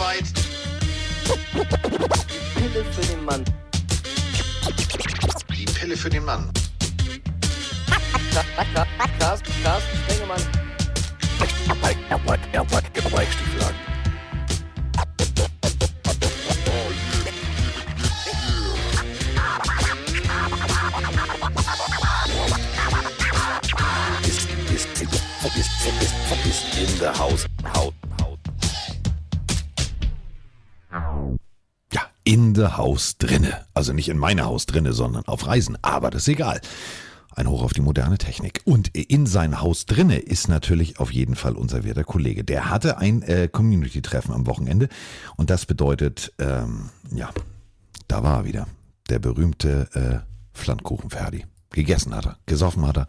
soweit. Pille für den Mann. Die Pille für den Mann. Carsten, Carsten Spengemann. ist, ist, ist, ist, ist, ist in der Haus. Haut, Haut. Der Haus drinne. Also nicht in meiner Haus drinne, sondern auf Reisen. Aber das ist egal. Ein Hoch auf die moderne Technik. Und in sein Haus drinne ist natürlich auf jeden Fall unser werter Kollege. Der hatte ein äh, Community-Treffen am Wochenende. Und das bedeutet, ähm, ja, da war er wieder. Der berühmte äh, Pfannkuchen-Ferdi. Gegessen hat er, gesoffen hat er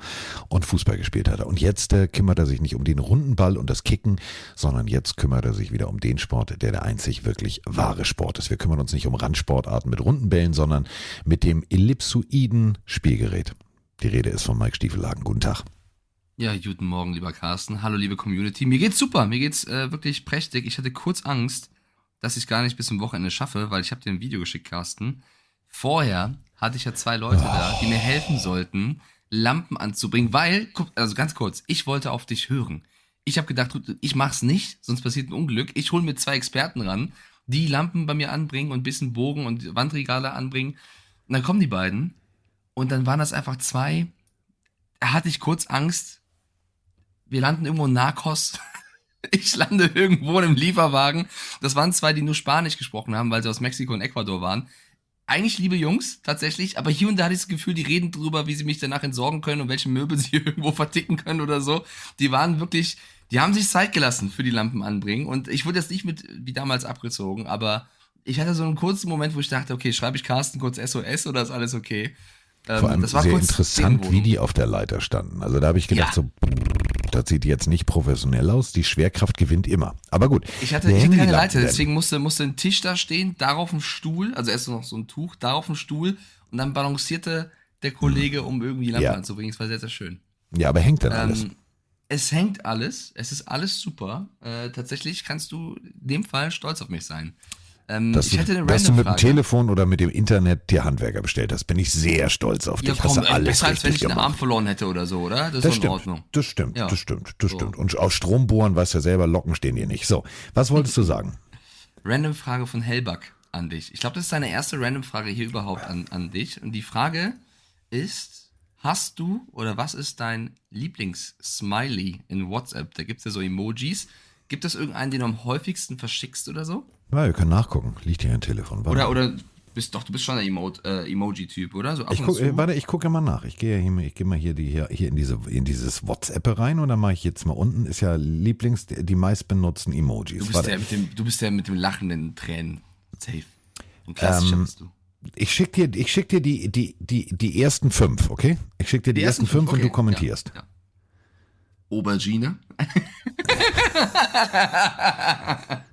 und Fußball gespielt hat er. Und jetzt äh, kümmert er sich nicht um den runden Ball und das Kicken, sondern jetzt kümmert er sich wieder um den Sport, der der einzig wirklich wahre Sport ist. Wir kümmern uns nicht um Randsportarten mit runden Bällen, sondern mit dem ellipsoiden Spielgerät. Die Rede ist von Mike Stiefelhagen. Guten Tag. Ja, guten Morgen, lieber Carsten. Hallo, liebe Community. Mir geht's super, mir geht's äh, wirklich prächtig. Ich hatte kurz Angst, dass ich gar nicht bis zum Wochenende schaffe, weil ich habe dir ein Video geschickt, Carsten. Vorher hatte ich ja zwei Leute da, die mir helfen sollten, Lampen anzubringen, weil, also ganz kurz, ich wollte auf dich hören. Ich habe gedacht, ich mach's nicht, sonst passiert ein Unglück. Ich hole mir zwei Experten ran, die Lampen bei mir anbringen und ein bisschen Bogen und Wandregale anbringen. Und dann kommen die beiden und dann waren das einfach zwei. Da hatte ich kurz Angst. Wir landen irgendwo in Narcos. Ich lande irgendwo in einem Lieferwagen. Das waren zwei, die nur Spanisch gesprochen haben, weil sie aus Mexiko und Ecuador waren eigentlich liebe Jungs, tatsächlich, aber hier und da hatte ich das Gefühl, die reden drüber, wie sie mich danach entsorgen können und welche Möbel sie irgendwo verticken können oder so. Die waren wirklich, die haben sich Zeit gelassen für die Lampen anbringen und ich wurde jetzt nicht mit wie damals abgezogen, aber ich hatte so einen kurzen Moment, wo ich dachte, okay, schreibe ich Carsten kurz SOS oder ist alles okay? Ähm, Vor allem sehr interessant, wie die auf der Leiter standen. Also da habe ich gedacht, ja. so, das sieht jetzt nicht professionell aus. Die Schwerkraft gewinnt immer. Aber gut. Ich hatte, ich hatte keine Leiter, deswegen musste, musste ein Tisch da stehen, darauf ein Stuhl, also erst noch so ein Tuch, darauf ein Stuhl und dann balancierte der Kollege, um irgendwie die Lampe ja. anzubringen. Es war sehr, sehr schön. Ja, aber hängt dann ähm, alles? Es hängt alles. Es ist alles super. Äh, tatsächlich kannst du in dem Fall stolz auf mich sein. Ähm, dass, du, dass du mit dem Telefon oder mit dem Internet dir Handwerker bestellt hast, bin ich sehr stolz auf dich. Ja, komm, hast du alles besser als wenn ich gemacht. einen Arm verloren hätte oder so, oder? Das, das ist stimmt, in Ordnung. Das stimmt, ja. das stimmt, das so. stimmt. Und aus Strombohren weißt du ja selber, Locken stehen dir nicht. So, was wolltest du sagen? Random Frage von Hellback an dich. Ich glaube, das ist deine erste Random Frage hier überhaupt an, an dich. Und die Frage ist, hast du oder was ist dein Lieblings-Smiley in WhatsApp? Da gibt es ja so Emojis. Gibt es irgendeinen, den du am häufigsten verschickst oder so? Ja, wir können nachgucken. Liegt hier ein Telefon. Warte. Oder, oder bist doch, du bist schon ein Emote, äh, Emoji-Typ, oder? So ich guck, äh, warte, ich gucke mal nach. Ich gehe hier, ich gehe mal hier, die, hier, hier in, diese, in dieses WhatsApp rein und dann mache ich jetzt mal unten, ist ja Lieblings, die meist benutzten Emojis. Du bist, der mit, dem, du bist der mit dem lachenden Tränen. Safe. Und klassischer ähm, bist du. Ich schicke dir, ich schick dir die, die, die, die ersten fünf, okay? Ich schicke dir die, die, ersten, ersten fünf, fünf okay. und du kommentierst. Ja, ja. Aubergine.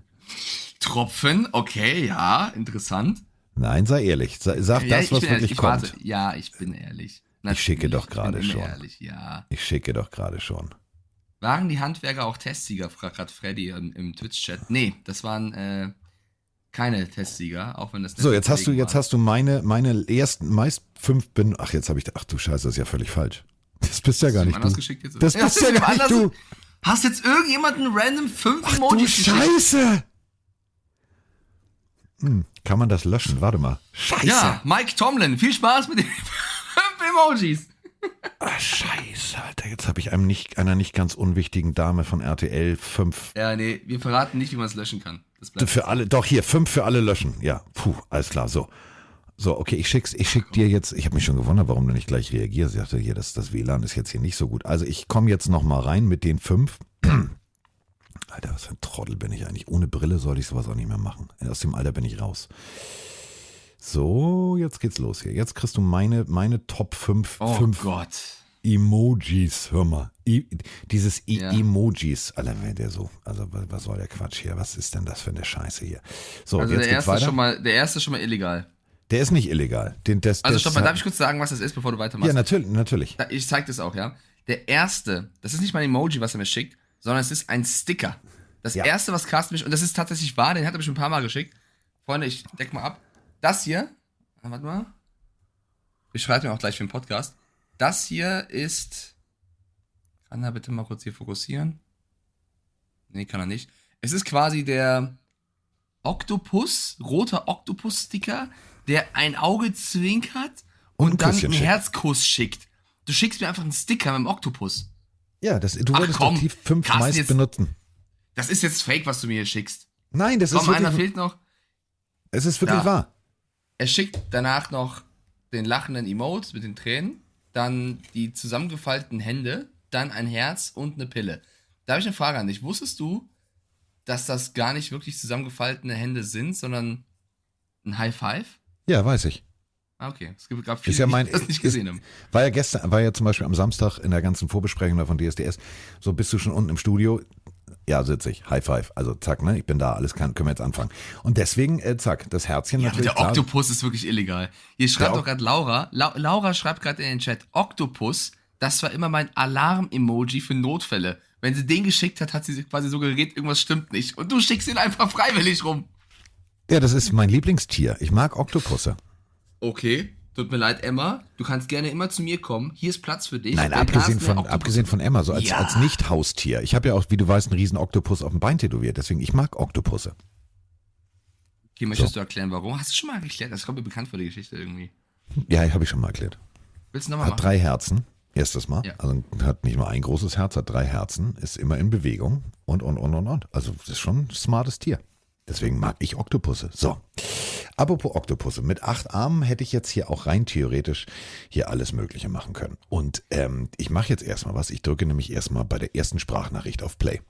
Tropfen, okay, ja, interessant. Nein, sei ehrlich. Sag, sag ja, das, was wirklich ehrlich, kommt. Warte. Ja, ich bin ehrlich. Natürlich, ich schicke doch gerade schon. Ehrlich, ja. Ich schicke doch gerade schon. Waren die Handwerker auch Testsieger, fragt gerade Freddy im, im Twitch-Chat. Nee, das waren äh, keine Testsieger, auch wenn das So, jetzt hast du, jetzt hast du meine, meine ersten, meist fünf bin. Ach, jetzt habe ich, ach du Scheiße, das ist ja völlig falsch. Das bist ja gar nicht du. Das bist ja gar nicht du. Hast jetzt irgendjemanden random fünf ach, Emojis du Scheiße! Hm, kann man das löschen? Warte mal. Scheiße. Ja, Mike Tomlin, viel Spaß mit den fünf Emojis. Ach, scheiße, Alter. Jetzt habe ich einem nicht, einer nicht ganz unwichtigen Dame von RTL fünf. Ja, nee, wir verraten nicht, wie man es löschen kann. für alle, doch hier, fünf für alle löschen. Ja, puh, alles klar, so. So, okay, ich schick's, ich schick dir jetzt, ich habe mich schon gewundert, warum du nicht gleich reagierst. Ich dachte, hier, das, das WLAN ist jetzt hier nicht so gut. Also ich komme jetzt noch mal rein mit den fünf. Alter, was für ein Trottel bin ich eigentlich. Ohne Brille sollte ich sowas auch nicht mehr machen. Aus dem Alter bin ich raus. So, jetzt geht's los hier. Jetzt kriegst du meine, meine Top 5, oh 5 Gott. Emojis. Hör mal. I, dieses I ja. Emojis. Alter, wer der so. Also, was soll der Quatsch hier? Was ist denn das für eine Scheiße hier? So, also jetzt der erste, weiter. Schon mal, der erste ist schon mal illegal. Der ist nicht illegal. Den, das, also, stopp mal, darf ich kurz sagen, was das ist, bevor du weitermachst? Ja, natürlich, natürlich. Ich zeig das auch, ja. Der erste, das ist nicht mal ein Emoji, was er mir schickt, sondern es ist ein Sticker. Das Ja. erste, was Carsten mich, und das ist tatsächlich wahr, den hat er mich schon ein paar Mal geschickt. Freunde, ich deck mal ab. Das hier, ah, warte mal. Ich schreibe mir auch gleich für den Podcast. Das hier ist, kann er bitte mal kurz hier fokussieren? Nee, kann er nicht. Es ist quasi der Oktopus, roter Oktopus-Sticker, der ein Auge zwinkert Und und, ein dann schickt. Herzkuss schickt. Du schickst mir einfach einen Sticker mit dem Oktopus. Ja, das, du komm, doch die fünf Carsten, meist jetzt- benutzen. Das ist jetzt fake, was du mir hier schickst. Nein, das ist Komm, einer wirklich, fehlt noch. es ist wirklich Da. wahr. Er schickt danach noch den lachenden Emote mit den Tränen, dann die zusammengefalteten Hände, dann ein Herz und eine Pille. Da habe ich eine Frage an dich. Wusstest du, dass das gar nicht wirklich zusammengefaltete Hände sind, sondern ein High Five? Ja, weiß ich. Ah, okay. Es gibt- gab viele, Ist ja mein, die das nicht ist, gesehen haben. war ja gestern, war ja zum Beispiel am Samstag in der ganzen Vorbesprechung da von DSDS. So bist du schon unten im Studio. Ja, sitze ich. High five. Also zack, ne? Ich bin da, alles kann, können wir jetzt anfangen. Und deswegen, äh, zack, das Herzchen Ja, aber natürlich. der klar. Oktopus ist wirklich illegal. Hier schreibt Der doch gerade Laura. La Laura schreibt gerade in den Chat, Oktopus, das war immer mein Alarm-Emoji für Notfälle. Wenn sie den geschickt hat, hat sie sich quasi suggeriert, irgendwas stimmt nicht. Und du schickst ihn einfach freiwillig rum. Ja, das ist mein Lieblingstier. Ich mag Oktopusse. Okay, tut mir leid, Emma. Du kannst gerne immer zu mir kommen. Hier ist Platz für dich. Nein, Der abgesehen von, abgesehen von Emma, so als, Ja. als Nicht-Haustier. Ich habe ja auch, wie du weißt, einen riesen Oktopus auf dem Bein tätowiert. Deswegen, ich mag Oktopusse. Okay, möchtest du erklären, warum? Hast du schon mal erklärt? Das kommt mir bekannt vor, die Geschichte irgendwie. Ja, habe ich schon mal erklärt. Willst du nochmal Hat machen? drei Herzen. Erstes Mal. Ja. Also hat nicht nur ein großes Herz, hat drei Herzen, ist immer in Bewegung und, und, und, und, und. Also ist schon ein smartes Tier. Deswegen mag ich Oktopusse. So. Apropos Oktopusse. Mit acht Armen hätte ich jetzt hier auch rein theoretisch hier alles Mögliche machen können. Und ähm, ich mache jetzt erstmal was. Ich drücke nämlich erstmal bei der ersten Sprachnachricht auf Play.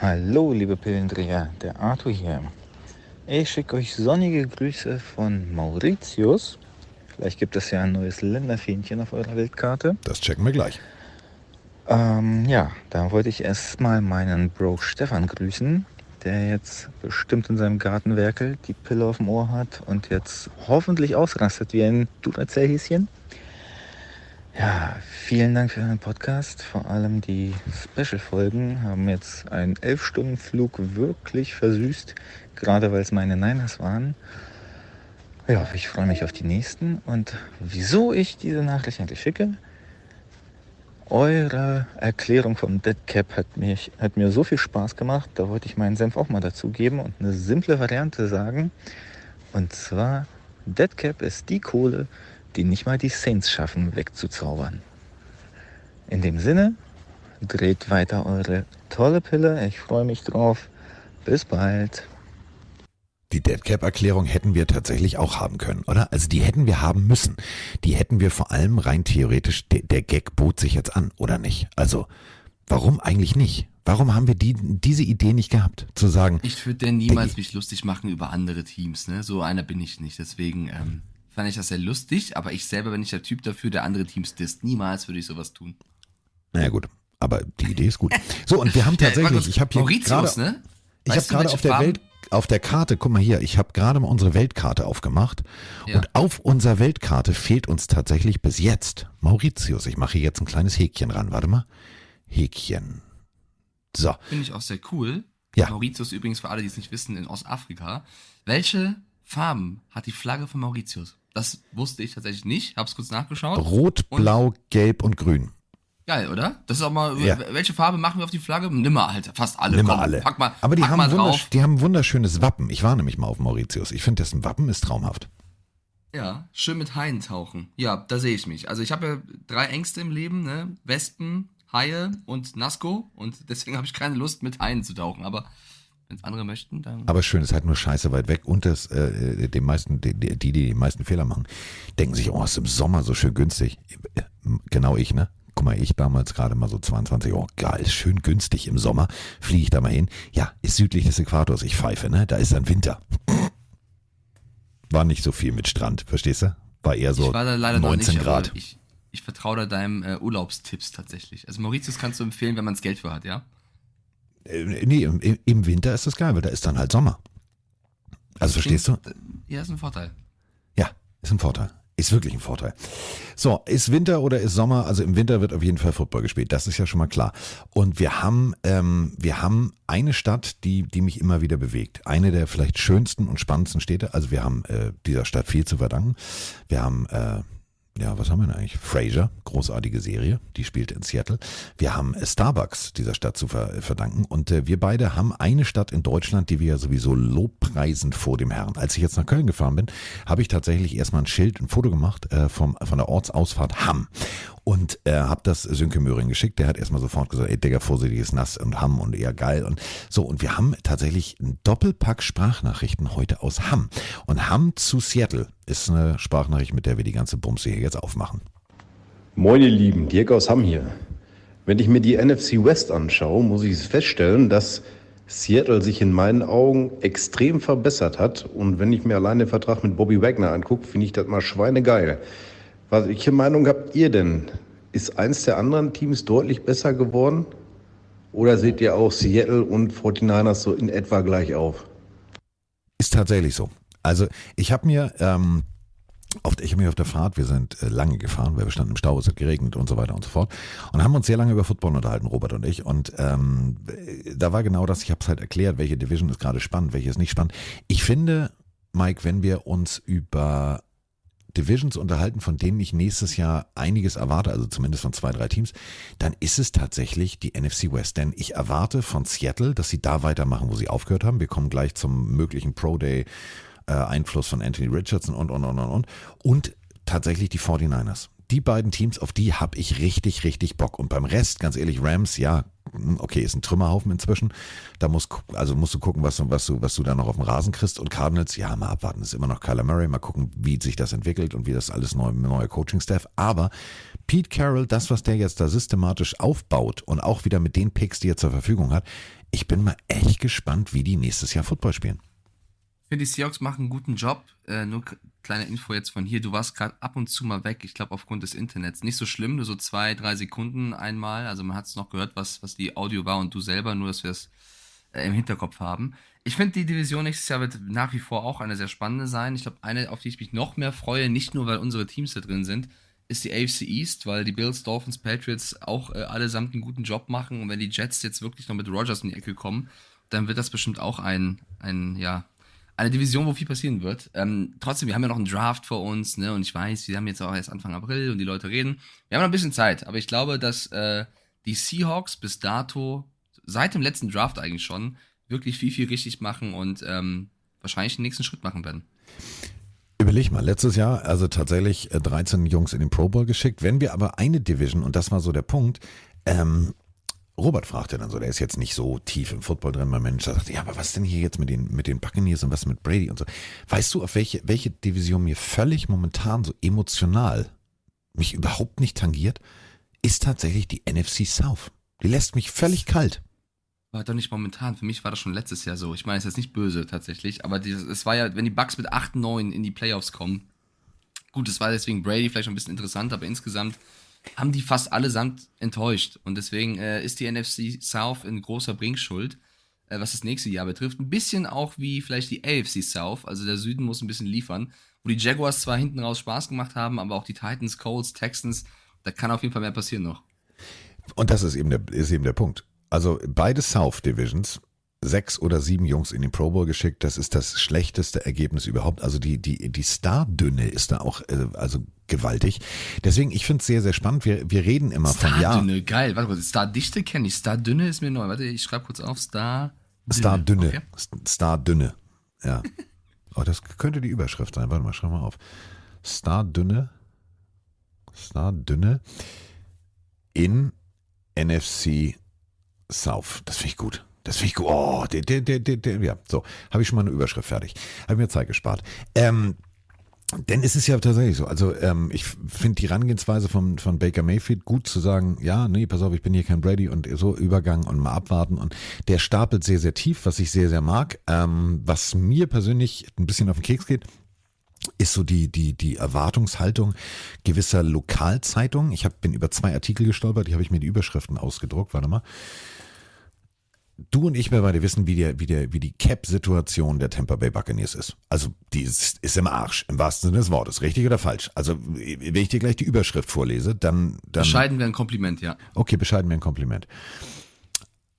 Hallo, liebe Pillendreher, der Arthur hier. Ich schicke euch sonnige Grüße von Mauritius. Vielleicht gibt es ja ein neues Länderfähnchen auf eurer Weltkarte. Das checken wir gleich. Ähm, ja, da wollte ich erstmal meinen Bro Stefan grüßen, der jetzt bestimmt in seinem Garten werkelt, die Pille auf dem Ohr hat und jetzt hoffentlich ausrastet wie ein Duracell-Häschen. Ja, vielen Dank für euren Podcast. Vor allem die Special-Folgen haben jetzt einen 11-Stunden-Flug wirklich versüßt, gerade weil es meine Niners waren. Ja, ich freue mich auf die nächsten. Und wieso ich diese Nachricht eigentlich schicke? Eure Erklärung vom Dead Cap hat, mich, hat mir so viel Spaß gemacht, da wollte ich meinen Senf auch mal dazugeben und eine simple Variante sagen. Und zwar, Dead Cap ist die Kohle, die nicht mal die Saints schaffen wegzuzaubern. In dem Sinne, dreht weiter eure tolle Pille, ich freue mich drauf. Bis bald. Die Deadcap-Erklärung hätten wir tatsächlich auch haben können, oder? Also die hätten wir haben müssen. Die hätten wir vor allem rein theoretisch, der, der Gag bot sich jetzt an, oder nicht? Also, warum eigentlich nicht? Warum haben wir die, diese Idee nicht gehabt? Zu sagen, Ich würde denn niemals mich lustig machen über andere Teams, ne? So einer bin ich nicht. Deswegen ähm, fand ich das sehr lustig, aber ich selber bin nicht der Typ dafür, der andere Teams disst. Niemals würde ich sowas tun. naja gut, aber die Idee ist gut. So, und wir haben Ja, tatsächlich, kurz, ich habe hier Mauritius, gerade, ne? ich habe gerade auf der Farben- Welt, auf der Karte, guck mal hier, ich habe gerade mal unsere Weltkarte aufgemacht Ja. und auf unserer Weltkarte fehlt uns tatsächlich bis jetzt Mauritius. Ich mache hier jetzt ein kleines Häkchen ran, warte mal. Häkchen. So, Finde ich auch sehr cool. Ja. Mauritius übrigens, für alle, die es nicht wissen, in Ostafrika. Welche Farben hat die Flagge von Mauritius? Das wusste ich tatsächlich nicht. Hab's kurz nachgeschaut. Rot, Und- Blau, Gelb und Grün. Geil, oder? Das ist auch mal. Ja. Welche Farbe machen wir auf die Flagge? Nimmer halt. Fast alle. Nimm mal Komm, alle. Pack mal, Aber die pack haben, mal drauf. die haben ein wunderschönes Wappen. Ich war nämlich mal auf Mauritius. Ich finde, dessen Wappen ist traumhaft. Ja, schön mit Haien tauchen. Ja, da sehe ich mich. Also ich habe ja drei Ängste im Leben, ne? Wespen, Haie und Nasco. Und deswegen habe ich keine Lust, mit Haien zu tauchen. Aber wenn es andere möchten, dann. Aber schön, ist halt nur scheiße weit weg. Und das, äh, den meisten, die, die, die die meisten Fehler machen, denken sich, oh, ist im Sommer so schön günstig. Äh, Genau ich, ne? Guck mal, ich damals gerade mal so 22, oh geil, schön günstig im Sommer. Fliege ich da mal hin. Ja, ist südlich des Äquators, ich pfeife, ne? Da ist dann Winter. War nicht so viel mit Strand, verstehst du? War eher so ich war da leider noch 19 nicht, Grad. ich, ich vertraue da deinem äh, Urlaubstipps tatsächlich. Also Mauritius kannst du empfehlen, wenn man das Geld für hat, ja? Äh, Nee, im, im Winter ist das geil, weil da ist dann halt Sommer. Also verstehst du? Ja, ist ein Vorteil. Ja, ist ein Vorteil. Ist wirklich ein Vorteil. So, ist Winter oder ist Sommer? Also im Winter wird auf jeden Fall Football gespielt. Das ist ja schon mal klar. Und wir haben, ähm, wir haben eine Stadt, die, die mich immer wieder bewegt. Eine der vielleicht schönsten und spannendsten Städte. Also wir haben äh, dieser Stadt viel zu verdanken. Wir haben äh, ja, was haben wir denn eigentlich? Frasier, großartige Serie, die spielt in Seattle. Wir haben Starbucks dieser Stadt zu verdanken und äh, wir beide haben eine Stadt in Deutschland, die wir ja sowieso lobpreisen vor dem Herrn. Als ich jetzt nach Köln gefahren bin, habe ich tatsächlich erstmal ein Schild, ein Foto gemacht äh, vom, von der Ortsausfahrt Hamm und äh, habe das Sönke Möhring geschickt. Der hat erstmal sofort gesagt, ey Digga, vorsichtiges Nass und Hamm und eher geil und so. Und wir haben tatsächlich einen Doppelpack Sprachnachrichten heute aus Hamm. Und Hamm zu Seattle ist eine Sprachnachricht, mit der wir die ganze Bumse hier jetzt aufmachen. Moin ihr Lieben, Dirk aus Hamm hier. Wenn ich mir die NFC West anschaue, muss ich feststellen, dass Seattle sich in meinen Augen extrem verbessert hat. Und wenn ich mir allein den Vertrag mit Bobby Wagner angucke, finde ich das mal schweinegeil. Welche Meinung habt ihr denn? Ist eins der anderen Teams deutlich besser geworden? Oder seht ihr auch Seattle und 49ers so in etwa gleich auf? Ist tatsächlich so. Also ich habe mir, ähm, auf, ich habe mich auf der Fahrt, wir sind äh, lange gefahren, weil wir standen im Stau, es hat geregnet und so weiter und so fort und haben uns sehr lange über Football unterhalten, Robert und ich. Und ähm, da war genau das, ich habe es halt erklärt, welche Division ist gerade spannend, welche ist nicht spannend. Ich finde, Mike, wenn wir uns über Divisions unterhalten, von denen ich nächstes Jahr einiges erwarte, also zumindest von zwei, drei Teams, dann ist es tatsächlich die NFC West. Denn ich erwarte von Seattle, dass sie da weitermachen, wo sie aufgehört haben. Wir kommen gleich zum möglichen Pro Day äh, Einfluss von Anthony Richardson und, und, und, und, und. Und tatsächlich die 49ers die beiden Teams, auf die habe ich richtig, richtig Bock. Und beim Rest, ganz ehrlich, Rams, ja, hm, okay, ist ein Trümmerhaufen inzwischen. Da musst, also musst du gucken, was, was, du, was du da noch auf dem Rasen kriegst. Und Cardinals, ja, mal abwarten, ist immer noch Kyler Murray. Mal gucken, wie sich das entwickelt und wie das alles neu, neuer Coaching-Staff. Aber Pete Carroll, das, was der jetzt da systematisch aufbaut und auch wieder mit den Picks, die er zur Verfügung hat, ich bin mal echt gespannt, wie die nächstes Jahr Football spielen finde, die Seahawks machen einen guten Job. Äh, nur kleine Info jetzt von hier. Du warst gerade ab und zu mal weg, ich glaube aufgrund des Internets. Nicht so schlimm, nur so zwei, drei Sekunden einmal. Also man hat es noch gehört, was, was die Audio war und du selber, nur dass wir es äh, im Hinterkopf haben. Ich finde, die Division nächstes Jahr wird nach wie vor auch eine sehr spannende sein. Ich glaube, eine, auf die ich mich noch mehr freue, nicht nur, weil unsere Teams da drin sind, ist die AFC East, weil die Bills, Dolphins, Patriots auch äh, allesamt einen guten Job machen. Und wenn die Jets jetzt wirklich noch mit Rogers in die Ecke kommen, dann wird das bestimmt auch ein, ein ja, eine Division, wo viel passieren wird. Ähm, trotzdem, wir haben ja noch einen Draft vor uns, ne? Und ich weiß, wir haben jetzt auch erst Anfang April und die Leute reden. Wir haben noch ein bisschen Zeit, aber ich glaube, dass äh, die Seahawks bis dato, seit dem letzten Draft eigentlich schon, wirklich viel, viel richtig machen und ähm, wahrscheinlich den nächsten Schritt machen werden. Überleg mal, letztes Jahr also tatsächlich 13 äh, Jungs in den Pro Bowl geschickt. Wenn wir aber eine Division, und das war so der Punkt, ähm, Robert fragte dann so, der ist jetzt nicht so tief im Football drin, mein Mensch, sagte, ja, aber was denn hier jetzt mit den, mit den Buccaneers und was mit Brady und so. Weißt du, auf welche, welche Division mir völlig momentan so emotional mich überhaupt nicht tangiert, ist tatsächlich die NFC South. Die lässt mich völlig kalt. War doch nicht momentan. Für mich war das schon letztes Jahr so. Ich meine, es ist jetzt nicht böse tatsächlich, aber es war ja, wenn die Bucks mit 8, 9 in die Playoffs kommen, gut, es war deswegen Brady vielleicht ein bisschen interessant, aber insgesamt haben die fast allesamt enttäuscht. Und deswegen äh, ist die NFC South in großer Bringschuld, äh, was das nächste Jahr betrifft. Ein bisschen auch wie vielleicht die AFC South. Also der Süden muss ein bisschen liefern. Wo die Jaguars zwar hinten raus Spaß gemacht haben, aber auch die Titans, Colts, Texans, da kann auf jeden Fall mehr passieren noch. Und das ist eben der, ist eben der Punkt. Also beide South Divisions sechs oder sieben Jungs in den Pro Bowl geschickt. Das ist das schlechteste Ergebnis überhaupt. Also die, die, die Star-Dünne ist da auch äh, also gewaltig. Deswegen, ich finde es sehr, sehr spannend. Wir, wir reden immer Star von ja. Star-Dünne, geil. Warte kurz, Star-Dichte kenne ich. Star-Dünne ist mir neu. Warte, ich schreibe kurz auf. Star. Star-Dünne. Okay. Star-Dünne. Ja. Oh, das könnte die Überschrift sein. Warte mal, schreib mal auf. Star-Dünne. Star-Dünne in NFC South. Das finde ich gut. Das finde ich gut. Oh, der, der, der, der, ja, so. Habe ich schon mal eine Überschrift fertig. Habe mir Zeit gespart. Ähm, denn es ist ja tatsächlich so. Also ähm, ich finde die Herangehensweise von, von Baker Mayfield gut zu sagen, ja, nee, pass auf, ich bin hier kein Brady und so Übergang und mal abwarten. Und der stapelt sehr, sehr tief, was ich sehr, sehr mag. Ähm, was mir persönlich ein bisschen auf den Keks geht, ist so die, die, die Erwartungshaltung gewisser Lokalzeitungen. Ich hab, bin über zwei Artikel gestolpert, die habe ich mir die Überschriften ausgedruckt, warte mal du und ich, wir beide wissen, wie, der, wie, der, wie die Cap-Situation der Tampa Bay Buccaneers ist. Also die ist, ist im Arsch, im wahrsten Sinne des Wortes. Richtig oder falsch? Also wenn ich dir gleich die Überschrift vorlese, dann... dann Bescheiden wäre ein Kompliment, ja. Okay, bescheiden wäre ein Kompliment.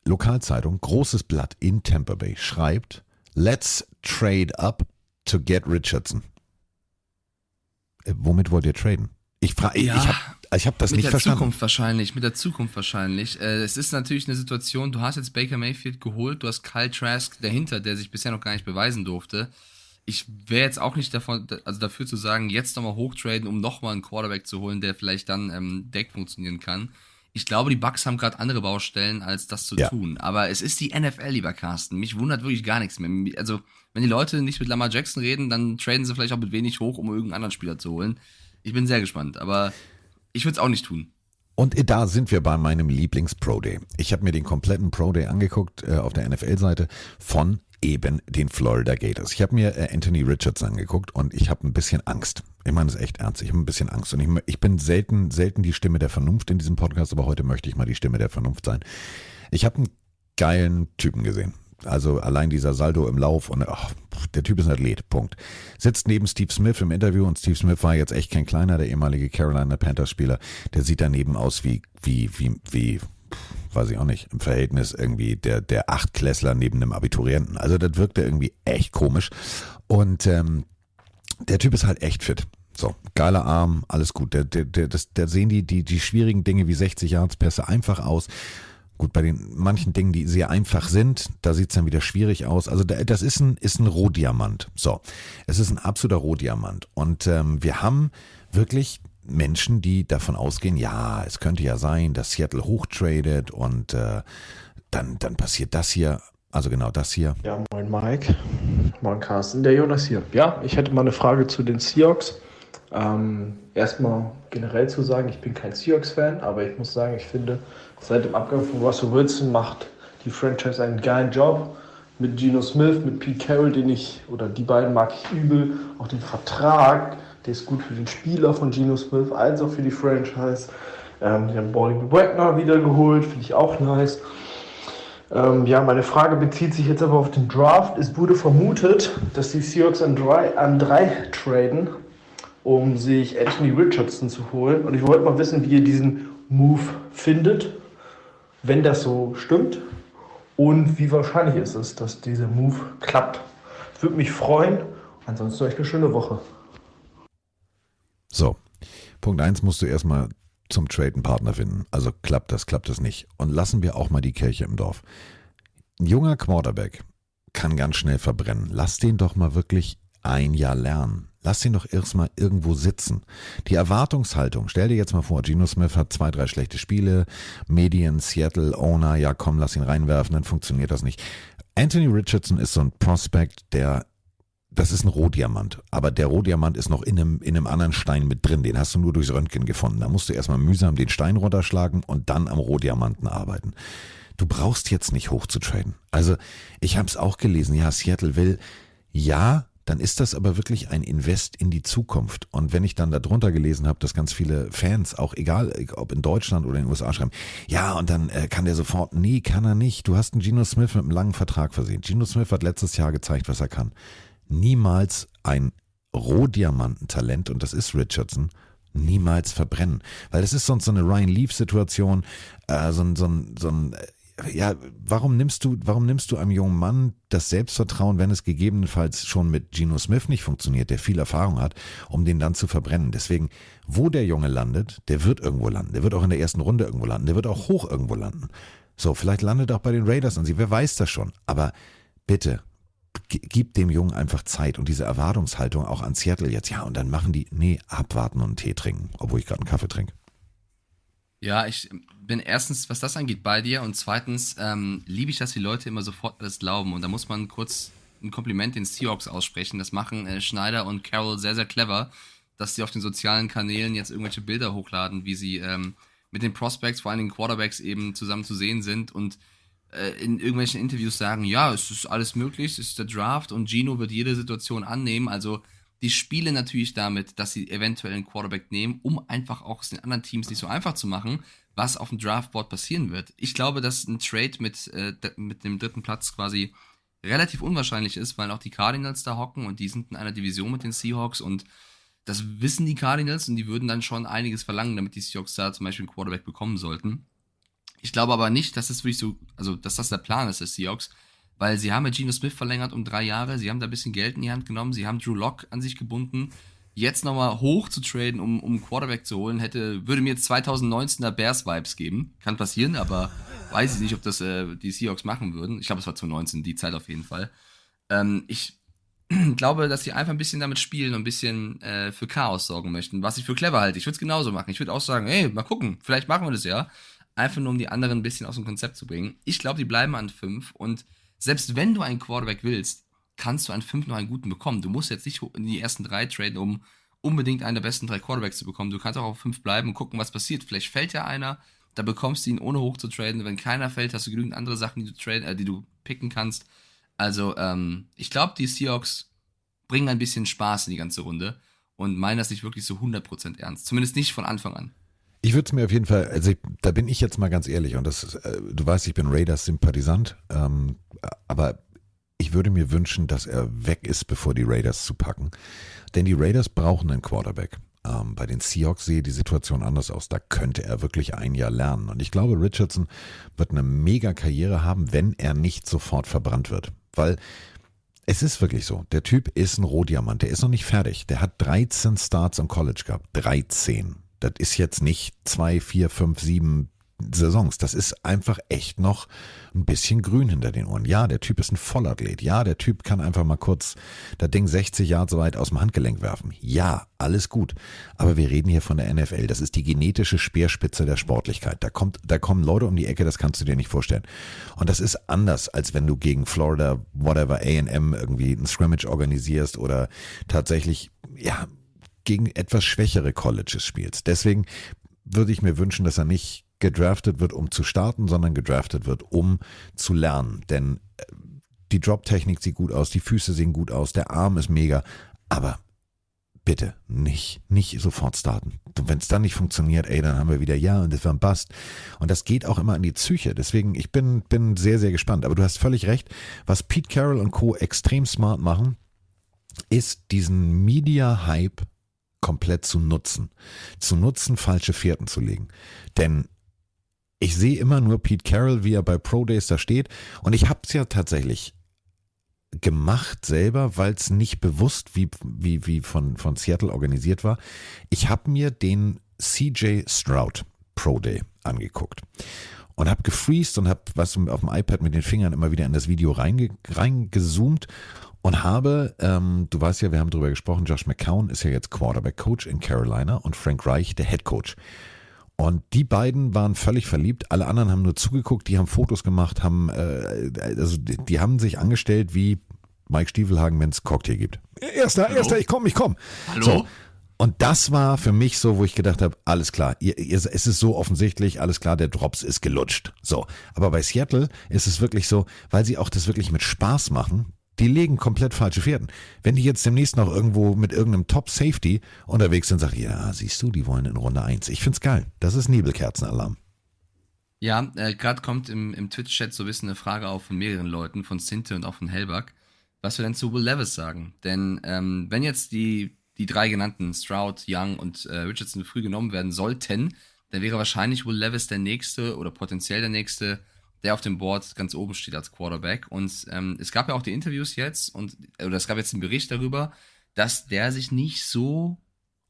Lokalzeitung, großes Blatt in Tampa Bay, schreibt, let's trade up to get Richardson. Äh, womit wollt ihr traden? Ich frage, Ja, ich habe ich hab das mit nicht der verstanden. Zukunft wahrscheinlich, mit der Zukunft wahrscheinlich. Äh, es ist natürlich eine Situation, du hast jetzt Baker Mayfield geholt, du hast Kyle Trask dahinter, der sich bisher noch gar nicht beweisen durfte. Ich wäre jetzt auch nicht davon, also dafür zu sagen, jetzt nochmal hochtraden, um nochmal einen Quarterback zu holen, der vielleicht dann ähm, Deck funktionieren kann. Ich glaube, die Bucks haben gerade andere Baustellen, als das zu Ja. tun. Aber es ist die NFL, lieber Carsten. Mich wundert wirklich gar nichts mehr. Also, wenn die Leute nicht mit Lamar Jackson reden, dann traden sie vielleicht auch mit wenig hoch, um irgendeinen anderen Spieler zu holen. Ich bin sehr gespannt, aber ich würde es auch nicht tun. Und da sind wir bei meinem Lieblings-Pro Day. Ich habe mir den kompletten Pro Day angeguckt äh, auf der NFL-Seite von eben den Florida Gators. Ich habe mir äh, Anthony Richards angeguckt und ich habe ein bisschen Angst. Ich meine ist echt ernst. Ich habe ein bisschen Angst und ich, ich bin selten selten die Stimme der Vernunft in diesem Podcast, aber heute möchte ich mal die Stimme der Vernunft sein. Ich habe einen geilen Typen gesehen. Also allein dieser Saldo im Lauf und ach, der Typ ist ein Athlet, Punkt. Sitzt neben Steve Smith im Interview und Steve Smith war jetzt echt kein kleiner, der ehemalige Carolina Panthers Spieler. Der sieht daneben aus wie, wie, wie, wie, weiß ich auch nicht, im Verhältnis irgendwie der, der Achtklässler neben einem Abiturienten. Also das wirkte irgendwie echt komisch. Und ähm, der Typ ist halt echt fit. So, geiler Arm, alles gut. Der, der, der, das, der sehen die, die, die schwierigen Dinge wie 60 Yards Pässe einfach aus. Gut, bei den manchen Dingen, die sehr einfach sind, da sieht's dann wieder schwierig aus. Also da- das ist ein, ist ein Rohdiamant. So, es ist ein absoluter Rohdiamant. Und ähm, wir haben wirklich Menschen, die davon ausgehen, ja, es könnte ja sein, dass Seattle hochtradet und äh, dann, dann passiert das hier. Also genau das hier. Ja, moin Mike. Moin Carsten, der Jonas hier. Ja, ich hätte mal eine Frage zu den Seahawks. Ähm, erstmal generell zu sagen, ich bin kein Seahawks-Fan, aber ich muss sagen, ich finde, seit dem Abgang von Russell Wilson macht die Franchise einen geilen Job. Mit Geno Smith, mit Pete Carroll, den ich, oder die beiden mag ich übel. Auch den Vertrag, der ist gut für den Spieler von Geno Smith, als auch für die Franchise. Ähm, die haben Bobby Wagner wieder geholt, finde ich auch nice. Ähm, ja, meine Frage bezieht sich jetzt aber auf den Draft. Es wurde vermutet, dass die Seahawks an drei, an drei traden, um sich Anthony Richardson zu holen. Und ich wollte mal wissen, wie ihr diesen Move findet, wenn das so stimmt. Und wie wahrscheinlich ist es, dass dieser Move klappt. Würde mich freuen. Ansonsten euch eine schöne Woche. So, Punkt eins musst du erstmal zum Trade einen Partner finden. Also klappt das, klappt das nicht. Und lassen wir auch mal die Kirche im Dorf. Ein junger Quarterback kann ganz schnell verbrennen. Lass den doch mal wirklich ein Jahr lernen. Lass den doch erstmal irgendwo sitzen. Die Erwartungshaltung, stell dir jetzt mal vor, Geno Smith hat zwei, drei schlechte Spiele, Medien, Seattle, Owner, ja komm, lass ihn reinwerfen, dann funktioniert das nicht. Anthony Richardson ist so ein Prospect, der das ist ein Rohdiamant, aber der Rohdiamant ist noch in einem, in einem anderen Stein mit drin. Den hast du nur durchs Röntgen gefunden. Da musst du erstmal mühsam den Stein runterschlagen und dann am Rohdiamanten arbeiten. Du brauchst jetzt nicht hochzutraden. Also ich habe es auch gelesen, ja, Seattle will, ja, dann ist das aber wirklich ein Invest in die Zukunft. Und wenn ich dann darunter gelesen habe, dass ganz viele Fans, auch egal ob in Deutschland oder in den USA schreiben, ja, und dann äh, kann der sofort, nee, kann er nicht. Du hast einen Geno Smith mit einem langen Vertrag versehen. Geno Smith hat letztes Jahr gezeigt, was er kann niemals ein Rohdiamantentalent, und das ist Richardson, niemals verbrennen. Weil das ist sonst so eine Ryan Leaf-Situation, äh, so ein, so ein, so ein äh, ja, warum nimmst du, warum nimmst du einem jungen Mann das Selbstvertrauen, wenn es gegebenenfalls schon mit Geno Smith nicht funktioniert, der viel Erfahrung hat, um den dann zu verbrennen? Deswegen, wo der Junge landet, der wird irgendwo landen. Der wird auch in der ersten Runde irgendwo landen. Der wird auch hoch irgendwo landen. So, vielleicht landet er auch bei den Raiders an sie. Wer weiß das schon? Aber bitte, gib dem Jungen einfach Zeit und diese Erwartungshaltung auch an Seattle jetzt. Ja, und dann machen die, nee, abwarten und einen Tee trinken, obwohl ich gerade einen Kaffee trinke. Ja, ich bin erstens, was das angeht, bei dir und zweitens ähm, liebe ich, dass die Leute immer sofort alles glauben und da muss man kurz ein Kompliment den Seahawks aussprechen. Das machen äh, Schneider und Carroll sehr, sehr clever, dass sie auf den sozialen Kanälen jetzt irgendwelche Bilder hochladen, wie sie ähm, mit den Prospects, vor allen Dingen Quarterbacks eben zusammen zu sehen sind und äh, in irgendwelchen Interviews sagen, ja, es ist alles möglich, es ist der Draft und Gino wird jede Situation annehmen. Also die spielen natürlich damit, dass sie eventuell einen Quarterback nehmen, um einfach auch es den anderen Teams nicht so einfach zu machen, was auf dem Draftboard passieren wird. Ich glaube, dass ein Trade mit, äh, mit dem dritten Platz quasi relativ unwahrscheinlich ist, weil auch die Cardinals da hocken und die sind in einer Division mit den Seahawks und das wissen die Cardinals und die würden dann schon einiges verlangen, damit die Seahawks da zum Beispiel einen Quarterback bekommen sollten. Ich glaube aber nicht, dass das wirklich so, also dass das der Plan ist des Seahawks, weil sie haben ja Geno Smith verlängert um drei Jahre, sie haben da ein bisschen Geld in die Hand genommen, sie haben Drew Lock an sich gebunden. Jetzt nochmal hoch zu traden, um, um Quarterback zu holen, hätte, würde mir jetzt 2019er Bears-Vibes geben. Kann passieren, aber weiß ich nicht, ob das äh, die Seahawks machen würden. Ich glaube, es war 2019, die Zeit auf jeden Fall. Ähm, ich glaube, dass sie einfach ein bisschen damit spielen und ein bisschen äh, für Chaos sorgen möchten, was ich für clever halte. Ich würde es genauso machen. Ich würde auch sagen, hey, mal gucken, vielleicht machen wir das ja. Einfach nur, um die anderen ein bisschen aus dem Konzept zu bringen. Ich glaube, die bleiben an 5 und selbst wenn du einen Quarterback willst, kannst du an 5 noch einen guten bekommen. Du musst jetzt nicht in die ersten drei traden, um unbedingt einen der besten drei Quarterbacks zu bekommen. Du kannst auch auf 5 bleiben und gucken, was passiert. Vielleicht fällt ja einer, da bekommst du ihn ohne hoch zu traden. Wenn keiner fällt, hast du genügend andere Sachen, die du, traden, äh, die du picken kannst. Also, ähm, ich glaube, die Seahawks bringen ein bisschen Spaß in die ganze Runde und meinen das nicht wirklich so 100% ernst. Zumindest nicht von Anfang an. Ich würde es mir auf jeden Fall, also ich, da bin ich jetzt mal ganz ehrlich und das, äh, du weißt, ich bin Raiders-Sympathisant, ähm, aber ich würde mir wünschen, dass er weg ist, bevor die Raiders zu packen. Denn die Raiders brauchen einen Quarterback. Ähm, bei den Seahawks sehe die Situation anders aus. Da könnte er wirklich ein Jahr lernen. Und ich glaube, Richardson wird eine mega Karriere haben, wenn er nicht sofort verbrannt wird. Weil es ist wirklich so. Der Typ ist ein Rohdiamant. Der ist noch nicht fertig. Der hat 13 Starts im College gehabt. 13. Das ist jetzt nicht zwei, vier, fünf, sieben Saisons. Das ist einfach echt noch ein bisschen grün hinter den Ohren. Ja, der Typ ist ein Vollathlet. Ja, der Typ kann einfach mal kurz das Ding 60 Jahre so weit aus dem Handgelenk werfen. Ja, alles gut. Aber wir reden hier von der NFL. Das ist die genetische Speerspitze der Sportlichkeit. Da kommt, da kommen Leute um die Ecke, das kannst du dir nicht vorstellen. Und das ist anders, als wenn du gegen Florida, whatever, A&M irgendwie ein Scrimmage organisierst oder tatsächlich, ja, gegen etwas schwächere Colleges spielst. Deswegen würde ich mir wünschen, dass er nicht gedraftet wird, um zu starten, sondern gedraftet wird, um zu lernen. Denn äh, die Drop-Technik sieht gut aus, die Füße sehen gut aus, der Arm ist mega, aber bitte nicht, nicht sofort starten. Wenn es dann nicht funktioniert, ey, dann haben wir wieder ja und das war ein Bust. Und das geht auch immer an die Psyche. Deswegen, ich bin, bin sehr, sehr gespannt. Aber du hast völlig recht. Was Pete Carroll und Co. extrem smart machen, ist diesen Media-Hype komplett zu nutzen. Zu nutzen, falsche Fährten zu legen. Denn ich sehe immer nur Pete Carroll, wie er bei Pro Days da steht. Und ich habe es ja tatsächlich gemacht selber, weil es nicht bewusst wie, wie, wie von, von Seattle organisiert war. Ich habe mir den CJ Stroud Pro Day angeguckt und habe gefreezed und habe was auf dem iPad mit den Fingern immer wieder in das Video reinge, reingezoomt und habe, ähm, du weißt ja, wir haben darüber gesprochen, Josh McCown ist ja jetzt Quarterback-Coach in Carolina und Frank Reich der Head Coach. Und die beiden waren völlig verliebt. Alle anderen haben nur zugeguckt, die haben Fotos gemacht, haben, äh, also die, die haben sich angestellt wie Mike Stiefelhagen, wenn es Cocktail gibt. Erster, Hallo? erster, ich komm, ich komm. Hallo? So. Und das war für mich so, wo ich gedacht habe, alles klar, ihr, ihr, es ist so offensichtlich, alles klar, der Drops ist gelutscht. So. Aber bei Seattle ist es wirklich so, weil sie auch das wirklich mit Spaß machen, die legen komplett falsche Pferden. Wenn die jetzt demnächst noch irgendwo mit irgendeinem Top-Safety unterwegs sind, sag ich, ja, siehst du, die wollen in Runde 1. Ich find's geil. Das ist Nebelkerzenalarm. Ja, äh, gerade kommt im, im Twitch-Chat so ein bisschen eine Frage auf von mehreren Leuten, von Sinte und auch von Hellback, was wir denn zu Will Levis sagen. Denn ähm, wenn jetzt die, die drei genannten, Stroud, Young und äh, Richardson früh genommen werden sollten, dann wäre wahrscheinlich Will Levis der nächste oder potenziell der nächste der auf dem Board ganz oben steht als Quarterback. Und ähm, es gab ja auch die Interviews jetzt und oder es gab jetzt einen Bericht darüber, dass der sich nicht so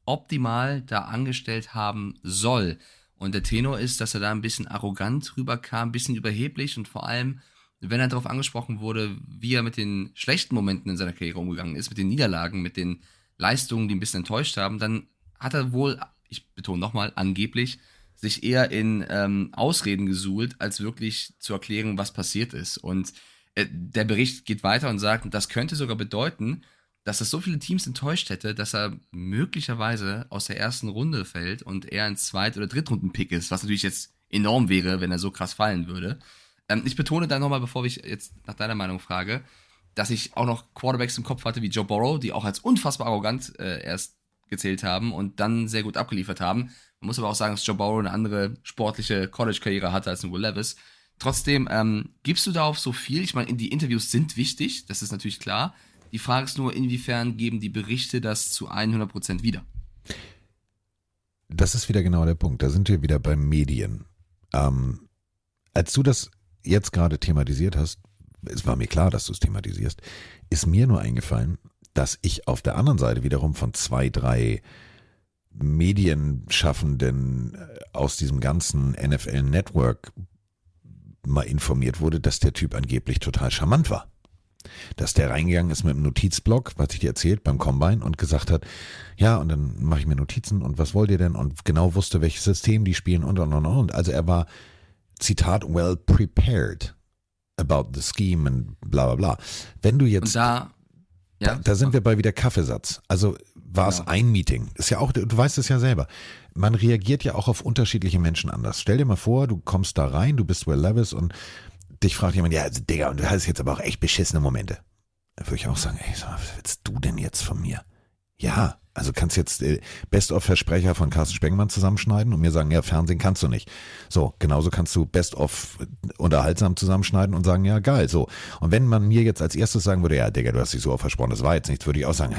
optimal da angestellt haben soll. Und der Tenor ist, dass er da ein bisschen arrogant rüberkam, ein bisschen überheblich und vor allem, wenn er darauf angesprochen wurde, wie er mit den schlechten Momenten in seiner Karriere umgegangen ist, mit den Niederlagen, mit den Leistungen, die ein bisschen enttäuscht haben, dann hat er wohl, ich betone nochmal, angeblich sich eher in ähm, Ausreden gesuhlt, als wirklich zu erklären, was passiert ist. Und äh, der Bericht geht weiter und sagt, das könnte sogar bedeuten, dass es so viele Teams enttäuscht hätte, dass er möglicherweise aus der ersten Runde fällt und er ein Zweit- oder Drittrunden-Pick ist, was natürlich jetzt enorm wäre, wenn er so krass fallen würde. Ähm, ich betone da nochmal, bevor ich jetzt nach deiner Meinung frage, dass ich auch noch Quarterbacks im Kopf hatte wie Joe Burrow, die auch als unfassbar arrogant äh, erst gezählt haben und dann sehr gut abgeliefert haben. Man muss aber auch sagen, dass Joe Burrow eine andere sportliche College-Karriere hatte als ein Will Levis. Trotzdem, ähm, gibst du darauf so viel? Ich meine, die Interviews sind wichtig, das ist natürlich klar. Die Frage ist nur, inwiefern geben die Berichte das zu 100% wieder? Das ist wieder genau der Punkt. Da sind wir wieder beim Medien. Ähm, als du das jetzt gerade thematisiert hast, es war mir klar, dass du es thematisierst, ist mir nur eingefallen, dass ich auf der anderen Seite wiederum von zwei, drei Medienschaffenden äh, aus diesem ganzen NFL Network mal informiert wurde, dass der Typ angeblich total charmant war. Dass der reingegangen ist mit einem Notizblock, was ich dir erzählt, beim Combine und gesagt hat, ja, und dann mache ich mir Notizen und was wollt ihr denn? Und genau wusste, welches System die spielen und und und und. Also er war, Zitat, well prepared about the scheme und bla bla bla. Wenn du jetzt. Und da, ja, da, da sind wir bei wieder Kaffeesatz. Also war es Genau. ein Meeting. Ist ja auch, du weißt es ja selber. Man reagiert ja auch auf unterschiedliche Menschen anders. Stell dir mal vor, du kommst da rein, du bist Will Levis und dich fragt jemand, ja, also, Digga, und du hast jetzt aber auch echt beschissene Momente. Da würde ich auch sagen, ey, sag mal, was willst du denn jetzt von mir? Ja, also kannst jetzt äh, Best-of-Versprecher von Carsten Spengmann zusammenschneiden und mir sagen, ja, Fernsehen kannst du nicht. So, genauso kannst du Best-of unterhaltsam zusammenschneiden und sagen, ja, geil, so. Und wenn man mir jetzt als erstes sagen würde, ja, Digga, du hast dich so versprochen, das war jetzt nichts, würde ich auch sagen,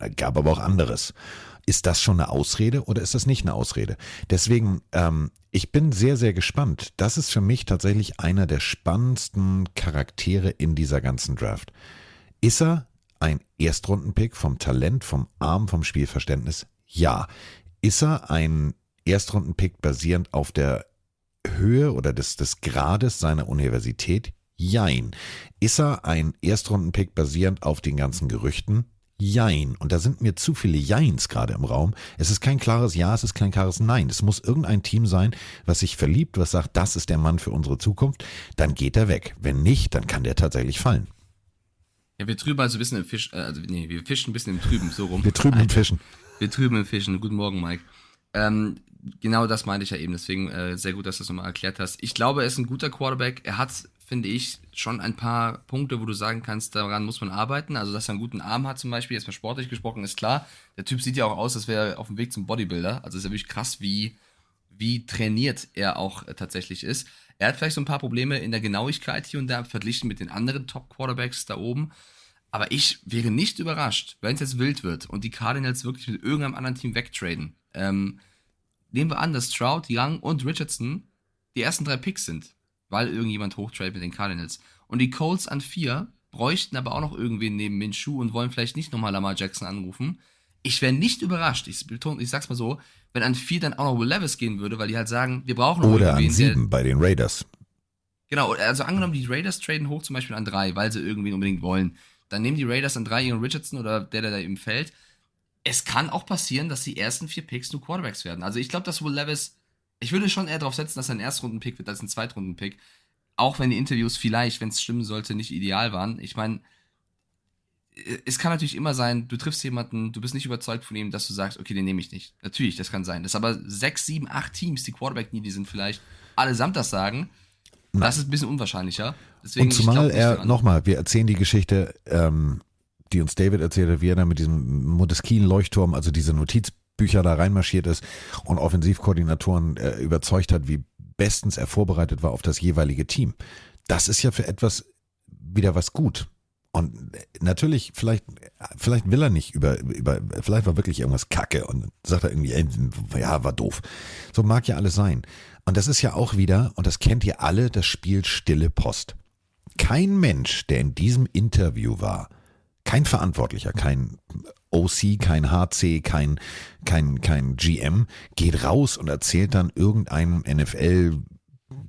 äh, gab aber auch anderes. Ist das schon eine Ausrede oder ist das nicht eine Ausrede? Deswegen, ähm, ich bin sehr, sehr gespannt. Das ist für mich tatsächlich einer der spannendsten Charaktere in dieser ganzen Draft. Ist er ein Erstrundenpick vom Talent, vom Arm, vom Spielverständnis? Ja. Ist er ein Erstrundenpick basierend auf der Höhe oder des, des Grades seiner Universität? Jein. Ist er ein Erstrundenpick basierend auf den ganzen Gerüchten? Jein. Und da sind mir zu viele Jeins gerade im Raum. Es ist kein klares Ja, es ist kein klares Nein. Es muss irgendein Team sein, was sich verliebt, was sagt, das ist der Mann für unsere Zukunft. Dann geht er weg. Wenn nicht, dann kann der tatsächlich fallen. Ja, wir trüben also ein bisschen im Fisch, äh, also nee, wir fischen ein bisschen im Trüben, so rum. Wir trüben im Fischen. Wir trüben im Fischen. Guten Morgen, Mike. Ähm, genau das meinte ich ja eben, deswegen äh, sehr gut, dass du das nochmal erklärt hast. Ich glaube, er ist ein guter Quarterback. Er hat, finde ich, schon ein paar Punkte, wo du sagen kannst, daran muss man arbeiten. Also, dass er einen guten Arm hat zum Beispiel, jetzt mal sportlich gesprochen, ist klar. Der Typ sieht ja auch aus, als wäre er auf dem Weg zum Bodybuilder. Also ist ja wirklich krass, wie, wie trainiert er auch äh, tatsächlich ist. Er hat vielleicht so ein paar Probleme in der Genauigkeit hier und da verglichen mit den anderen Top-Quarterbacks da oben. Aber ich wäre nicht überrascht, wenn es jetzt wild wird und die Cardinals wirklich mit irgendeinem anderen Team wegtraden. Ähm, nehmen wir an, dass Trout, Young und Richardson die ersten drei Picks sind, weil irgendjemand hochtradet mit den Cardinals. Und die Colts an vier bräuchten aber auch noch irgendwen neben Minshew und wollen vielleicht nicht nochmal Lamar Jackson anrufen. Ich wäre nicht überrascht, ich, betone, ich sag's mal so, wenn an vier dann auch noch Will Levis gehen würde, weil die halt sagen, wir brauchen noch Oder an sieben bei den Raiders. Genau, also angenommen, die Raiders traden hoch zum Beispiel an drei, weil sie irgendwie unbedingt wollen. Dann nehmen die Raiders an drei ihren Richardson oder der, der da eben fällt. Es kann auch passieren, dass die ersten vier Picks nur Quarterbacks werden. Also ich glaube, dass Will Levis, ich würde schon eher darauf setzen, dass er ein Erstrunden-Pick wird als ein Zweitrunden-Pick. Auch wenn die Interviews vielleicht, wenn es stimmen sollte, nicht ideal waren. Ich meine, es kann natürlich immer sein, du triffst jemanden, du bist nicht überzeugt von ihm, dass du sagst, okay, den nehme ich nicht. Natürlich, das kann sein. Das aber sechs, sieben, acht Teams, die Quarterback-Needy sind vielleicht, allesamt das sagen. Das ist ein bisschen unwahrscheinlicher. Deswegen, Und ich glaub zumal nicht er, nochmal, wir erzählen die Geschichte, ähm, die uns David erzählt hat, wie er da mit diesem Montesquieu-Leuchtturm, also diese Notizbücher da reinmarschiert ist und Offensivkoordinatoren äh, überzeugt hat, wie bestens er vorbereitet war auf das jeweilige Team. Das ist ja für etwas wieder was gut. Und natürlich, vielleicht, vielleicht will er nicht über, über, vielleicht war wirklich irgendwas Kacke und sagt er irgendwie, ja, war doof. So mag ja alles sein. Und das ist ja auch wieder, und das kennt ihr alle, das Spiel Stille Post. Kein Mensch, der in diesem Interview war, kein Verantwortlicher, kein OC, kein HC, kein, kein, kein GM, geht raus und erzählt dann irgendeinem NFL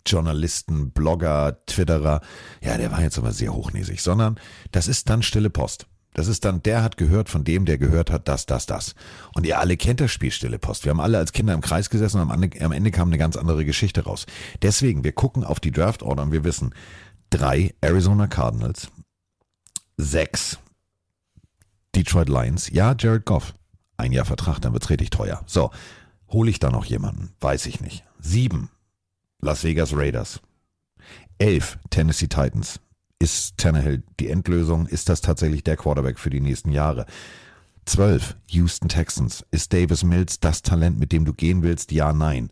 Journalisten, Blogger, Twitterer, ja, der war jetzt aber sehr hochnäsig, sondern das ist dann stille Post. Das ist dann, der hat gehört von dem, der gehört hat, das, das, das. Und ihr alle kennt das Spiel Stille Post. Wir haben alle als Kinder im Kreis gesessen und am Ende, am Ende kam eine ganz andere Geschichte raus. Deswegen, wir gucken auf die Draft Order und wir wissen, drei Arizona Cardinals, sechs Detroit Lions, ja, Jared Goff. Ein Jahr Vertrag, dann wird's richtig teuer. So, hole ich da noch jemanden? Weiß ich nicht. Sieben Las Vegas Raiders. Elf Tennessee Titans. Ist Tannehill die Endlösung? Ist das tatsächlich der Quarterback für die nächsten Jahre? 12. Houston Texans. Ist Davis Mills das Talent, mit dem du gehen willst? Ja, nein.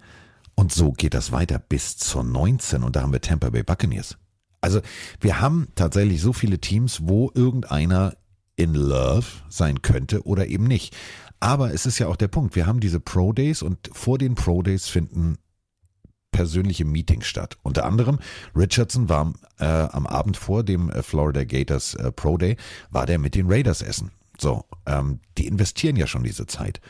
Und so geht das weiter bis zur 19 und da haben wir Tampa Bay Buccaneers. Also wir haben tatsächlich so viele Teams, wo irgendeiner in Love sein könnte oder eben nicht. Aber es ist ja auch der Punkt, wir haben diese Pro Days und vor den Pro Days finden persönliche Meetings statt. Unter anderem Richardson war äh, am Abend vor dem äh, Florida Gators äh, Pro Day, war der mit den Raiders essen. So, ähm, die investieren ja schon diese Zeit.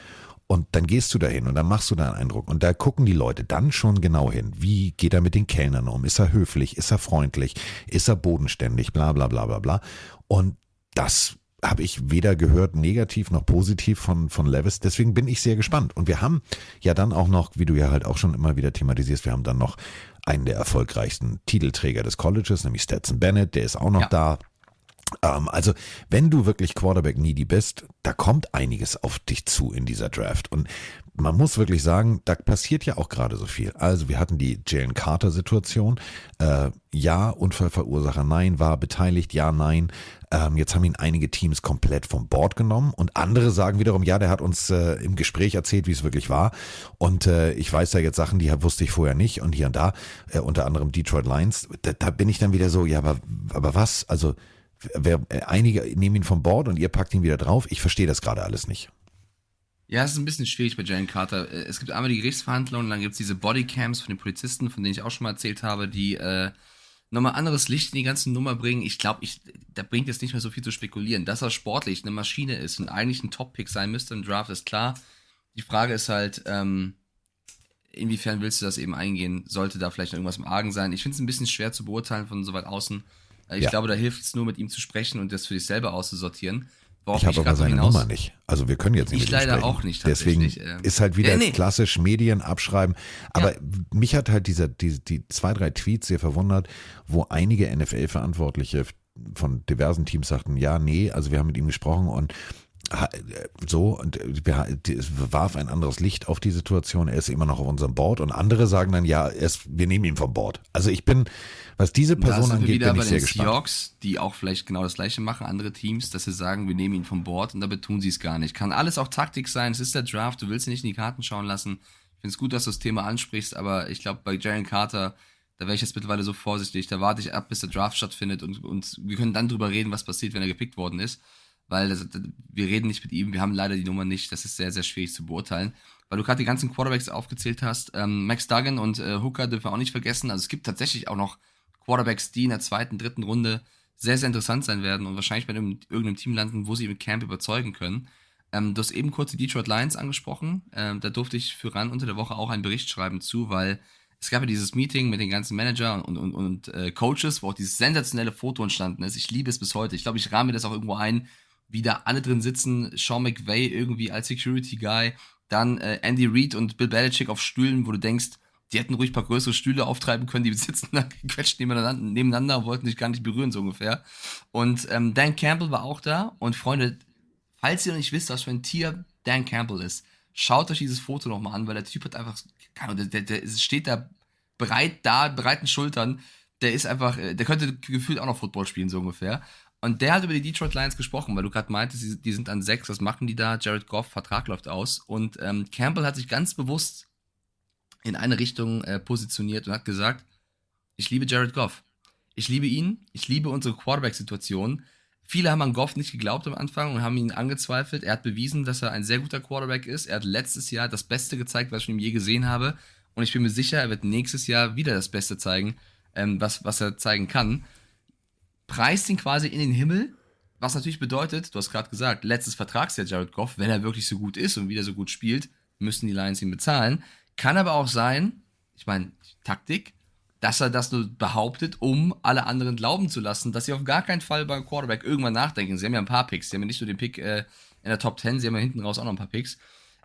Und dann gehst du dahin und dann machst du deinen Eindruck. Und da gucken die Leute dann schon genau hin. Wie geht er mit den Kellnern um? Ist er höflich? Ist er freundlich? Ist er bodenständig? Bla bla bla bla bla. Und das habe ich weder gehört negativ noch positiv von, von Levis. Deswegen bin ich sehr gespannt. Und wir haben ja dann auch noch, wie du ja halt auch schon immer wieder thematisierst, wir haben dann noch einen der erfolgreichsten Titelträger des Colleges, nämlich Stetson Bennett, der ist auch noch ja. da. Ähm, also, wenn du wirklich Quarterback needy bist, da kommt einiges auf dich zu in dieser Draft. Und man muss wirklich sagen, da passiert ja auch gerade so viel. Also wir hatten die Jalen Carter-Situation. Äh, ja, Unfallverursacher, nein, war beteiligt, ja, nein. Ähm, jetzt haben ihn einige Teams komplett vom Board genommen und andere sagen wiederum, ja, der hat uns äh, im Gespräch erzählt, wie es wirklich war. Und äh, ich weiß da jetzt Sachen, die wusste ich vorher nicht und hier und da, äh, unter anderem Detroit Lions. Da, da bin ich dann wieder so, ja, aber, aber was? Also wer, einige nehmen ihn vom Board und ihr packt ihn wieder drauf. Ich verstehe das gerade alles nicht. Ja, es ist ein bisschen schwierig bei Jalen Carter. Äh, es gibt einmal die Gerichtsverhandlungen, dann gibt es diese Bodycams von den Polizisten, von denen ich auch schon mal erzählt habe, die äh, nochmal anderes Licht in die ganze Nummer bringen. Ich glaube, ich, da bringt es nicht mehr so viel zu spekulieren. Dass er sportlich eine Maschine ist und eigentlich ein Top-Pick sein müsste im Draft, ist klar. Die Frage ist halt, ähm, inwiefern willst du das eben eingehen? Sollte da vielleicht noch irgendwas im Argen sein? Ich finde es ein bisschen schwer zu beurteilen von so weit außen. Äh, ich ja. glaube, da hilft es nur, mit ihm zu sprechen und das für dich selber auszusortieren. Ich habe aber seine hinaus, Nummer nicht. Also wir können jetzt nicht. Ich leider sprechen. auch nicht. Deswegen äh, ist halt wieder nee, nee. klassisch Medien abschreiben. Aber ja. mich hat halt dieser, die, die zwei, drei Tweets sehr verwundert, wo einige NFL-Verantwortliche von diversen Teams sagten, ja, nee, also wir haben mit ihm gesprochen und so und es warf ein anderes Licht auf die Situation. Er ist immer noch auf unserem Board und andere sagen dann ja, erst, wir nehmen ihn vom Board. Also ich bin, was diese Person angeht, bin ich sehr gespannt. Seahawks, die auch vielleicht genau das Gleiche machen, andere Teams, dass sie sagen, wir nehmen ihn vom Board und dabei tun sie es gar nicht. Kann alles auch Taktik sein. Es ist der Draft. Du willst ihn nicht in die Karten schauen lassen. Ich finde es gut, dass du das Thema ansprichst, aber ich glaube bei Jalen Carter da wäre ich jetzt mittlerweile so vorsichtig. Da warte ich ab, bis der Draft stattfindet und, und wir können dann drüber reden, was passiert, wenn er gepickt worden ist weil das, wir reden nicht mit ihm, wir haben leider die Nummer nicht, das ist sehr, sehr schwierig zu beurteilen. Weil du gerade die ganzen Quarterbacks aufgezählt hast, ähm, Max Duggan und äh, Hooker dürfen wir auch nicht vergessen. Also es gibt tatsächlich auch noch Quarterbacks, die in der zweiten, dritten Runde sehr, sehr interessant sein werden und wahrscheinlich bei irgendeinem Team landen, wo sie im Camp überzeugen können. Ähm, du hast eben kurz die Detroit Lions angesprochen. Ähm, da durfte ich für RAN unter der Woche auch einen Bericht schreiben zu, weil es gab ja dieses Meeting mit den ganzen Manager und, und, und äh, Coaches, wo auch dieses sensationelle Foto entstanden ist. Ich liebe es bis heute. Ich glaube, ich rahme das auch irgendwo ein, wie da alle drin sitzen, Sean McVay irgendwie als Security Guy, dann äh, Andy Reid und Bill Belichick auf Stühlen, wo du denkst, die hätten ruhig ein paar größere Stühle auftreiben können, die sitzen da gequetscht nebeneinander, nebeneinander und wollten sich gar nicht berühren, so ungefähr. Und ähm, Dan Campbell war auch da. Und Freunde, falls ihr noch nicht wisst, was für ein Tier Dan Campbell ist, schaut euch dieses Foto nochmal an, weil der Typ hat einfach, der, der, der steht da breit da, breiten Schultern, der ist einfach, äh, der könnte gefühlt auch noch Football spielen, so ungefähr. Und der hat über die Detroit Lions gesprochen, weil du gerade meintest, die sind an sechs, was machen die da? Jared Goff, Vertrag läuft aus. Und ähm, Campbell hat sich ganz bewusst in eine Richtung äh, positioniert und hat gesagt, ich liebe Jared Goff. Ich liebe ihn, ich liebe unsere Quarterback-Situation. Viele haben an Goff nicht geglaubt am Anfang und haben ihn angezweifelt. Er hat bewiesen, dass er ein sehr guter Quarterback ist. Er hat letztes Jahr das Beste gezeigt, was ich von ihm je gesehen habe. Und ich bin mir sicher, er wird nächstes Jahr wieder das Beste zeigen, ähm, was, was er zeigen kann preist ihn quasi in den Himmel, was natürlich bedeutet, du hast gerade gesagt, letztes Vertragsjahr Jared Goff, wenn er wirklich so gut ist und wieder so gut spielt, müssen die Lions ihn bezahlen. Kann aber auch sein, ich meine, Taktik, dass er das nur behauptet, um alle anderen glauben zu lassen, dass sie auf gar keinen Fall beim Quarterback irgendwann nachdenken. Sie haben ja ein paar Picks, sie haben ja nicht nur den Pick äh, in der Top 10, sie haben ja hinten raus auch noch ein paar Picks.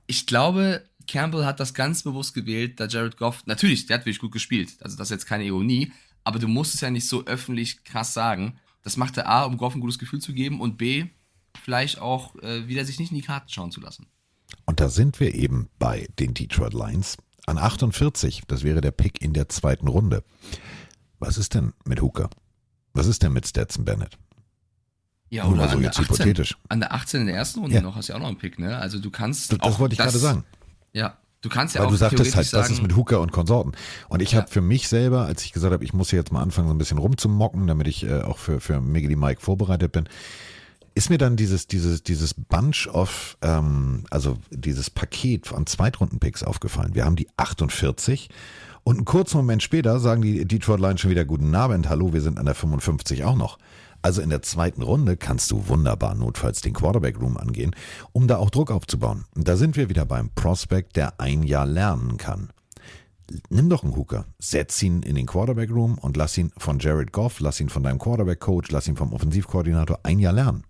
Ich glaube, Campbell hat das ganz bewusst gewählt, da Jared Goff, natürlich, der hat wirklich gut gespielt, also das ist jetzt keine Ironie, aber du musst es ja nicht so öffentlich krass sagen. Das macht er A, um Goff ein gutes Gefühl zu geben und B, vielleicht auch äh, wieder sich nicht in die Karten schauen zu lassen. Und da sind wir eben bei den Detroit Lions. An 48, das wäre der Pick in der zweiten Runde. Was ist denn mit Hooker? Was ist denn mit Stetson Bennett? Ja, Nur oder so an der jetzt 18. hypothetisch. An der 18 in der ersten Runde Ja. noch hast du ja auch noch einen Pick, ne? Also du kannst Das, auch wollte ich gerade sagen. Ja, du kannst ja Weil auch du sagtest halt, sagen, das ist mit Hooker und Konsorten. Und ich Ja. habe für mich selber, als ich gesagt habe, ich muss hier jetzt mal anfangen, so ein bisschen rumzumocken, damit ich äh, auch für, für Miggity Mike vorbereitet bin, ist mir dann dieses, dieses, dieses Bunch of, ähm, also dieses Paket an Zweitrunden-Picks aufgefallen. Wir haben die 48 und einen kurzen Moment später sagen die Detroit Lions schon wieder guten Abend, hallo, wir sind an der 55 auch noch. Also in der zweiten Runde kannst du wunderbar notfalls den Quarterback Room angehen, um da auch Druck aufzubauen. Da sind wir wieder beim Prospect, der ein Jahr lernen kann. Nimm doch einen Hooker, setz ihn in den Quarterback Room und lass ihn von Jared Goff, lass ihn von deinem Quarterback Coach, lass ihn vom Offensivkoordinator ein Jahr lernen.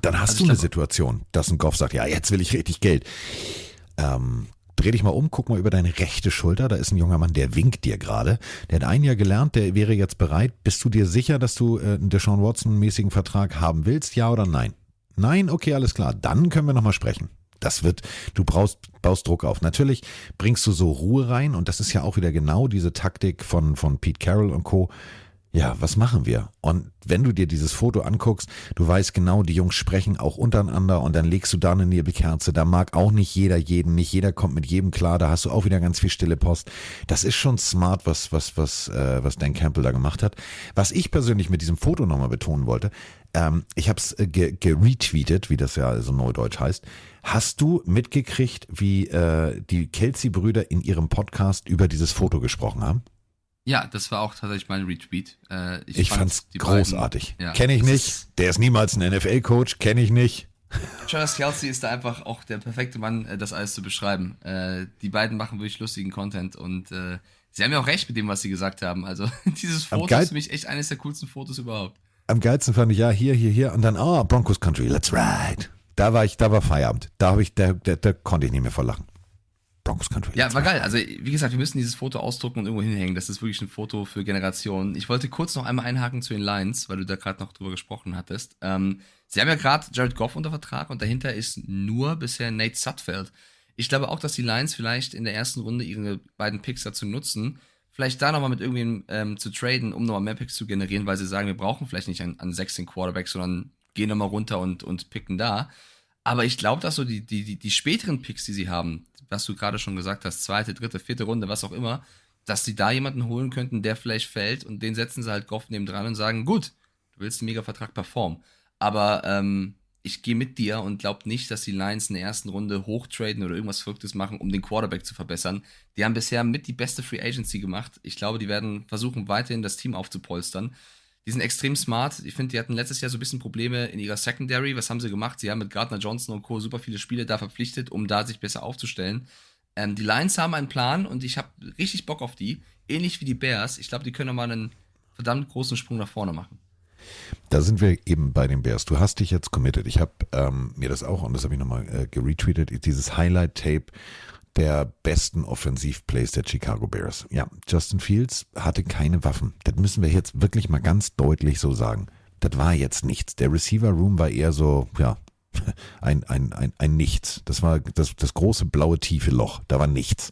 Dann hast Also du eine Situation, dass ein Goff sagt, ja, jetzt will ich richtig Geld. Ähm, dreh dich mal um, guck mal über deine rechte Schulter, da ist ein junger Mann, der winkt dir gerade. Der hat ein Jahr gelernt, der wäre jetzt bereit. Bist du dir sicher, dass du äh, einen Deshaun Watson-mäßigen Vertrag haben willst, ja oder nein? Nein, okay, alles klar. Dann können wir nochmal sprechen. Das wird, du brauchst, baust Druck auf. Natürlich bringst du so Ruhe rein und das ist ja auch wieder genau diese Taktik von, von Pete Carroll und Co. Ja, was machen wir? Und wenn du dir dieses Foto anguckst, du weißt genau, die Jungs sprechen auch untereinander und dann legst du da eine Nebelkerze. Da mag auch nicht jeder jeden, nicht jeder kommt mit jedem klar. Da hast du auch wieder ganz viel stille Post. Das ist schon smart, was was was äh, was Dan Campbell da gemacht hat. Was ich persönlich mit diesem Foto nochmal betonen wollte, ähm, ich habe es äh, ge geretweetet, wie das ja so neudeutsch heißt. Hast du mitgekriegt, wie äh, die Kelsey-Brüder in ihrem Podcast über dieses Foto gesprochen haben? Ja, das war auch tatsächlich mein Retweet. Äh, Ich, fand fand's beiden- großartig. ja, Kenne ich nicht. Der ist niemals ein NFL-Coach. Kenne ich nicht. Travis Kelsey ist da einfach auch der perfekte Mann, äh, das alles zu beschreiben. Äh, die beiden machen wirklich lustigen Content und äh, sie haben ja auch recht mit dem, was sie gesagt haben. Also dieses Foto geil- ist für mich echt eines der coolsten Fotos überhaupt. Am geilsten fand ich ja hier, hier, hier und dann, ah, Broncos Country, let's ride. Da war ich, da war Feierabend. Da habe ich, da, da, da konnte ich nicht mehr vor lachen. Broncos Country. Ja, war geil. Also, wie gesagt, wir müssen dieses Foto ausdrucken und irgendwo hinhängen. Das ist wirklich ein Foto für Generationen. Ich wollte kurz noch einmal einhaken zu den Lions, weil du da gerade noch drüber gesprochen hattest. Ähm, sie haben ja gerade Jared Goff unter Vertrag und dahinter ist nur bisher Nate Sutfeld. Ich glaube auch, dass die Lions vielleicht in der ersten Runde ihre beiden Picks dazu nutzen, vielleicht da nochmal mit irgendwem ähm, zu traden, um nochmal mehr Picks zu generieren, weil sie sagen, wir brauchen vielleicht nicht an, an 16 Quarterbacks, sondern gehen nochmal runter und, und picken da. Aber ich glaube, dass so die, die, die, die späteren Picks, die sie haben, was du gerade schon gesagt hast, zweite, dritte, vierte Runde, was auch immer, dass sie da jemanden holen könnten, der vielleicht fällt und den setzen sie halt Goff neben dran und sagen, gut, du willst einen Mega-Vertrag performen. Aber ähm, ich gehe mit dir und glaube nicht, dass die Lions in der ersten Runde hochtraden oder irgendwas Verrücktes machen, um den Quarterback zu verbessern. Die haben bisher mit die beste Free Agency gemacht. Ich glaube, die werden versuchen, weiterhin das Team aufzupolstern. Die sind extrem smart. Ich finde, die hatten letztes Jahr so ein bisschen Probleme in ihrer Secondary. Was haben sie gemacht? Sie haben mit Gardner Johnson und Co. super viele Spiele da verpflichtet, um da sich besser aufzustellen. Ähm, die Lions haben einen Plan und ich habe richtig Bock auf die. Ähnlich wie die Bears. Ich glaube, die können nochmal einen verdammt großen Sprung nach vorne machen. Da sind wir eben bei den Bears. Du hast dich jetzt committed. Ich habe ähm, mir das auch, und das habe ich nochmal äh, geretweetet, dieses Highlight-Tape der besten Offensivplays der Chicago Bears. Ja, Justin Fields hatte keine Waffen. Das müssen wir jetzt wirklich mal ganz deutlich so sagen. Das war jetzt nichts. Der Receiver Room war eher so, ja, ein, ein, ein, ein Nichts. Das war das, das große blaue tiefe Loch. Da war nichts.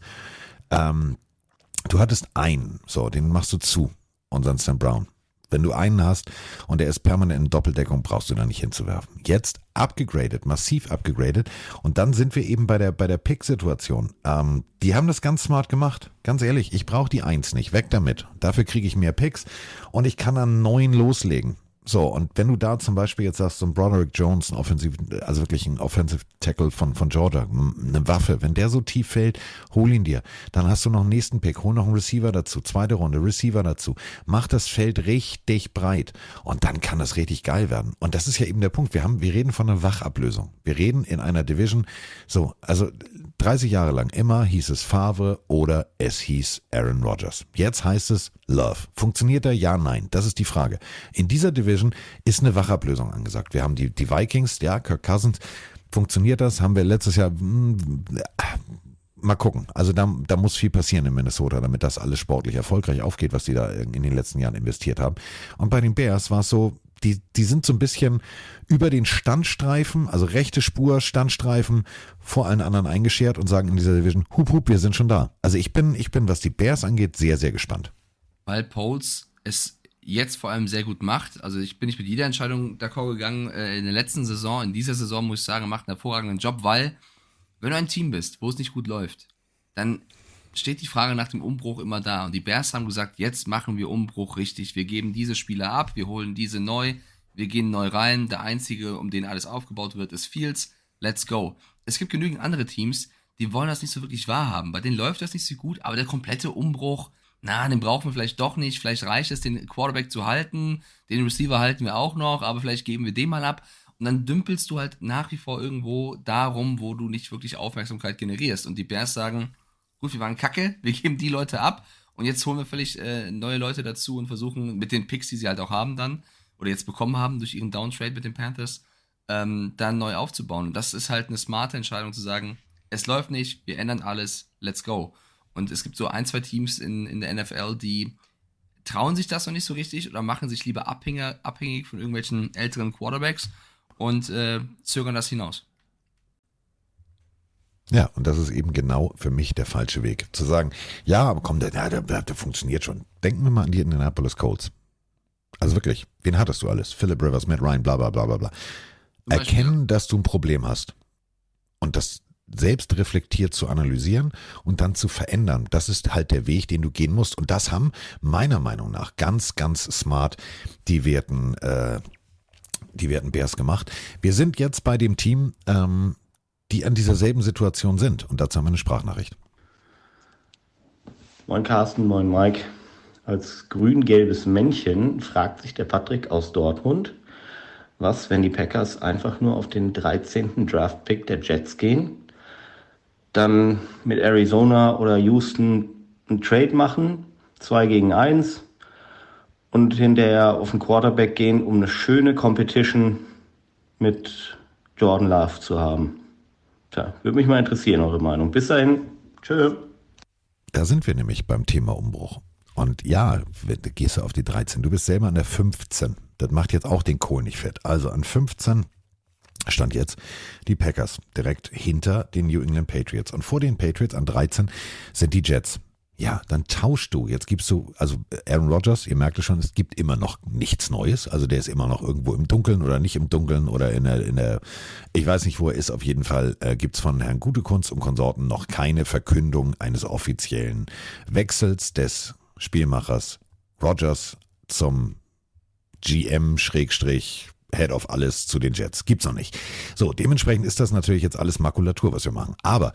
Ähm, du hattest einen, so, den machst du zu, unseren Sam Brown. Wenn du einen hast und der ist permanent in Doppeldeckung, brauchst du da nicht hinzuwerfen. Jetzt abgegradet, massiv abgegradet. Und dann sind wir eben bei der, bei der Pick-Situation. Ähm, die haben das ganz smart gemacht. Ganz ehrlich, ich brauche die Eins nicht. Weg damit. Dafür kriege ich mehr Picks und ich kann dann neun loslegen. So, und wenn du da zum Beispiel jetzt sagst, so ein Broderick Jones, ein Offensiv, also wirklich ein Offensive Tackle von, von Georgia, eine Waffe, wenn der so tief fällt, hol ihn dir. Dann hast du noch einen nächsten Pick, hol noch einen Receiver dazu, zweite Runde, Receiver dazu. Mach das Feld richtig breit. Und dann kann das richtig geil werden. Und das ist ja eben der Punkt. Wir haben, wir reden von einer Wachablösung. Wir reden in einer Division, so, also 30 Jahre lang immer hieß es Favre oder es hieß Aaron Rodgers. Jetzt heißt es Love. Funktioniert er? Ja, nein. Das ist die Frage. In dieser Division ist eine Wachablösung angesagt. Wir haben die, die Vikings, ja, Kirk Cousins. Funktioniert das? Haben wir letztes Jahr, hm, mal gucken. Also da, da muss viel passieren in Minnesota, damit das alles sportlich erfolgreich aufgeht, was die da in den letzten Jahren investiert haben. Und bei den Bears war es so, die, die sind so ein bisschen über den Standstreifen, also rechte Spur, Standstreifen vor allen anderen eingeschert und sagen in dieser Division, hup, hup, wir sind schon da. Also ich bin, ich bin, was die Bears angeht, sehr, sehr gespannt. Weil Poles es jetzt vor allem sehr gut macht. Also ich bin nicht mit jeder Entscheidung d'accord gegangen. Äh, in der letzten Saison, in dieser Saison muss ich sagen, macht einen hervorragenden Job, weil wenn du ein Team bist, wo es nicht gut läuft, dann steht die Frage nach dem Umbruch immer da. Und die Bears haben gesagt, jetzt machen wir Umbruch richtig. Wir geben diese Spieler ab, wir holen diese neu, wir gehen neu rein. Der einzige, um den alles aufgebaut wird, ist Fields. Let's go. Es gibt genügend andere Teams, die wollen das nicht so wirklich wahrhaben. Bei denen läuft das nicht so gut, aber der komplette Umbruch, na, den brauchen wir vielleicht doch nicht. Vielleicht reicht es, den Quarterback zu halten. Den Receiver halten wir auch noch, aber vielleicht geben wir den mal ab. Und dann dümpelst du halt nach wie vor irgendwo darum, wo du nicht wirklich Aufmerksamkeit generierst. Und die Bears sagen, gut, wir waren kacke, wir geben die Leute ab und jetzt holen wir völlig äh, neue Leute dazu und versuchen mit den Picks, die sie halt auch haben dann, oder jetzt bekommen haben durch ihren Downtrade mit den Panthers, ähm, dann neu aufzubauen. Und das ist halt eine smarte Entscheidung zu sagen, es läuft nicht, wir ändern alles, let's go. Und es gibt so ein, zwei Teams in, in der NFL, die trauen sich das noch nicht so richtig oder machen sich lieber abhängig, abhängig von irgendwelchen älteren Quarterbacks und äh, zögern das hinaus. Ja, und das ist eben genau für mich der falsche Weg. Zu sagen, ja, aber komm, der, der, der, der funktioniert schon. Denken wir mal an die Indianapolis Colts. Also wirklich, wen hattest du alles? Philip Rivers, Matt Ryan, bla bla bla bla bla. Erkennen, dass du ein Problem hast. Und das selbst reflektiert zu analysieren und dann zu verändern. Das ist halt der Weg, den du gehen musst. Und das haben meiner Meinung nach ganz, ganz smart die werten, äh, die werten Bears gemacht. Wir sind jetzt bei dem Team, ähm, die an dieser selben Situation sind. Und dazu haben wir eine Sprachnachricht. Moin Carsten, moin Mike. Als grün-gelbes Männchen fragt sich der Patrick aus Dortmund, was, wenn die Packers einfach nur auf den 13. Draft-Pick der Jets gehen, dann mit Arizona oder Houston einen Trade machen, zwei gegen eins und hinterher auf den Quarterback gehen, um eine schöne Competition mit Jordan Love zu haben. Tja, würde mich mal interessieren, eure Meinung. Bis dahin. Tschö. Da sind wir nämlich beim Thema Umbruch. Und ja, gehst du auf die 13. Du bist selber an der 15. Das macht jetzt auch den Kohl nicht fett. Also an 15 stand jetzt die Packers direkt hinter den New England Patriots. Und vor den Patriots an 13 sind die Jets. Ja, dann tauschst du. Jetzt gibst du, also Aaron Rodgers, ihr merkt es schon, es gibt immer noch nichts Neues. Also der ist immer noch irgendwo im Dunkeln oder nicht im Dunkeln oder in der, in der ich weiß nicht, wo er ist. Auf jeden Fall äh, gibt's von Herrn Gutekunst und Konsorten noch keine Verkündung eines offiziellen Wechsels des Spielmachers Rodgers zum GM Schrägstrich Head of alles zu den Jets. Gibt's noch nicht. So, dementsprechend ist das natürlich jetzt alles Makulatur, was wir machen. Aber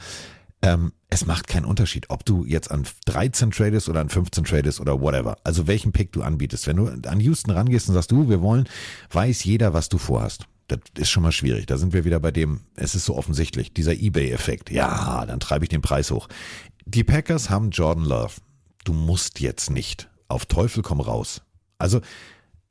ähm, es macht keinen Unterschied, ob du jetzt an 13 tradest oder an 15 tradest oder whatever. Also welchen Pick du anbietest. Wenn du an Houston rangehst und sagst, du, wir wollen, weiß jeder, was du vorhast. Das ist schon mal schwierig. Da sind wir wieder bei dem, es ist so offensichtlich, dieser Ebay-Effekt. Ja, dann treibe ich den Preis hoch. Die Packers haben Jordan Love. Du musst jetzt nicht. Auf Teufel komm raus. Also,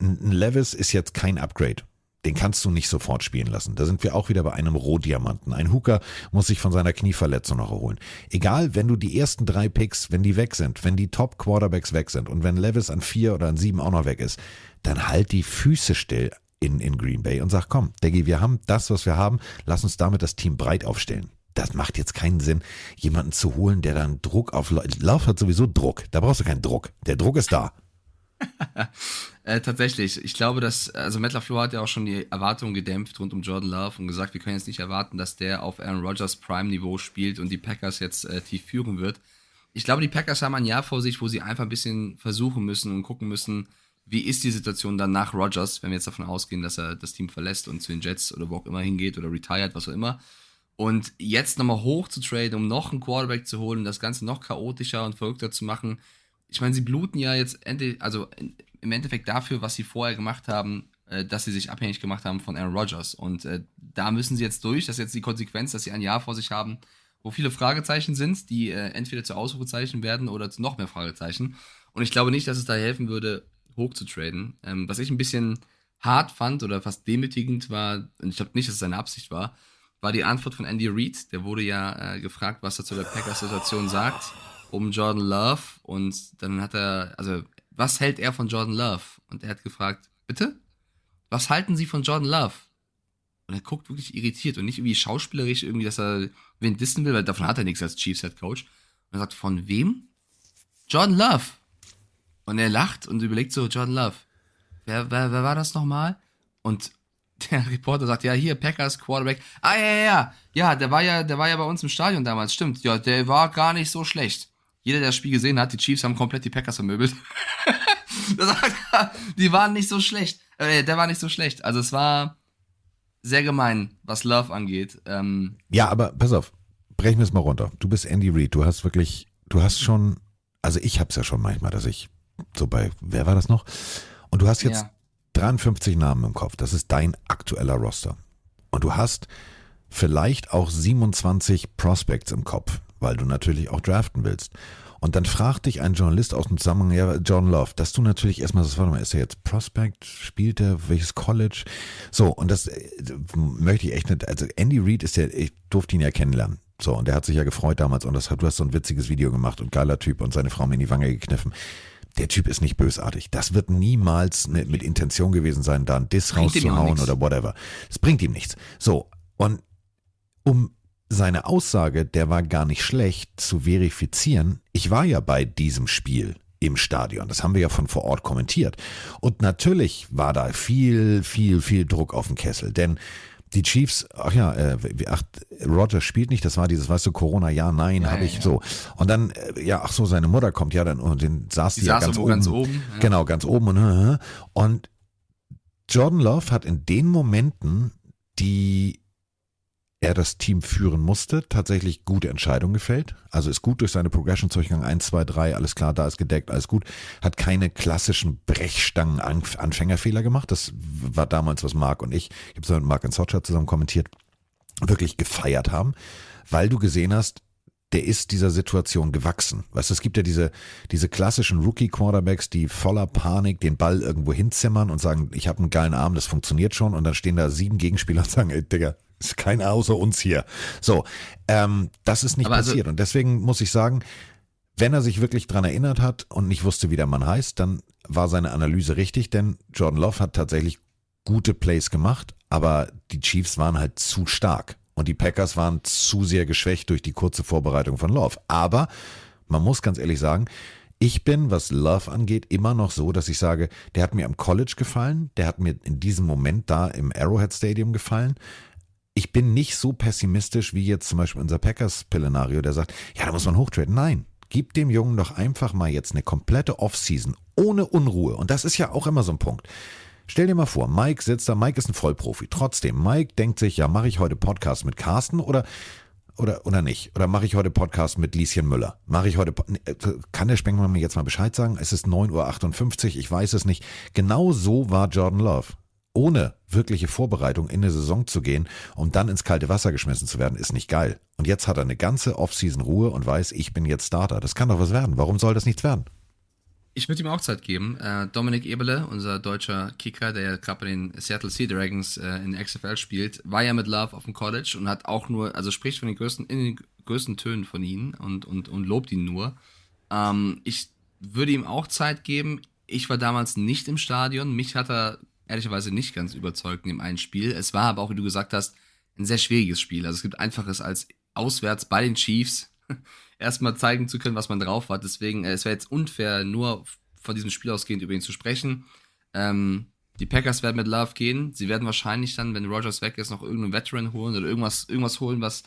ein Levis ist jetzt kein Upgrade den kannst du nicht sofort spielen lassen. Da sind wir auch wieder bei einem Rohdiamanten. Ein Hooker muss sich von seiner Knieverletzung noch erholen. Egal, wenn du die ersten drei Picks, wenn die weg sind, wenn die Top Quarterbacks weg sind und wenn Levis an vier oder an sieben auch noch weg ist, dann halt die Füße still in, in Green Bay und sag, komm, Deggy, wir haben das, was wir haben, lass uns damit das Team breit aufstellen. Das macht jetzt keinen Sinn, jemanden zu holen, der dann Druck auf Lauf hat sowieso Druck. Da brauchst du keinen Druck. Der Druck ist da. äh, tatsächlich, ich glaube, dass, also Matt LaFleur hat ja auch schon die Erwartungen gedämpft rund um Jordan Love und gesagt, wir können jetzt nicht erwarten, dass der auf Aaron Rodgers Prime-Niveau spielt und die Packers jetzt äh, tief führen wird. Ich glaube, die Packers haben ein Jahr vor sich, wo sie einfach ein bisschen versuchen müssen und gucken müssen, wie ist die Situation dann nach Rodgers, wenn wir jetzt davon ausgehen, dass er das Team verlässt und zu den Jets oder wo auch immer hingeht oder retired, was auch immer. Und jetzt nochmal hoch zu traden, um noch einen Quarterback zu holen, das Ganze noch chaotischer und verrückter zu machen, ich meine, sie bluten ja jetzt also im Endeffekt dafür, was sie vorher gemacht haben, äh, dass sie sich abhängig gemacht haben von Aaron Rodgers. Und äh, da müssen sie jetzt durch. Das ist jetzt die Konsequenz, dass sie ein Jahr vor sich haben, wo viele Fragezeichen sind, die äh, entweder zu Ausrufezeichen werden oder zu noch mehr Fragezeichen. Und ich glaube nicht, dass es da helfen würde, hoch zu traden. Ähm, was ich ein bisschen hart fand oder fast demütigend war, und ich glaube nicht, dass es seine Absicht war, war die Antwort von Andy Reid. Der wurde ja äh, gefragt, was er zu der Packers-Situation sagt um Jordan Love und dann hat er, also, was hält er von Jordan Love? Und er hat gefragt, bitte? Was halten Sie von Jordan Love? Und er guckt wirklich irritiert und nicht irgendwie schauspielerisch irgendwie, dass er wen dissen will, weil davon hat er nichts als Chiefs Head Coach. Und er sagt, von wem? Jordan Love. Und er lacht und überlegt so, Jordan Love. wer, wer, wer war das nochmal? Und der Reporter sagt, ja, hier, Packers Quarterback. Ah, ja, ja, ja. Ja, der war ja, der war ja bei uns im Stadion damals, stimmt. Ja, der war gar nicht so schlecht. Jeder, der das Spiel gesehen hat, die Chiefs haben komplett die Packers vermöbelt. Er, die waren nicht so schlecht. Äh, der war nicht so schlecht. Also es war sehr gemein, was Love angeht. Ähm, Ja, aber pass auf, brechen wir es mal runter. Du bist Andy Reid, du hast wirklich, du hast schon, also ich hab's ja schon manchmal, dass ich so bei, wer war das noch? Und du hast jetzt Ja. 53 Namen im Kopf, das ist dein aktueller Roster. Und du hast vielleicht auch 27 Prospects im Kopf, weil du natürlich auch draften willst. Und dann fragt dich ein Journalist aus dem Zusammenhang, ja, John Love, dass du natürlich erstmal, das warte mal, ist er jetzt Prospect, spielt er, welches College? So, und das äh, möchte ich echt nicht, also Andy Reid ist der, ich durfte ihn ja kennenlernen. So, und der hat sich ja gefreut damals und das hat, du hast so ein witziges Video gemacht und geiler Typ und seine Frau mir in die Wange gekniffen. Der Typ ist nicht bösartig. Das wird niemals mit, mit Intention gewesen sein, da einen Diss Bringt rauszuhauen oder whatever. Es bringt ihm nichts. So, und um seine Aussage, der war gar nicht schlecht, zu verifizieren, ich war ja bei diesem Spiel im Stadion. Das haben wir ja von vor Ort kommentiert. Und natürlich war da viel, viel, viel Druck auf dem Kessel. Denn die Chiefs, ach ja, äh, ach, Roger spielt nicht, das war dieses, weißt du, Corona, ja, nein, Ja, habe ich ja. so. Und dann, äh, ja, ach so, seine Mutter kommt ja dann und den saß die, die ja saß ganz oben. ganz oben. Ja. Genau, ganz oben und und Jordan Love hat in den Momenten, die er das Team führen musste, tatsächlich gute Entscheidungen gefällt. Also ist gut durch seine Progression durchgegangen. 1, 2, 3, alles klar, da ist gedeckt, alles gut. Hat keine klassischen Brechstangen-Anfängerfehler gemacht. Das war damals, was Marc und ich, ich habe es mit Marc und Socha zusammen kommentiert, wirklich gefeiert haben, weil du gesehen hast, der ist dieser Situation gewachsen. Weißt du, es gibt ja diese, diese klassischen Rookie-Quarterbacks, die voller Panik den Ball irgendwo hinzimmern und sagen, ich habe einen geilen Arm, das funktioniert schon. Und dann stehen da sieben Gegenspieler und sagen, ey, Digga, ist keiner außer uns hier. So, ähm, das ist nicht Aber also- passiert. und deswegen muss ich sagen, wenn er sich wirklich dran erinnert hat und nicht wusste, wie der Mann heißt, dann war seine Analyse richtig, denn Jordan Love hat tatsächlich gute Plays gemacht, aber die Chiefs waren halt zu stark und die Packers waren zu sehr geschwächt durch die kurze Vorbereitung von Love. Aber man muss ganz ehrlich sagen, ich bin, was Love angeht, immer noch so, dass ich sage, der hat mir am College gefallen, der hat mir in diesem Moment da im Arrowhead Stadium gefallen. Ich bin nicht so pessimistisch wie jetzt zum Beispiel unser Packers-Pillenario, der sagt, ja, da muss man hochtraden. Nein, gib dem Jungen doch einfach mal jetzt eine komplette Offseason ohne Unruhe. Und das ist ja auch immer so ein Punkt. Stell dir mal vor, Mike sitzt da, Mike ist ein Vollprofi. Trotzdem, Mike denkt sich, ja, mache ich heute Podcast mit Carsten oder oder, oder nicht? Oder mache ich heute Podcast mit Lieschen Müller? Mache ich heute, äh, kann der Spengler mir jetzt mal Bescheid sagen? Es ist 9.58 Uhr, ich weiß es nicht. Genau so war Jordan Love. Ohne wirkliche Vorbereitung in eine Saison zu gehen, um dann ins kalte Wasser geschmissen zu werden, ist nicht geil. Und jetzt hat er eine ganze Offseason Ruhe und weiß, ich bin jetzt Starter. Das kann doch was werden. Warum soll das nichts werden? Ich würde ihm auch Zeit geben. Äh, Dominik Eberle, unser deutscher Kicker, der ja gerade bei den Seattle Sea Dragons äh, in der XFL spielt, war ja mit Love auf dem College und hat auch nur, also spricht von den größten, in den größten Tönen von ihm und, und, und lobt ihn nur. Ähm, ich würde ihm auch Zeit geben. Ich war damals nicht im Stadion. Mich hat er ehrlicherweise nicht ganz überzeugt in dem einen Spiel. Es war aber auch, wie du gesagt hast, ein sehr schwieriges Spiel. Also es gibt einfaches als auswärts bei den Chiefs erstmal zeigen zu können, was man drauf hat. Deswegen, äh, es wäre jetzt unfair, nur von diesem Spiel ausgehend über ihn zu sprechen. Ähm, die Packers werden mit Love gehen. Sie werden wahrscheinlich dann, wenn Rogers weg ist, noch irgendeinen Veteran holen oder irgendwas, irgendwas holen, was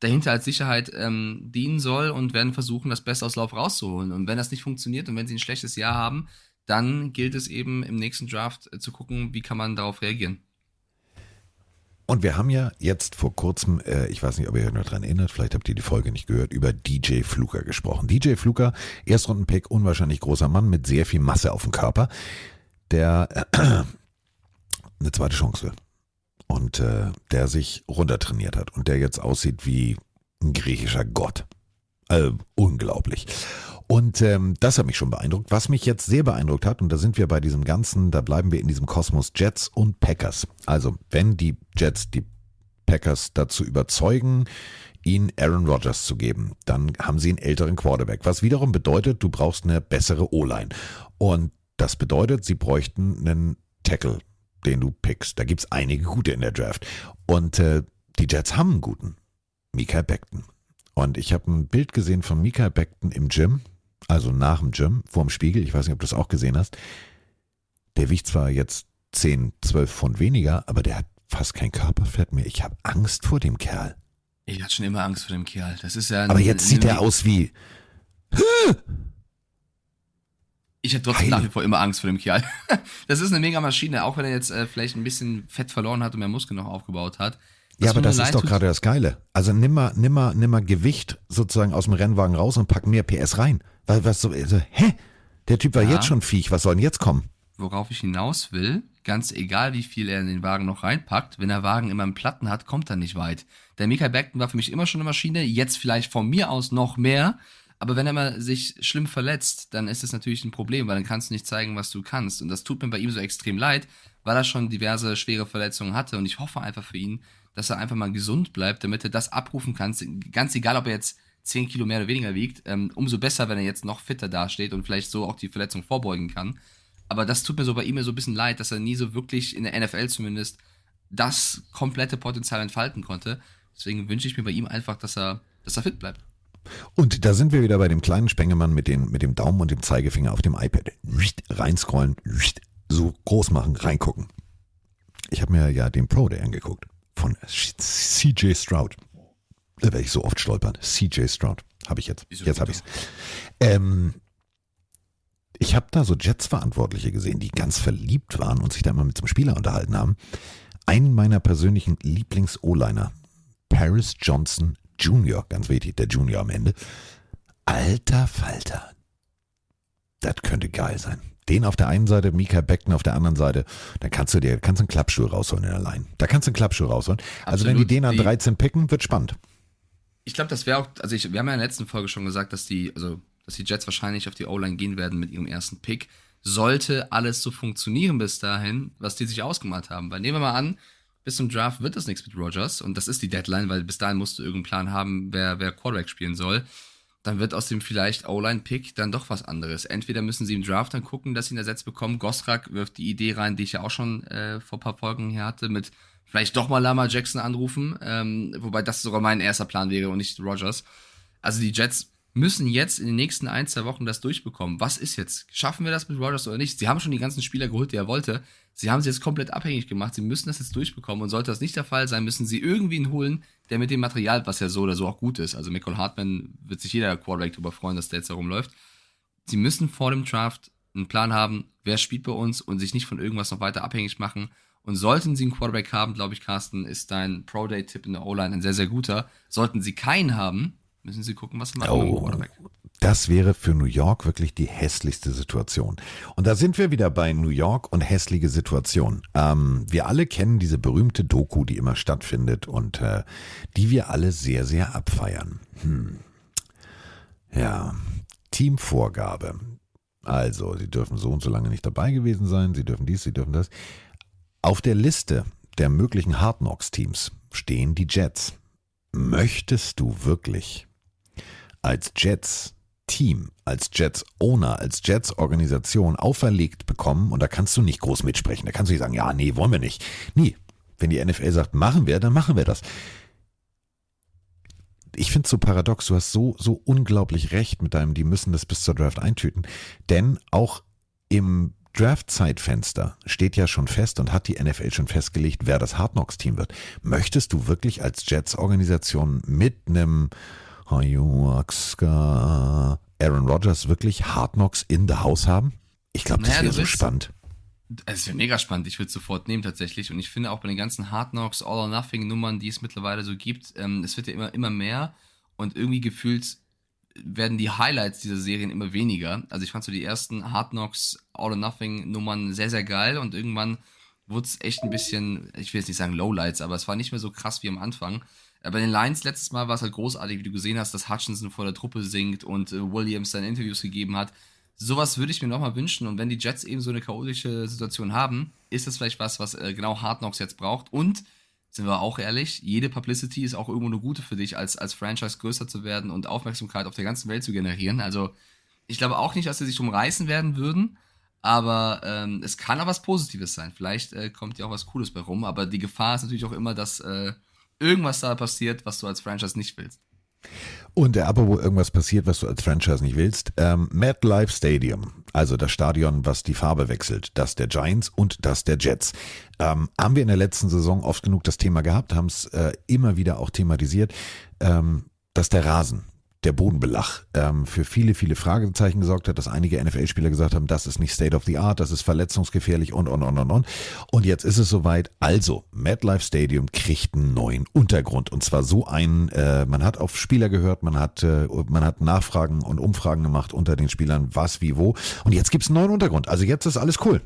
dahinter als Sicherheit ähm, dienen soll und werden versuchen, das Beste aus Love rauszuholen. Und wenn das nicht funktioniert und wenn sie ein schlechtes Jahr haben, dann gilt es eben im nächsten Draft äh, zu gucken, wie kann man darauf reagieren. Und wir haben ja jetzt vor kurzem, äh, ich weiß nicht, ob ihr euch noch dran erinnert, vielleicht habt ihr die Folge nicht gehört, über DJ Fluker gesprochen. DJ Fluker, Erstrundenpick, unwahrscheinlich großer Mann mit sehr viel Masse auf dem Körper, der äh, eine zweite Chance will. Und äh, der sich runtertrainiert hat und der jetzt aussieht wie ein griechischer Gott. Äh, unglaublich. Und ähm, das hat mich schon beeindruckt. Was mich jetzt sehr beeindruckt hat, und da sind wir bei diesem ganzen, da bleiben wir in diesem Kosmos Jets und Packers. Also wenn die Jets die Packers dazu überzeugen, ihnen Aaron Rodgers zu geben, dann haben sie einen älteren Quarterback. Was wiederum bedeutet, du brauchst eine bessere O-Line. Und das bedeutet, sie bräuchten einen Tackle, den du pickst. Da gibt's einige gute in der Draft. Und äh, die Jets haben einen guten. Mikael Beckton. Und ich habe ein Bild gesehen von Mikael Beckton im Gym, also nach dem Gym, vor dem Spiegel. Ich weiß nicht, ob du das auch gesehen hast. Der wiegt zwar jetzt 10, 12 Pfund weniger, aber der hat fast kein Körperfett mehr. Ich habe Angst vor dem Kerl. Ich hatte schon immer Angst vor dem Kerl. Das ist ja. Aber jetzt sieht er aus wie. Ich hätte trotzdem Heilig. nach wie vor immer Angst vor dem Kerl. Das ist eine mega Maschine, auch wenn er jetzt äh, vielleicht ein bisschen Fett verloren hat und mehr Muskeln noch aufgebaut hat. Ja, aber das ist doch gerade das Geile. Also nimm mal, nimm mal, nimm mal Gewicht sozusagen aus dem Rennwagen raus und pack mehr PS rein. Weil was so, also, hä? Der Typ war Ja. jetzt schon Viech, was soll denn jetzt kommen? Worauf ich hinaus will, ganz egal wie viel er in den Wagen noch reinpackt, wenn der Wagen immer einen Platten hat, kommt er nicht weit. Der Michael Beckton war für mich immer schon eine Maschine, jetzt vielleicht von mir aus noch mehr. Aber wenn er mal sich schlimm verletzt, dann ist das natürlich ein Problem, weil dann kannst du nicht zeigen, was du kannst. Und das tut mir bei ihm so extrem leid, weil er schon diverse schwere Verletzungen hatte. Und ich hoffe einfach für ihn, dass er einfach mal gesund bleibt, damit er das abrufen kann. Ganz egal, ob er jetzt 10 Kilo mehr oder weniger wiegt, ähm, umso besser, wenn er jetzt noch fitter dasteht und vielleicht so auch die Verletzung vorbeugen kann. Aber das tut mir so bei ihm so ein bisschen leid, dass er nie so wirklich in der NFL zumindest das komplette Potenzial entfalten konnte. Deswegen wünsche ich mir bei ihm einfach, dass er, dass er fit bleibt. Und da sind wir wieder bei dem kleinen Spengemann mit, den, mit dem Daumen und dem Zeigefinger auf dem iPad. Reinscrollen, so groß machen, reingucken. Ich habe mir ja den Pro Day angeguckt von CJ Stroud. Da werde ich so oft stolpern. CJ Stroud. Habe ich jetzt. Jetzt habe ich es. Ähm, ich habe da so Jets-Verantwortliche gesehen, die ganz verliebt waren und sich da immer mit zum Spieler unterhalten haben. Einen meiner persönlichen Lieblings-O-Liner, Paris Johnson Jr., ganz wichtig, der Junior am Ende. Alter Falter. Das könnte geil sein. Den auf der einen Seite, Mika Beckton auf der anderen Seite, dann kannst du dir, kannst einen Klappstuhl rausholen in der Line. Da kannst du einen Klappstuhl rausholen. Also wenn die Absolut. den an Die- 13 picken, wird spannend. Ich glaube, das wäre auch, also ich, wir haben ja in der letzten Folge schon gesagt, dass die, also, dass die Jets wahrscheinlich auf die O-Line gehen werden mit ihrem ersten Pick. Sollte alles so funktionieren bis dahin, was die sich ausgemalt haben. Weil nehmen wir mal an, bis zum Draft wird das nichts mit Rogers und das ist die Deadline, weil bis dahin musst du irgendeinen Plan haben, wer, wer Quarterback spielen soll. Dann wird aus dem vielleicht O-Line-Pick dann doch was anderes. Entweder müssen sie im Draft dann gucken, dass sie ihn ersetzt bekommen. Gosrak wirft die Idee rein, die ich ja auch schon äh, vor ein paar Folgen hier hatte, mit vielleicht doch mal Lama Jackson anrufen, ähm, wobei das sogar mein erster Plan wäre und nicht Rogers. Also die Jets müssen jetzt in den nächsten ein, zwei Wochen das durchbekommen. Was ist jetzt? Schaffen wir das mit Rogers oder nicht? Sie haben schon die ganzen Spieler geholt, die er wollte. Sie haben sie jetzt komplett abhängig gemacht. Sie müssen das jetzt durchbekommen. Und sollte das nicht der Fall sein, müssen sie irgendwie ihn holen, der mit dem Material, was ja so oder so auch gut ist. Also Michael Hartman wird sich jeder Quarterback darüber freuen, dass der jetzt herumläuft. Sie müssen vor dem Draft einen Plan haben, wer spielt bei uns und sich nicht von irgendwas noch weiter abhängig machen. Und sollten sie einen Quarterback haben, glaube ich, Carsten, ist dein Pro-Day-Tipp in der O-Line ein sehr, sehr guter. Sollten sie keinen haben, müssen sie gucken, was sie machen mit dem Oh, Quarterback. Das wäre für New York wirklich die hässlichste Situation. Und da sind wir wieder bei New York und hässliche Situation. Ähm, wir alle kennen diese berühmte Doku, die immer stattfindet und äh, die wir alle sehr, sehr abfeiern. Hm. Ja, Teamvorgabe. Also, sie dürfen so und so lange nicht dabei gewesen sein, sie dürfen dies, sie dürfen das. Auf der Liste der möglichen Hard Knocks Teams stehen die Jets. Möchtest du wirklich als Jets Team, als Jets Owner, als Jets Organisation auferlegt bekommen und da kannst du nicht groß mitsprechen. Da kannst du nicht sagen, ja, nee, wollen wir nicht. Nie. Wenn die NFL sagt, machen wir, dann machen wir das. Ich finde es so paradox, du hast so, so unglaublich recht mit deinem, die müssen das bis zur Draft eintüten. Denn auch im Draft-Zeitfenster steht ja schon fest und hat die NFL schon festgelegt, wer das Hard Knocks-Team wird. Möchtest du wirklich als Jets-Organisation mit einem Ayahuasca Aaron Rodgers wirklich Hard Knocks in the House haben? Ich glaube, das Naja, wäre so spannend. Es wäre mega spannend. Ich würde es sofort nehmen tatsächlich. Und ich finde auch bei den ganzen Hard Knocks, All or Nothing Nummern, die es mittlerweile so gibt, ähm, es wird ja immer, immer mehr. Und irgendwie gefühlt werden die Highlights dieser Serien immer weniger. Also ich fand so die ersten Hard Knocks, All or Nothing Nummern sehr, sehr geil. Und irgendwann wurde es echt ein bisschen, ich will jetzt nicht sagen Lowlights, aber es war nicht mehr so krass wie am Anfang. Bei den Lions letztes Mal war es halt großartig, wie du gesehen hast, dass Hutchinson vor der Truppe singt und äh, Williams dann Interviews gegeben hat. Sowas würde ich mir nochmal wünschen. Und wenn die Jets eben so eine chaotische Situation haben, ist das vielleicht was, was äh, genau Hard Knocks jetzt braucht. Und sind wir auch ehrlich, jede Publicity ist auch irgendwo eine gute für dich, als, als Franchise größer zu werden und Aufmerksamkeit auf der ganzen Welt zu generieren. Also ich glaube auch nicht, dass sie sich drum reißen werden würden, aber ähm, es kann auch was Positives sein. Vielleicht äh, kommt ja auch was Cooles bei rum, aber die Gefahr ist natürlich auch immer, dass äh, irgendwas da passiert, was du als Franchise nicht willst. Und der wo irgendwas passiert, was du als Franchise nicht willst, ähm, MetLife Stadium, also das Stadion, was die Farbe wechselt, das der Giants und das der Jets. Ähm, haben wir in der letzten Saison oft genug das Thema gehabt, haben es äh, immer wieder auch thematisiert, ähm, dass der Rasen, der Bodenbelach ähm, für viele, viele Fragezeichen gesorgt hat, dass einige NFL-Spieler gesagt haben, das ist nicht State of the Art, das ist verletzungsgefährlich und, und, und, und, und. Und jetzt ist es soweit. Also, MetLife Stadium kriegt einen neuen Untergrund. Und zwar so einen, äh, man hat auf Spieler gehört, man hat, äh, man hat Nachfragen und Umfragen gemacht unter den Spielern, was, wie, wo. Und jetzt gibt's einen neuen Untergrund. Also jetzt ist alles cool.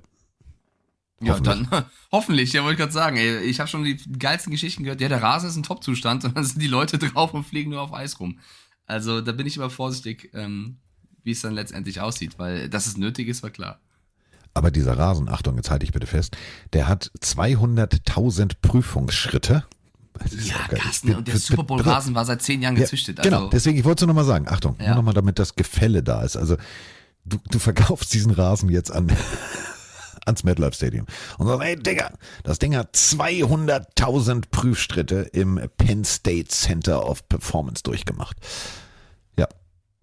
Ja, dann hoffentlich, ja, wollte ich gerade sagen. Ey, ich habe schon die geilsten Geschichten gehört. Ja, der Rasen ist ein Top-Zustand und dann sind die Leute drauf und fliegen nur auf Eis rum. Also da bin ich immer vorsichtig, ähm, wie es dann letztendlich aussieht, weil dass es nötig ist, war klar. Aber dieser Rasen, Achtung, jetzt halte ich bitte fest, der hat 200.000 Prüfungsschritte. Ja, Carsten, und der Super Bowl Rasen war seit zehn Jahren gezüchtet. Ja, genau, also, deswegen, ich wollte es nur nochmal sagen, Achtung, Ja. nur nochmal, damit das Gefälle da ist. Also du, du verkaufst diesen Rasen jetzt an ans MetLife Stadium und sagst, ey Digga, das Ding hat 200.000 Prüfschritte im Penn State Center of Performance durchgemacht.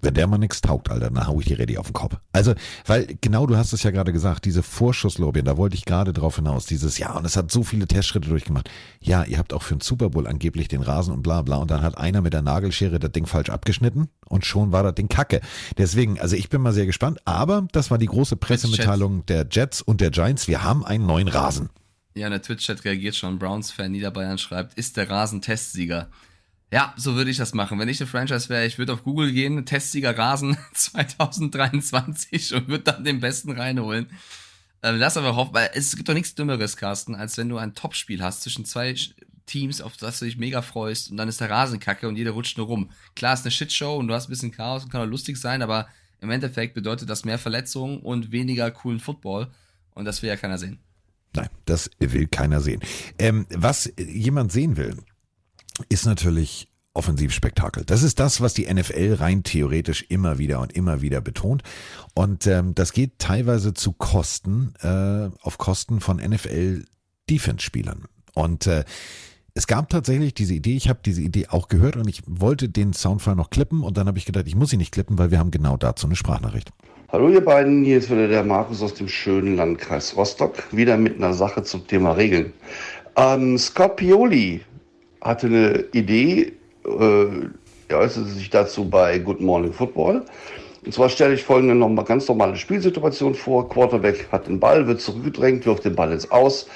Wenn der mal nix taugt, Alter, dann hau ich die Ready auf den Kopf. Also, weil genau du hast es ja gerade gesagt, diese Vorschusslorbeeren, da wollte ich gerade drauf hinaus, dieses, ja, und es hat so viele Testschritte durchgemacht. Ja, ihr habt auch für den Super Bowl angeblich den Rasen und bla bla und dann hat einer mit der Nagelschere das Ding falsch abgeschnitten und schon war das Ding kacke. Deswegen, also ich bin mal sehr gespannt, aber das war die große Pressemitteilung der Jets und der Giants. Wir haben einen neuen Rasen. ja, in der Twitch-Chat reagiert schon. Browns-Fan Niederbayern schreibt, ist der Rasen Testsieger? Ja, so würde ich das machen. Wenn ich eine Franchise wäre, ich würde auf Google gehen, Testsieger Rasen 2023 und würde dann den besten reinholen. Ähm, lass aber hoffen, weil es gibt doch nichts Dümmeres, Carsten, als wenn du ein Topspiel hast zwischen zwei Teams, auf das du dich mega freust und dann ist der Rasen kacke und jeder rutscht nur rum. Klar, ist eine Shitshow und du hast ein bisschen Chaos und kann auch lustig sein, aber im Endeffekt bedeutet das mehr Verletzungen und weniger coolen Football und das will ja keiner sehen. Nein, das will keiner sehen. Ähm, was jemand sehen will, ist natürlich Offensivspektakel. Das ist das, was die NFL rein theoretisch immer wieder und immer wieder betont. Und ähm, das geht teilweise zu Kosten, äh, auf Kosten von NFL-Defense-Spielern. Und äh, es gab tatsächlich diese Idee, ich habe diese Idee auch gehört und ich wollte den Soundfile noch klippen und dann habe ich gedacht, ich muss ihn nicht klippen, weil wir haben genau dazu eine Sprachnachricht. Hallo ihr beiden, hier ist wieder der Markus aus dem schönen Landkreis Rostock, wieder mit einer Sache zum Thema Regeln. Ähm, Scott Pioli hatte eine Idee, äh, er äußerte sich dazu bei Good Morning Football. Und zwar stelle ich folgende noch mal ganz normale Spielsituation vor. Quarterback hat den Ball, wird zurückgedrängt, wirft den Ball ins Aus.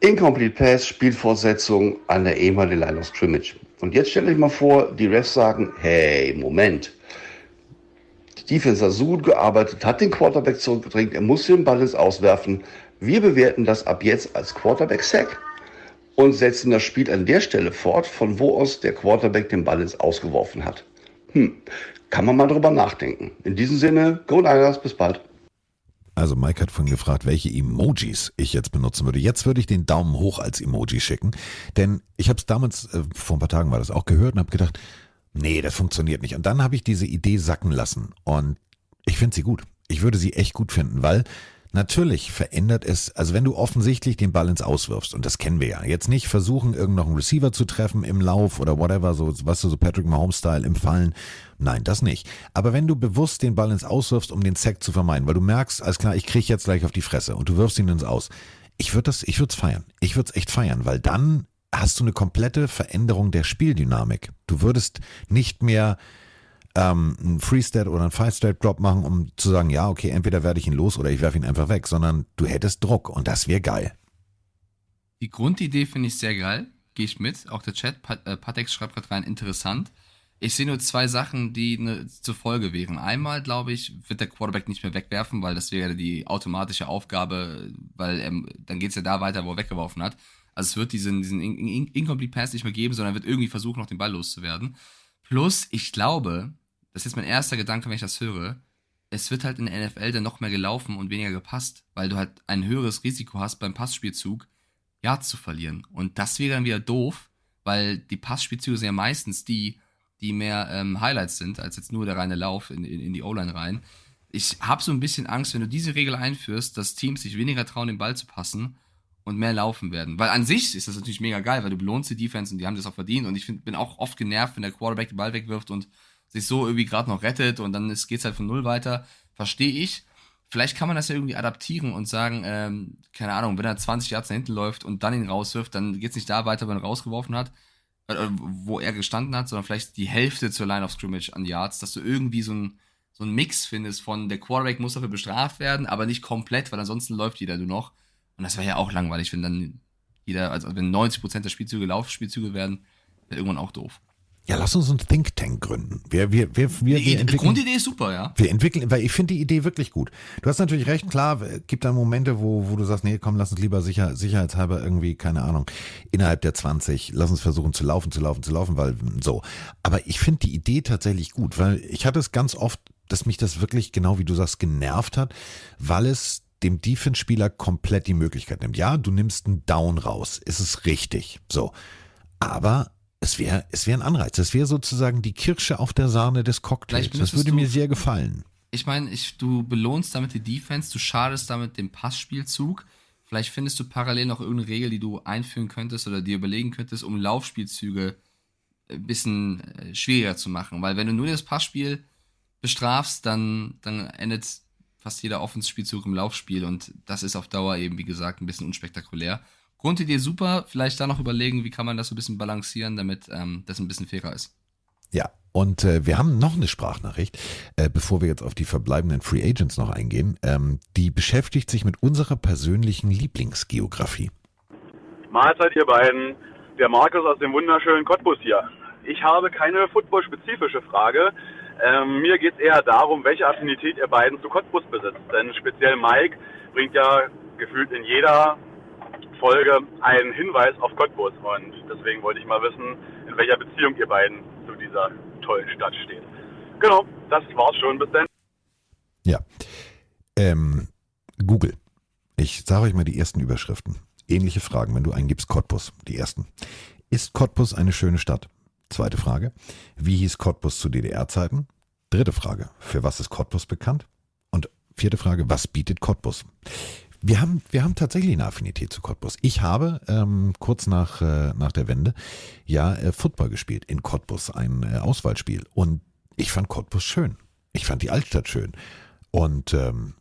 Incomplete Pass, Spielfortsetzung an der ehemaligen Line of Scrimmage. Und jetzt stelle ich mal vor, die Refs sagen, hey, Moment. Die Defense hat so gut gearbeitet, hat den Quarterback zurückgedrängt, er muss den Ball ins Auswerfen. Wir bewerten das ab jetzt als Quarterback-Sack und setzen das Spiel an der Stelle fort, von wo aus der Quarterback den Ball ins Ausgeworfen hat. Hm, kann man mal drüber nachdenken. In diesem Sinne, Go Niners, bis bald. Also Mike hat vorhin gefragt, welche Emojis ich jetzt benutzen würde. Jetzt würde ich den Daumen hoch als Emoji schicken, denn ich habe es damals, äh, vor ein paar Tagen war das auch gehört und habe gedacht, nee, das funktioniert nicht. Und dann habe ich diese Idee sacken lassen und ich finde sie gut. Ich würde sie echt gut finden, weil natürlich verändert es, also wenn du offensichtlich den Ball ins Auswirfst, und das kennen wir ja, jetzt nicht versuchen, irgend noch einen Receiver zu treffen im Lauf oder whatever, so, was du so Patrick Mahomes-Style im Fallen. Nein, das nicht. Aber wenn du bewusst den Ball ins Auswirfst, um den Sack zu vermeiden, weil du merkst, alles klar, ich krieg jetzt gleich auf die Fresse und du wirfst ihn ins Aus. Ich würde das, ich würde es feiern. Ich würde es echt feiern, weil dann hast du eine komplette Veränderung der Spieldynamik. Du würdest nicht mehr ähm, einen Freestep oder einen Five-Step Drop machen, um zu sagen, ja, okay, entweder werde ich ihn los oder ich werfe ihn einfach weg, sondern du hättest Druck und das wäre geil. Die Grundidee finde ich sehr geil. Gehe ich mit. Auch der Chat, Pat, äh, Patex schreibt gerade rein, interessant. Ich sehe nur zwei Sachen, die ne, zur Folge wären. Einmal, glaube ich, wird der Quarterback nicht mehr wegwerfen, weil das wäre die automatische Aufgabe, weil er, dann geht es ja da weiter, wo er weggeworfen hat. Also es wird diesen, diesen In In Incomplete Pass nicht mehr geben, sondern wird irgendwie versuchen, noch den Ball loszuwerden. Plus, ich glaube, das ist jetzt mein erster Gedanke, wenn ich das höre, es wird halt in der NFL dann noch mehr gelaufen und weniger gepasst, weil du halt ein höheres Risiko hast beim Passspielzug, Yards zu verlieren. Und das wäre dann wieder doof, weil die Passspielzüge sind ja meistens die, die mehr ähm, Highlights sind, als jetzt nur der reine Lauf in, in, in die O-Line rein. Ich habe so ein bisschen Angst, wenn du diese Regel einführst, dass Teams sich weniger trauen, den Ball zu passen und mehr laufen werden. Weil an sich ist das natürlich mega geil, weil du belohnst die Defense und die haben das auch verdient. Und ich find, bin auch oft genervt, wenn der Quarterback den Ball wegwirft und sich so irgendwie gerade noch rettet und dann geht es halt von null weiter. Verstehe ich. Vielleicht kann man das ja irgendwie adaptieren und sagen, ähm, keine Ahnung, wenn er 20 Yards nach hinten läuft und dann ihn rauswirft, dann geht es nicht da weiter, wenn er rausgeworfen hat, äh, wo er gestanden hat, sondern vielleicht die Hälfte zur Line of Scrimmage an Yards, dass du irgendwie so ein so ein Mix findest von der Quarterback muss dafür bestraft werden, aber nicht komplett, weil ansonsten läuft jeder nur noch. Und das wäre ja auch langweilig, wenn dann jeder, also wenn 90% der Spielzüge Laufspielzüge werden, wäre irgendwann auch doof. Ja, lass uns einen Think Tank gründen. Wir, wir, wir, wir, Die, wir die Grundidee ist super, ja. wir entwickeln, weil ich finde die Idee wirklich gut. Du hast natürlich recht, klar, gibt dann Momente, wo, wo du sagst, nee, komm, lass uns lieber sicher, sicherheitshalber irgendwie, keine Ahnung, innerhalb der 20, lass uns versuchen zu laufen, zu laufen, zu laufen, weil so. Aber ich finde die Idee tatsächlich gut, weil ich hatte es ganz oft, dass mich das wirklich, genau wie du sagst, genervt hat, weil es dem Defense-Spieler komplett die Möglichkeit nimmt. Ja, du nimmst einen Down raus, ist es richtig. So. Aber es wäre es wäre ein Anreiz. Es wäre sozusagen die Kirsche auf der Sahne des Cocktails. Das würde mir du- sehr gefallen. Ich meine, ich, du belohnst damit die Defense, du schadest damit dem Passspielzug. Vielleicht findest du parallel noch irgendeine Regel, die du einführen könntest oder dir überlegen könntest, um Laufspielzüge ein bisschen äh, schwieriger zu machen. Weil wenn du nur das Passspiel bestrafst, dann, dann endet fast jeder Offenspielzug im Laufspiel und das ist auf Dauer eben, wie gesagt, ein bisschen unspektakulär. Grundidee super, vielleicht da noch überlegen, wie kann man das so ein bisschen balancieren, damit ähm, das ein bisschen fairer ist. Ja, und äh, wir haben noch eine Sprachnachricht, äh, bevor wir jetzt auf die verbleibenden Free Agents noch eingehen. Ähm, die beschäftigt sich mit unserer persönlichen Lieblingsgeografie. Mahlzeit, ihr beiden. Der Markus aus dem wunderschönen Cottbus hier. Ich habe keine football-spezifische Frage. Ähm, mir geht es eher darum, welche Affinität ihr beiden zu Cottbus besitzt. Denn speziell Mike bringt ja gefühlt in jeder Folge einen Hinweis auf Cottbus. Und deswegen wollte ich mal wissen, in welcher Beziehung ihr beiden zu dieser tollen Stadt steht. Genau, das war's schon. Bis dann. Ja. Ähm, Google. Ich sage euch mal die ersten Überschriften. Ähnliche Fragen, wenn du eingibst Cottbus, die ersten. Ist Cottbus eine schöne Stadt? Zweite Frage. Wie hieß Cottbus zu DDR-Zeiten? Dritte Frage. Für was ist Cottbus bekannt? Und vierte Frage. Was bietet Cottbus? Wir haben, wir haben tatsächlich eine Affinität zu Cottbus. Ich habe ähm, kurz nach, äh, nach der Wende ja äh, Football gespielt in Cottbus, ein äh, Auswahlspiel. Und ich fand Cottbus schön. Ich fand die Altstadt schön. Und ähm,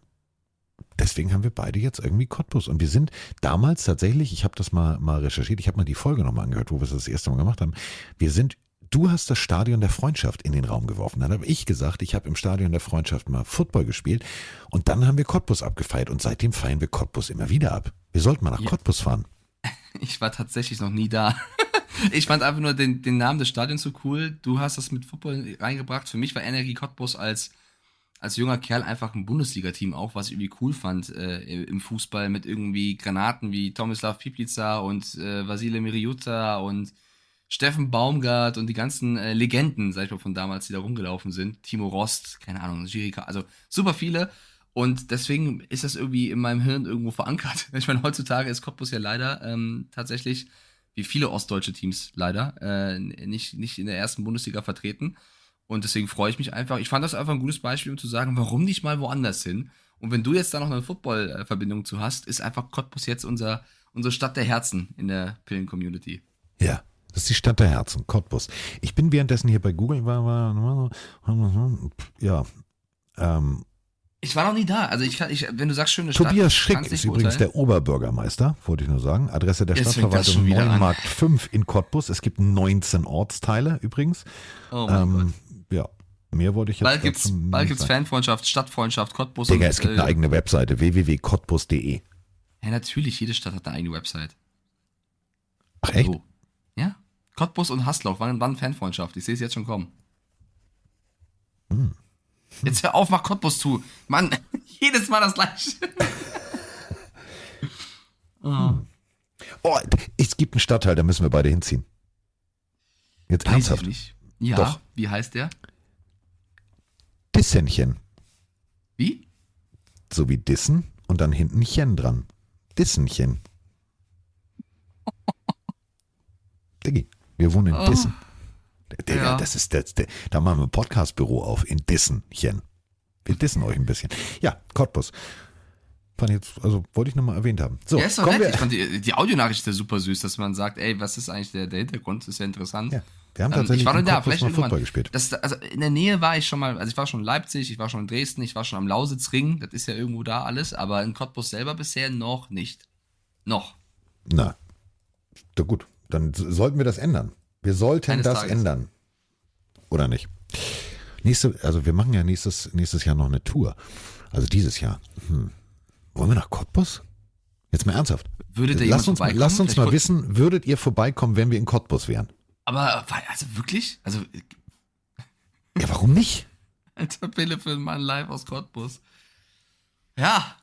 deswegen haben wir beide jetzt irgendwie Cottbus. Und wir sind damals tatsächlich, ich habe das mal, mal recherchiert, ich habe mal die Folge nochmal angehört, wo wir es das erste Mal gemacht haben. Wir sind, du hast das Stadion der Freundschaft in den Raum geworfen. Dann habe ich gesagt, ich habe im Stadion der Freundschaft mal Football gespielt. Und dann haben wir Cottbus abgefeiert. Und seitdem feiern wir Cottbus immer wieder ab. Wir sollten mal nach Ja. Cottbus fahren. Ich war tatsächlich noch nie da. ich fand einfach nur den, den Namen des Stadions so cool. Du hast das mit Football reingebracht. Für mich war Energie Cottbus als, als junger Kerl einfach ein Bundesliga-Team auch, was ich irgendwie cool fand äh, im Fußball mit irgendwie Granaten wie Tomislav Piplica und äh, Vasile Miriuta und Steffen Baumgart und die ganzen äh, Legenden, sag ich mal, von damals, die da rumgelaufen sind. Timo Rost, keine Ahnung, Jirika, also super viele. Und deswegen ist das irgendwie in meinem Hirn irgendwo verankert. Ich meine, heutzutage ist Cottbus ja leider ähm, tatsächlich, wie viele ostdeutsche Teams leider, äh, nicht, nicht in der ersten Bundesliga vertreten. Und deswegen freue ich mich einfach. Ich fand das einfach ein gutes Beispiel, um zu sagen, warum nicht mal woanders hin? Und wenn du jetzt da noch eine Football-Verbindung zu hast, ist einfach Cottbus jetzt unser, unsere Stadt der Herzen in der Pillen-Community. Ja. Das ist die Stadt der Herzen, Cottbus. Ich bin währenddessen hier bei Google, war, war, war, ja, ähm, Ich war noch nie da. Also ich kann, ich, wenn du sagst schöne Stadt, Tobias nicht ist übrigens der Oberbürgermeister, wollte ich nur sagen. Adresse der Jetzt Stadtverwaltung. Neumarkt 5 in Cottbus. Es gibt 19 Ortsteile übrigens. Oh mein ähm, ja, mehr wollte ich jetzt Bald gibt's, bald gibt's. Fanfreundschaft, Stadtfreundschaft, Cottbus Digga, und, es gibt äh, eine eigene Webseite, www.cottbus.de. Ja, natürlich, jede Stadt hat eine eigene Website. Ach echt? So. Cottbus und Hasloch waren, waren Fanfreundschaft. Ich sehe es jetzt schon kommen. Hm. Jetzt hör auf, mach Cottbus zu. Mann, jedes Mal das gleiche. oh. Oh, es gibt einen Stadtteil, da müssen wir beide hinziehen. Jetzt Weiß ich ernsthaft. nicht. Ja, Doch. wie heißt der? Dissenchen. Wie? So wie Dissen und dann hinten Chen dran. Dissenchen. Diggi, wir wohnen in Oh. Dissen. Digga, Ja. das ist das, der, da machen wir ein Podcastbüro auf in Dissenchen. Wir dissen euch ein bisschen. Ja, Cottbus. Fand ich jetzt, also wollte ich nochmal erwähnt haben. So, ja, ist doch nett. wir, Ich fand die, die Audionachricht ist ja super süß, dass man sagt, ey, was ist eigentlich der, der Hintergrund? Das ist ja interessant. Ja, wir haben Ähm, tatsächlich ich war da, vielleicht mal. Football gespielt. Das, also in der Nähe war ich schon mal, also ich war schon in Leipzig, ich war schon in Dresden, ich war schon am Lausitzring, das ist ja irgendwo da alles, aber in Cottbus selber bisher noch nicht. Noch. Na, da gut, dann sollten wir das ändern. Wir sollten Eines das Tages. ändern. Oder nicht? Nächste, also wir machen ja nächstes, nächstes Jahr noch eine Tour. Also dieses Jahr. Hm. Wollen wir nach Cottbus? Jetzt mal ernsthaft. Würde da Lasst uns, mal- vorbeikommen? lasst uns Vielleicht mal wissen, würdet ihr vorbeikommen, wenn wir in Cottbus wären? Aber, also wirklich? Also, Ja, warum nicht? alter Pille für Mann live aus Cottbus. Ja.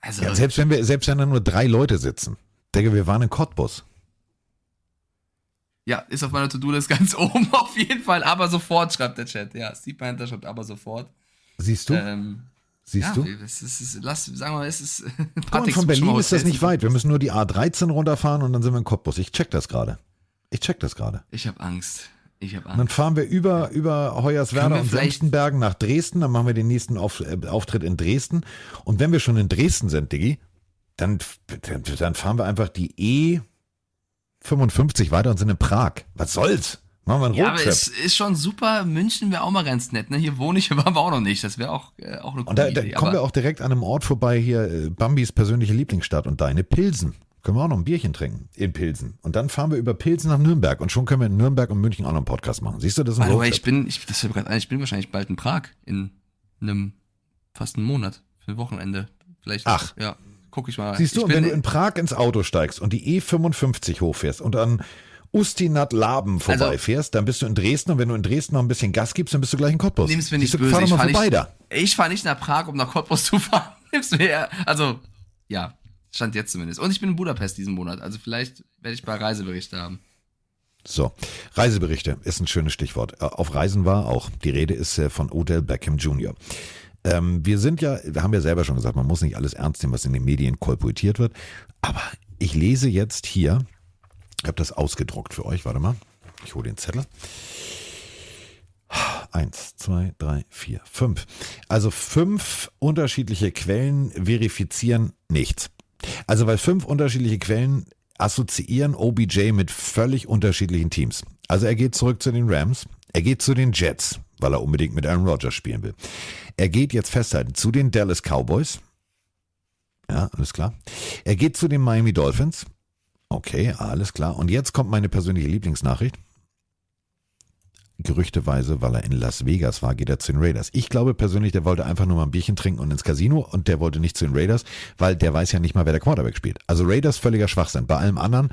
Also, Ja, selbst wenn wir, selbst wenn da nur drei Leute sitzen. Denke, wir waren in Cottbus. Ja, ist auf meiner To-Do-List ganz oben auf jeden Fall. Aber sofort, schreibt der Chat. Ja, Steve Panther schreibt aber sofort. Siehst du? Ähm, Siehst ja, du? Es ist, es ist, lass, sagen wir mal, es ist. Guck von Berlin ist das nicht weit. Wir müssen nur die A13 runterfahren und dann sind wir in Cottbus. Ich check das gerade. Ich check das gerade. Ich habe Angst. Ich habe Und dann Angst. fahren wir über, über Hoyerswerda und Senftenbergen nach Dresden. Dann machen wir den nächsten Auf, äh, Auftritt in Dresden. Und wenn wir schon in Dresden sind, Diggi, dann, dann, dann fahren wir einfach die E55 weiter und sind in Prag. Was soll's? Machen wir einen Ja, aber Roadtrip. es ist schon super. München wäre auch mal ganz nett. Ne? Hier wohne ich, wir auch noch nicht. Das wäre auch, äh, auch eine und coole da, da Idee. kommen wir aber auch direkt an einem Ort vorbei, hier äh, Bambis persönliche Lieblingsstadt und deine Pilsen. Können wir auch noch ein Bierchen trinken in Pilsen. Und dann fahren wir über Pilsen nach Nürnberg. Und schon können wir in Nürnberg und München auch noch einen Podcast machen. Siehst du, das ist ein Roadtrip. ich bin, ich, das ein, ich bin wahrscheinlich bald in Prag in einem fast einem Monat für ein Wochenende. Vielleicht. Ach. Ja, guck ich mal. Siehst du, wenn du in Prag ins Auto steigst und die E55 hochfährst und an Ustinat Laben Also- vorbeifährst, dann bist du in Dresden und wenn du in Dresden noch ein bisschen Gas gibst, dann bist du gleich in Cottbus. Nimm's mir nicht du, böse. Fahr Ich mal fahre vorbei nicht, da. ich fahr nicht nach Prag, um nach Cottbus zu fahren. Nimm's mir, also, ja, stand jetzt zumindest. Und ich bin in Budapest diesen Monat, also vielleicht werde ich bei Reiseberichte haben. So, Reiseberichte ist ein schönes Stichwort. Äh, Auf Reisen war auch. Die Rede ist äh, von Odell Beckham Jr. Ähm, wir sind ja, wir haben ja selber schon gesagt, man muss nicht alles ernst nehmen, was in den Medien kolportiert wird. Aber ich lese jetzt hier, ich habe das ausgedruckt für euch, warte mal, ich hole den Zettel. Eins, zwei, drei, vier, fünf. Also fünf unterschiedliche Quellen verifizieren nichts. Also weil fünf unterschiedliche Quellen assoziieren OBJ mit völlig unterschiedlichen Teams. Also er geht zurück zu den Rams, er geht zu den Jets, weil er unbedingt mit Aaron Rodgers spielen will. Er geht jetzt festhalten zu den Dallas Cowboys. Ja, alles klar. Er geht zu den Miami Dolphins. Okay, alles klar. Und jetzt kommt meine persönliche Lieblingsnachricht. Gerüchteweise, weil er in Las Vegas war, geht er zu den Raiders. Ich glaube persönlich, der wollte einfach nur mal ein Bierchen trinken und ins Casino und der wollte nicht zu den Raiders, weil der weiß ja nicht mal, wer der Quarterback spielt. Also Raiders völliger Schwachsinn. Bei allem anderen,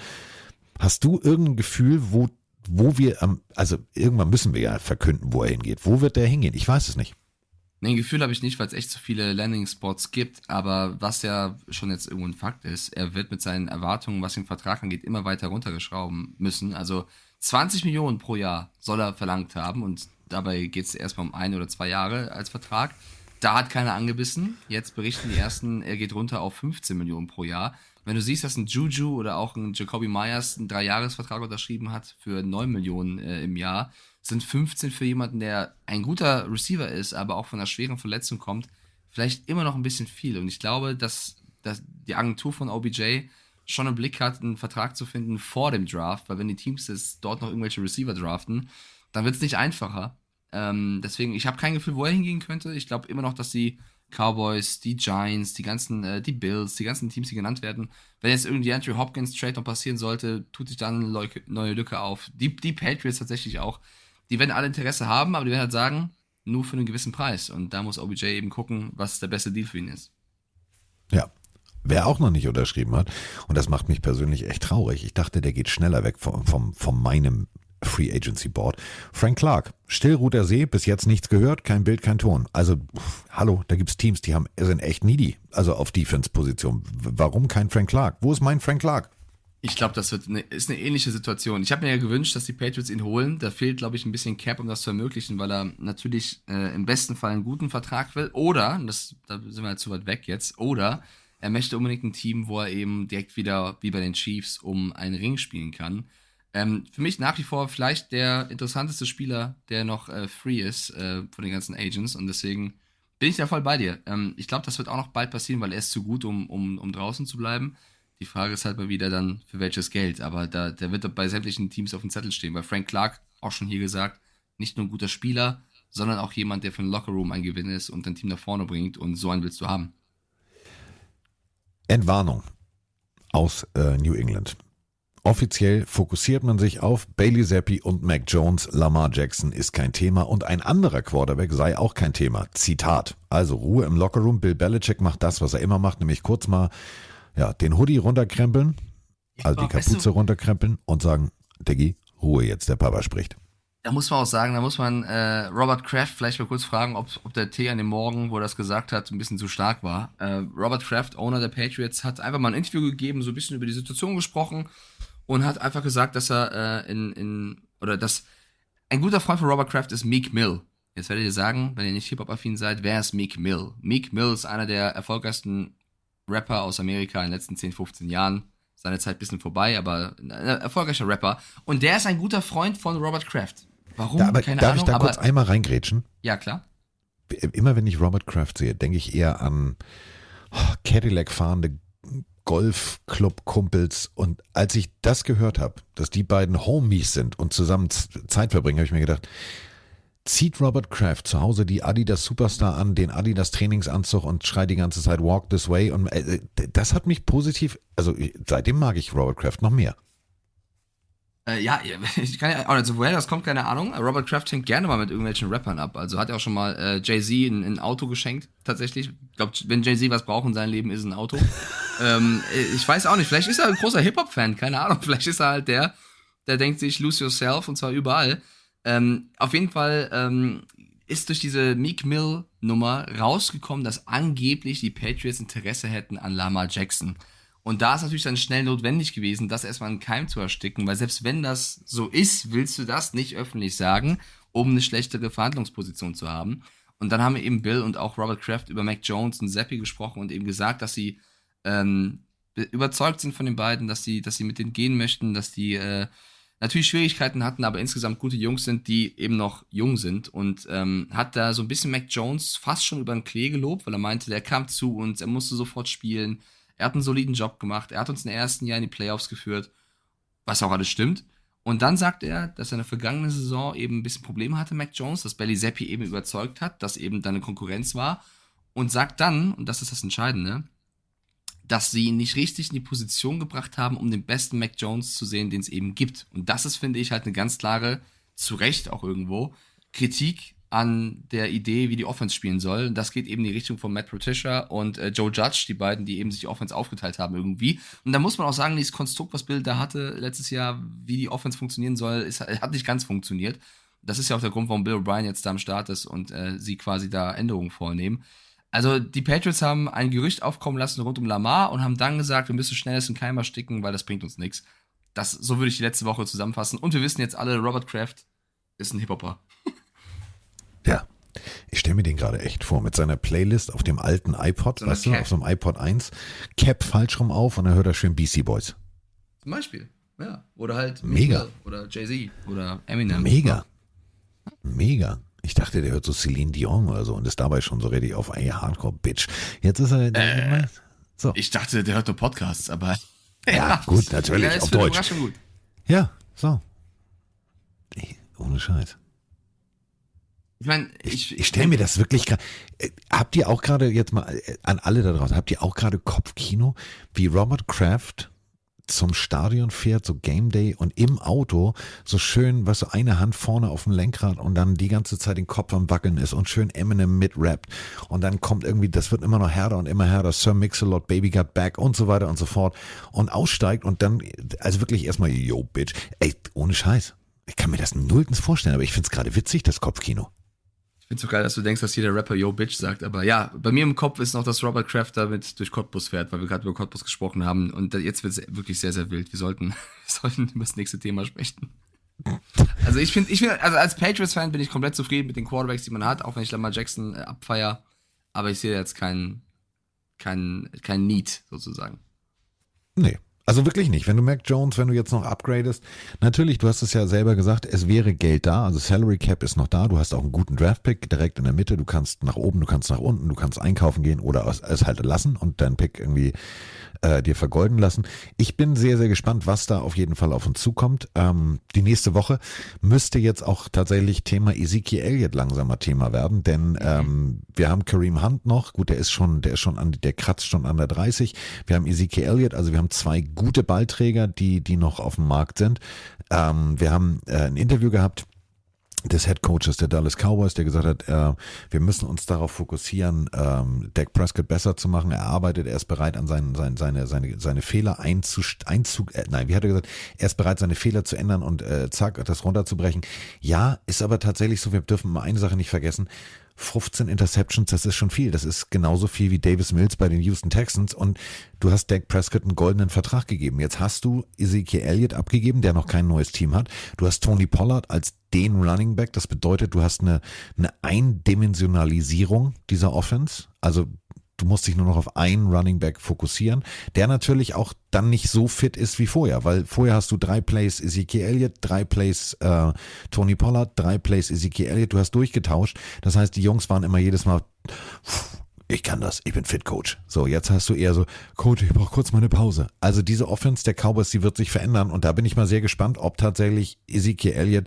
hast du irgendein Gefühl, wo, wo wir am, also irgendwann müssen wir ja verkünden, wo er hingeht. Wo wird der hingehen? Ich weiß es nicht. Nee, ein Gefühl habe ich nicht, weil es echt so viele Landing-Spots gibt, aber was ja schon jetzt irgendwo ein Fakt ist, er wird mit seinen Erwartungen, was den Vertrag angeht, immer weiter runtergeschrauben müssen. Also 20 Millionen pro Jahr soll er verlangt haben und dabei geht es erstmal um ein oder zwei Jahre als Vertrag. Da hat keiner angebissen. Jetzt berichten die ersten, er geht runter auf 15 Millionen pro Jahr. Wenn du siehst, dass ein Juju oder auch ein Jacoby Myers einen Dreijahresvertrag unterschrieben hat für 9 Millionen äh, im Jahr, sind 15 für jemanden, der ein guter Receiver ist, aber auch von einer schweren Verletzung kommt, vielleicht immer noch ein bisschen viel. Und ich glaube, dass, dass die Agentur von OBJ schon im Blick hat, einen Vertrag zu finden vor dem Draft, weil wenn die Teams es dort noch irgendwelche Receiver draften, dann wird es nicht einfacher. Ähm, deswegen, ich habe kein Gefühl, wo er hingehen könnte. Ich glaube immer noch, dass die Cowboys, die Giants, die ganzen, äh, die Bills, die ganzen Teams, die genannt werden, wenn jetzt irgendwie Andrew Hopkins Trade noch passieren sollte, tut sich dann eine neue Lücke auf. Die, die Patriots tatsächlich auch. Die werden alle Interesse haben, aber die werden halt sagen, nur für einen gewissen Preis. Und da muss OBJ eben gucken, was der beste Deal für ihn ist. Ja. Wer auch noch nicht unterschrieben hat, und das macht mich persönlich echt traurig. Ich dachte, der geht schneller weg vom, vom, von meinem Free Agency Board. Frank Clark, still ruht der See, bis jetzt nichts gehört, kein Bild, kein Ton. Also, pff, hallo, da gibt's Teams, die haben, sind echt needy, also auf Defense-Position. Warum kein Frank Clark? Wo ist mein Frank Clark? Ich glaube, das wird eine, ist eine ähnliche Situation. Ich habe mir ja gewünscht, dass die Patriots ihn holen. Da fehlt, glaube ich, ein bisschen Cap, um das zu ermöglichen, weil er natürlich äh, im besten Fall einen guten Vertrag will. Oder, das, da sind wir halt zu weit weg jetzt, oder er möchte unbedingt ein Team, wo er eben direkt wieder, wie bei den Chiefs, um einen Ring spielen kann. Ähm, für mich nach wie vor vielleicht der interessanteste Spieler, der noch äh, free ist äh, von den ganzen Agents. Und deswegen bin ich da voll bei dir. Ähm, ich glaube, das wird auch noch bald passieren, weil er ist zu gut, um, um, um draußen zu bleiben. Die Frage ist halt mal wieder dann, für welches Geld. Aber da, der wird bei sämtlichen Teams auf dem Zettel stehen. Bei Frank Clark, auch schon hier gesagt, nicht nur ein guter Spieler, sondern auch jemand, der für den Lockerroom ein Gewinn ist und dein Team nach vorne bringt. Und so einen willst du haben. Entwarnung aus äh, New England. Offiziell fokussiert man sich auf Bailey Zappi und Mac Jones. Lamar Jackson ist kein Thema und ein anderer Quarterback sei auch kein Thema. Zitat. Also Ruhe im Lockerroom. Bill Belichick macht das, was er immer macht, nämlich kurz mal ja, den Hoodie runterkrempeln, also die Kapuze runterkrempeln und sagen, Diggi, Ruhe jetzt, der Papa spricht. Da muss man auch sagen, da muss man äh, Robert Kraft vielleicht mal kurz fragen, ob, ob der Tee an dem Morgen, wo er das gesagt hat, ein bisschen zu stark war. Äh, Robert Kraft, Owner der Patriots, hat einfach mal ein Interview gegeben, so ein bisschen über die Situation gesprochen und hat einfach gesagt, dass er äh, in, in, oder dass ein guter Freund von Robert Kraft ist Meek Mill. Jetzt werdet ihr sagen, wenn ihr nicht Hip-Hop-affin seid, wer ist Meek Mill? Meek Mill ist einer der erfolgreichsten Rapper aus Amerika in den letzten 10, 15 Jahren. Seine Zeit ein bisschen vorbei, aber ein erfolgreicher Rapper. Und der ist ein guter Freund von Robert Kraft. Warum? Da, aber, Keine darf Ahnung, ich da kurz einmal reingrätschen? Ja, klar. Immer wenn ich Robert Kraft sehe, denke ich eher an oh, Cadillac fahrende Golfclub-Kumpels. Und als ich das gehört habe, dass die beiden Homies sind und zusammen Zeit verbringen, habe ich mir gedacht, zieht Robert Kraft zu Hause die Adidas Superstar an, den Adidas Trainingsanzug und schreit die ganze Zeit Walk this way. Und äh, das hat mich positiv, also seitdem mag ich Robert Kraft noch mehr. Äh, ja, ich kann ja, also woher das kommt, keine Ahnung. Robert Kraft hängt gerne mal mit irgendwelchen Rappern ab. Also hat er auch schon mal äh, Jay-Z ein, ein, Auto geschenkt, tatsächlich. Ich glaube, wenn Jay-Z was braucht in seinem Leben, ist ein Auto. ähm, ich weiß auch nicht, vielleicht ist er ein großer Hip-Hop-Fan, keine Ahnung. Vielleicht ist er halt der, der denkt sich, lose yourself und zwar überall. Ähm, auf jeden Fall ähm, ist durch diese Meek Mill Nummer rausgekommen, dass angeblich die Patriots Interesse hätten an Lama Jackson. Und da ist natürlich dann schnell notwendig gewesen, das erstmal einen Keim zu ersticken, weil selbst wenn das so ist, willst du das nicht öffentlich sagen, um eine schlechtere Verhandlungsposition zu haben. Und dann haben eben Bill und auch Robert Kraft über Mac Jones und Zappi gesprochen und eben gesagt, dass sie ähm, überzeugt sind von den beiden, dass sie, dass sie mit denen gehen möchten, dass die äh, natürlich Schwierigkeiten hatten, aber insgesamt gute Jungs sind, die eben noch jung sind und ähm, hat da so ein bisschen Mac Jones fast schon über den Klee gelobt, weil er meinte, der kam zu uns, er musste sofort spielen, er hat einen soliden Job gemacht, er hat uns im ersten Jahr in die Playoffs geführt, was auch alles stimmt. Und dann sagt er, dass er in der vergangenen Saison eben ein bisschen Probleme hatte, Mac Jones, dass Belly Zappi eben überzeugt hat, dass eben da eine Konkurrenz war und sagt dann, und das ist das Entscheidende, dass sie ihn nicht richtig in die Position gebracht haben, um den besten Mac Jones zu sehen, den es eben gibt. Und das ist, finde ich, halt eine ganz klare, zu Recht auch irgendwo, Kritik an der Idee, wie die Offense spielen soll. Das geht eben in die Richtung von Matt Patricia und äh, Joe Judge, die beiden, die eben sich die Offense aufgeteilt haben irgendwie. Und da muss man auch sagen, dieses Konstrukt, was Bill da hatte letztes Jahr, wie die Offense funktionieren soll, ist, hat nicht ganz funktioniert. Das ist ja auch der Grund, warum Bill O'Brien jetzt da am Start ist und äh, sie quasi da Änderungen vornehmen. Also die Patriots haben ein Gerücht aufkommen lassen rund um Lamar und haben dann gesagt, wir müssen schnell in Keimer sticken, weil das bringt uns nichts. Das, so würde ich die letzte Woche zusammenfassen. Und wir wissen jetzt alle, Robert Kraft ist ein Hip-Hopper. Ja. Ich stelle mir den gerade echt vor, mit seiner Playlist auf dem alten iPod, so weißt du, auf so einem iPod 1, Cap falsch rum auf und dann hört er schön BC Boys. Zum Beispiel, ja. Oder halt Mega. Oder Jay-Z oder Eminem. Mega. Mega. Ich dachte, der hört so Celine Dion oder so und ist dabei schon so ready auf ey, Hardcore Bitch. Jetzt ist er. Äh, so. Ich dachte, der hört nur Podcasts, aber. Ja, ja gut, natürlich, ja, auf Deutsch. Ja, so. Ey, ohne Scheiß. Ich meine, ich, ich, ich stelle mir das wirklich gerade. Äh, habt ihr auch gerade jetzt mal äh, an alle da draußen, habt ihr auch gerade Kopfkino, wie Robert Kraft zum Stadion fährt, so Game Day und im Auto so schön, was so eine Hand vorne auf dem Lenkrad und dann die ganze Zeit den Kopf am Wackeln ist und schön Eminem mitrappt und dann kommt irgendwie, das wird immer noch härter und immer härter, Sir Mix-a-Lot, Baby Got Back und so weiter und so fort und aussteigt und dann, also wirklich erstmal, yo, Bitch, ey, ohne Scheiß. Ich kann mir das nulltens vorstellen, aber ich finde es gerade witzig, das Kopfkino finde es so geil, dass du denkst, dass jeder Rapper Yo Bitch sagt. Aber ja, bei mir im Kopf ist noch, dass Robert Kraft damit durch Cottbus fährt, weil wir gerade über Cottbus gesprochen haben. Und jetzt wird es wirklich sehr, sehr wild. Wir sollten, wir sollten über das nächste Thema sprechen. Also ich finde, ich finde, also als Patriots-Fan bin ich komplett zufrieden mit den Quarterbacks, die man hat, auch wenn ich Lamar Jackson äh, abfeier. Aber ich sehe jetzt kein, kein, kein Need sozusagen. Nee, Also wirklich nicht. Wenn du Mac Jones, wenn du jetzt noch upgradest, natürlich, du hast es ja selber gesagt, es wäre Geld da, also Salary Cap ist noch da, du hast auch einen guten Draft-Pick direkt in der Mitte, du kannst nach oben, du kannst nach unten, du kannst einkaufen gehen oder es halt lassen und deinen Pick irgendwie äh, dir vergolden lassen. Ich bin sehr, sehr gespannt, was da auf jeden Fall auf uns zukommt. Ähm, die nächste Woche müsste jetzt auch tatsächlich Thema Ezekiel Elliott langsamer Thema werden, denn ähm, wir haben Kareem Hunt noch, gut, der ist schon, der ist schon an, der kratzt schon an der 30. Wir haben Ezekiel Elliott, also wir haben zwei gute Ballträger, die, die noch auf dem Markt sind. Ähm, wir haben äh, ein Interview gehabt des Head Coaches der Dallas Cowboys, der gesagt hat, äh, wir müssen uns darauf fokussieren, ähm, Dak Prescott besser zu machen. Er arbeitet, er ist bereit, an seinen, seine, seine, seine, seine Fehler einzu, einzu äh, nein, wie hat er gesagt, er ist bereit, seine Fehler zu ändern und äh, zack, das runterzubrechen. Ja, ist aber tatsächlich so, wir dürfen mal eine Sache nicht vergessen. 15 Interceptions, das ist schon viel. Das ist genauso viel wie Davis Mills bei den Houston Texans und du hast Dak Prescott einen goldenen Vertrag gegeben. Jetzt hast du Ezekiel Elliott abgegeben, der noch kein neues Team hat. Du hast Tony Pollard als den Running Back. Das bedeutet, du hast eine, eine Eindimensionalisierung dieser Offense. Also Du musst dich nur noch auf einen Running Back fokussieren, der natürlich auch dann nicht so fit ist wie vorher, weil vorher hast du drei Plays Ezekiel Elliott, drei Plays äh, Tony Pollard, drei Plays Ezekiel Elliott, du hast durchgetauscht. Das heißt, die Jungs waren immer jedes Mal, ich kann das, ich bin Fit Coach. So, jetzt hast du eher so, Coach, ich brauche kurz mal eine Pause. Also diese Offense der Cowboys, die wird sich verändern und da bin ich mal sehr gespannt, ob tatsächlich Ezekiel Elliott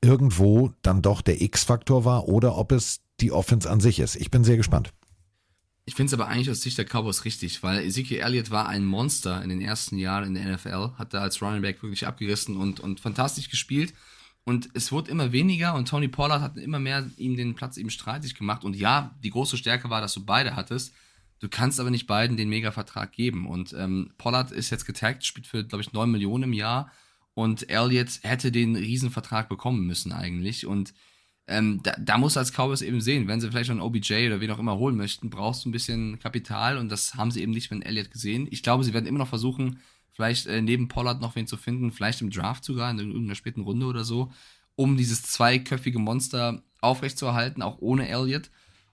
irgendwo dann doch der X-Faktor war oder ob es die Offense an sich ist. Ich bin sehr gespannt. Ich finde es aber eigentlich aus Sicht der Cowboys richtig, weil Ezekiel Elliott war ein Monster in den ersten Jahren in der NFL, hat da als Running Back wirklich abgerissen und, und fantastisch gespielt. Und es wurde immer weniger und Tony Pollard hat immer mehr ihm den Platz eben streitig gemacht. Und ja, die große Stärke war, dass du beide hattest. Du kannst aber nicht beiden den Mega-Vertrag geben. Und ähm, Pollard ist jetzt getaggt, spielt für, glaube ich, 9 Millionen im Jahr. Und Elliott hätte den Riesenvertrag bekommen müssen eigentlich. Und ähm, da, da musst du als Cowboys eben sehen, wenn sie vielleicht einen OBJ oder wen auch immer holen möchten, brauchst du ein bisschen Kapital und das haben sie eben nicht mit Elliott gesehen. Ich glaube, sie werden immer noch versuchen, vielleicht äh, neben Pollard noch wen zu finden, vielleicht im Draft sogar, in irgendeiner späten Runde oder so, um dieses zweiköpfige Monster aufrechtzuerhalten, auch ohne Elliott.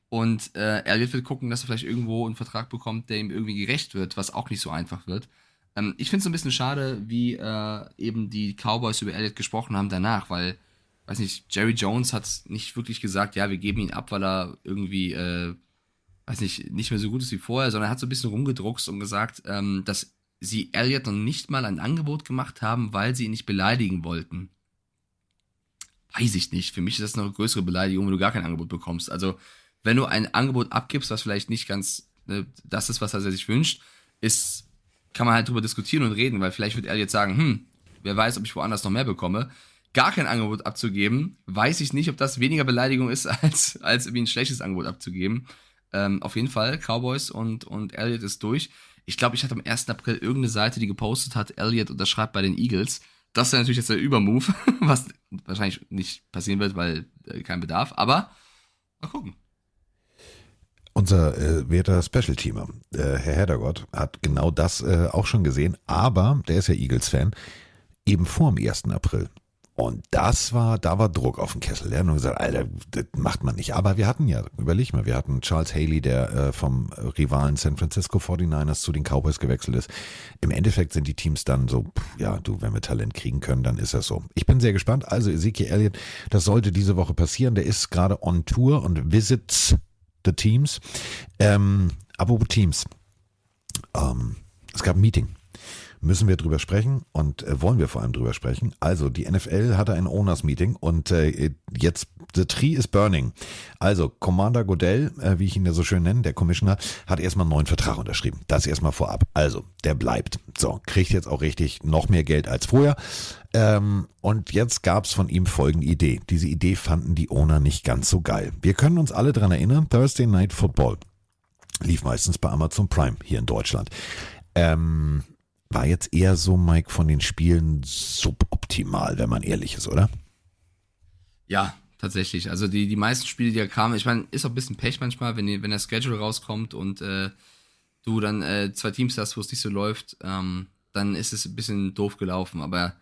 Und äh, Elliott will gucken, dass er vielleicht irgendwo einen Vertrag bekommt, der ihm irgendwie gerecht wird, was auch nicht so einfach wird. Ähm, ich finde es ein bisschen schade, wie äh, eben die Cowboys über Elliott gesprochen haben danach, weil weiß nicht, Jerry Jones hat nicht wirklich gesagt, ja, wir geben ihn ab, weil er irgendwie, äh, weiß nicht, nicht mehr so gut ist wie vorher, sondern er hat so ein bisschen rumgedruckst und gesagt, ähm, dass sie Elliot noch nicht mal ein Angebot gemacht haben, weil sie ihn nicht beleidigen wollten. Weiß ich nicht. Für mich ist das eine größere Beleidigung, wenn du gar kein Angebot bekommst. Also, wenn du ein Angebot abgibst, was vielleicht nicht ganz ne, das ist, was er sich wünscht, ist, kann man halt drüber diskutieren und reden, weil vielleicht wird Elliot sagen, hm, wer weiß, ob ich woanders noch mehr bekomme gar kein Angebot abzugeben, weiß ich nicht, ob das weniger Beleidigung ist, als, als irgendwie ein schlechtes Angebot abzugeben. Ähm, auf jeden Fall, Cowboys und, und Elliott ist durch. Ich glaube, ich hatte am 1. April irgendeine Seite, die gepostet hat, Elliott unterschreibt bei den Eagles. Das ist ja natürlich jetzt der Übermove, was wahrscheinlich nicht passieren wird, weil äh, kein Bedarf, aber mal gucken. Unser äh, werter Special-Teamer, äh, Herr Heddergott, hat genau das äh, auch schon gesehen, aber der ist ja Eagles-Fan, eben vor dem 1. April. Und das war, da war Druck auf den Kessel. Der hat gesagt, Alter, das macht man nicht. Aber wir hatten ja, überleg mal, wir hatten Charles Haley, der äh, vom Rivalen San Francisco 49ers zu den Cowboys gewechselt ist. Im Endeffekt sind die Teams dann so, pff, ja, du, wenn wir Talent kriegen können, dann ist das so. Ich bin sehr gespannt. Also Ezekiel Elliott, das sollte diese Woche passieren. Der ist gerade on Tour und visits the Teams. Ähm, apropos Teams. Ähm, es gab ein Meeting müssen wir drüber sprechen und äh, wollen wir vor allem drüber sprechen. Also, die NFL hatte ein Owners-Meeting und äh, jetzt, the tree is burning. Also, Commander Godell, äh, wie ich ihn ja so schön nenne, der Commissioner, hat erstmal einen neuen Vertrag unterschrieben. Das erstmal vorab. Also, der bleibt. So, kriegt jetzt auch richtig noch mehr Geld als vorher. Ähm, und jetzt gab's von ihm folgende Idee. Diese Idee fanden die Owner nicht ganz so geil. Wir können uns alle dran erinnern, Thursday Night Football lief meistens bei Amazon Prime hier in Deutschland. Ähm, war jetzt eher so, Mike, von den Spielen suboptimal, wenn man ehrlich ist, oder? Ja, tatsächlich. Also die, die meisten Spiele, die da kamen, ich meine, ist auch ein bisschen Pech manchmal, wenn, wenn der Schedule rauskommt und äh, du dann äh, zwei Teams hast, wo es nicht so läuft, ähm, dann ist es ein bisschen doof gelaufen. Aber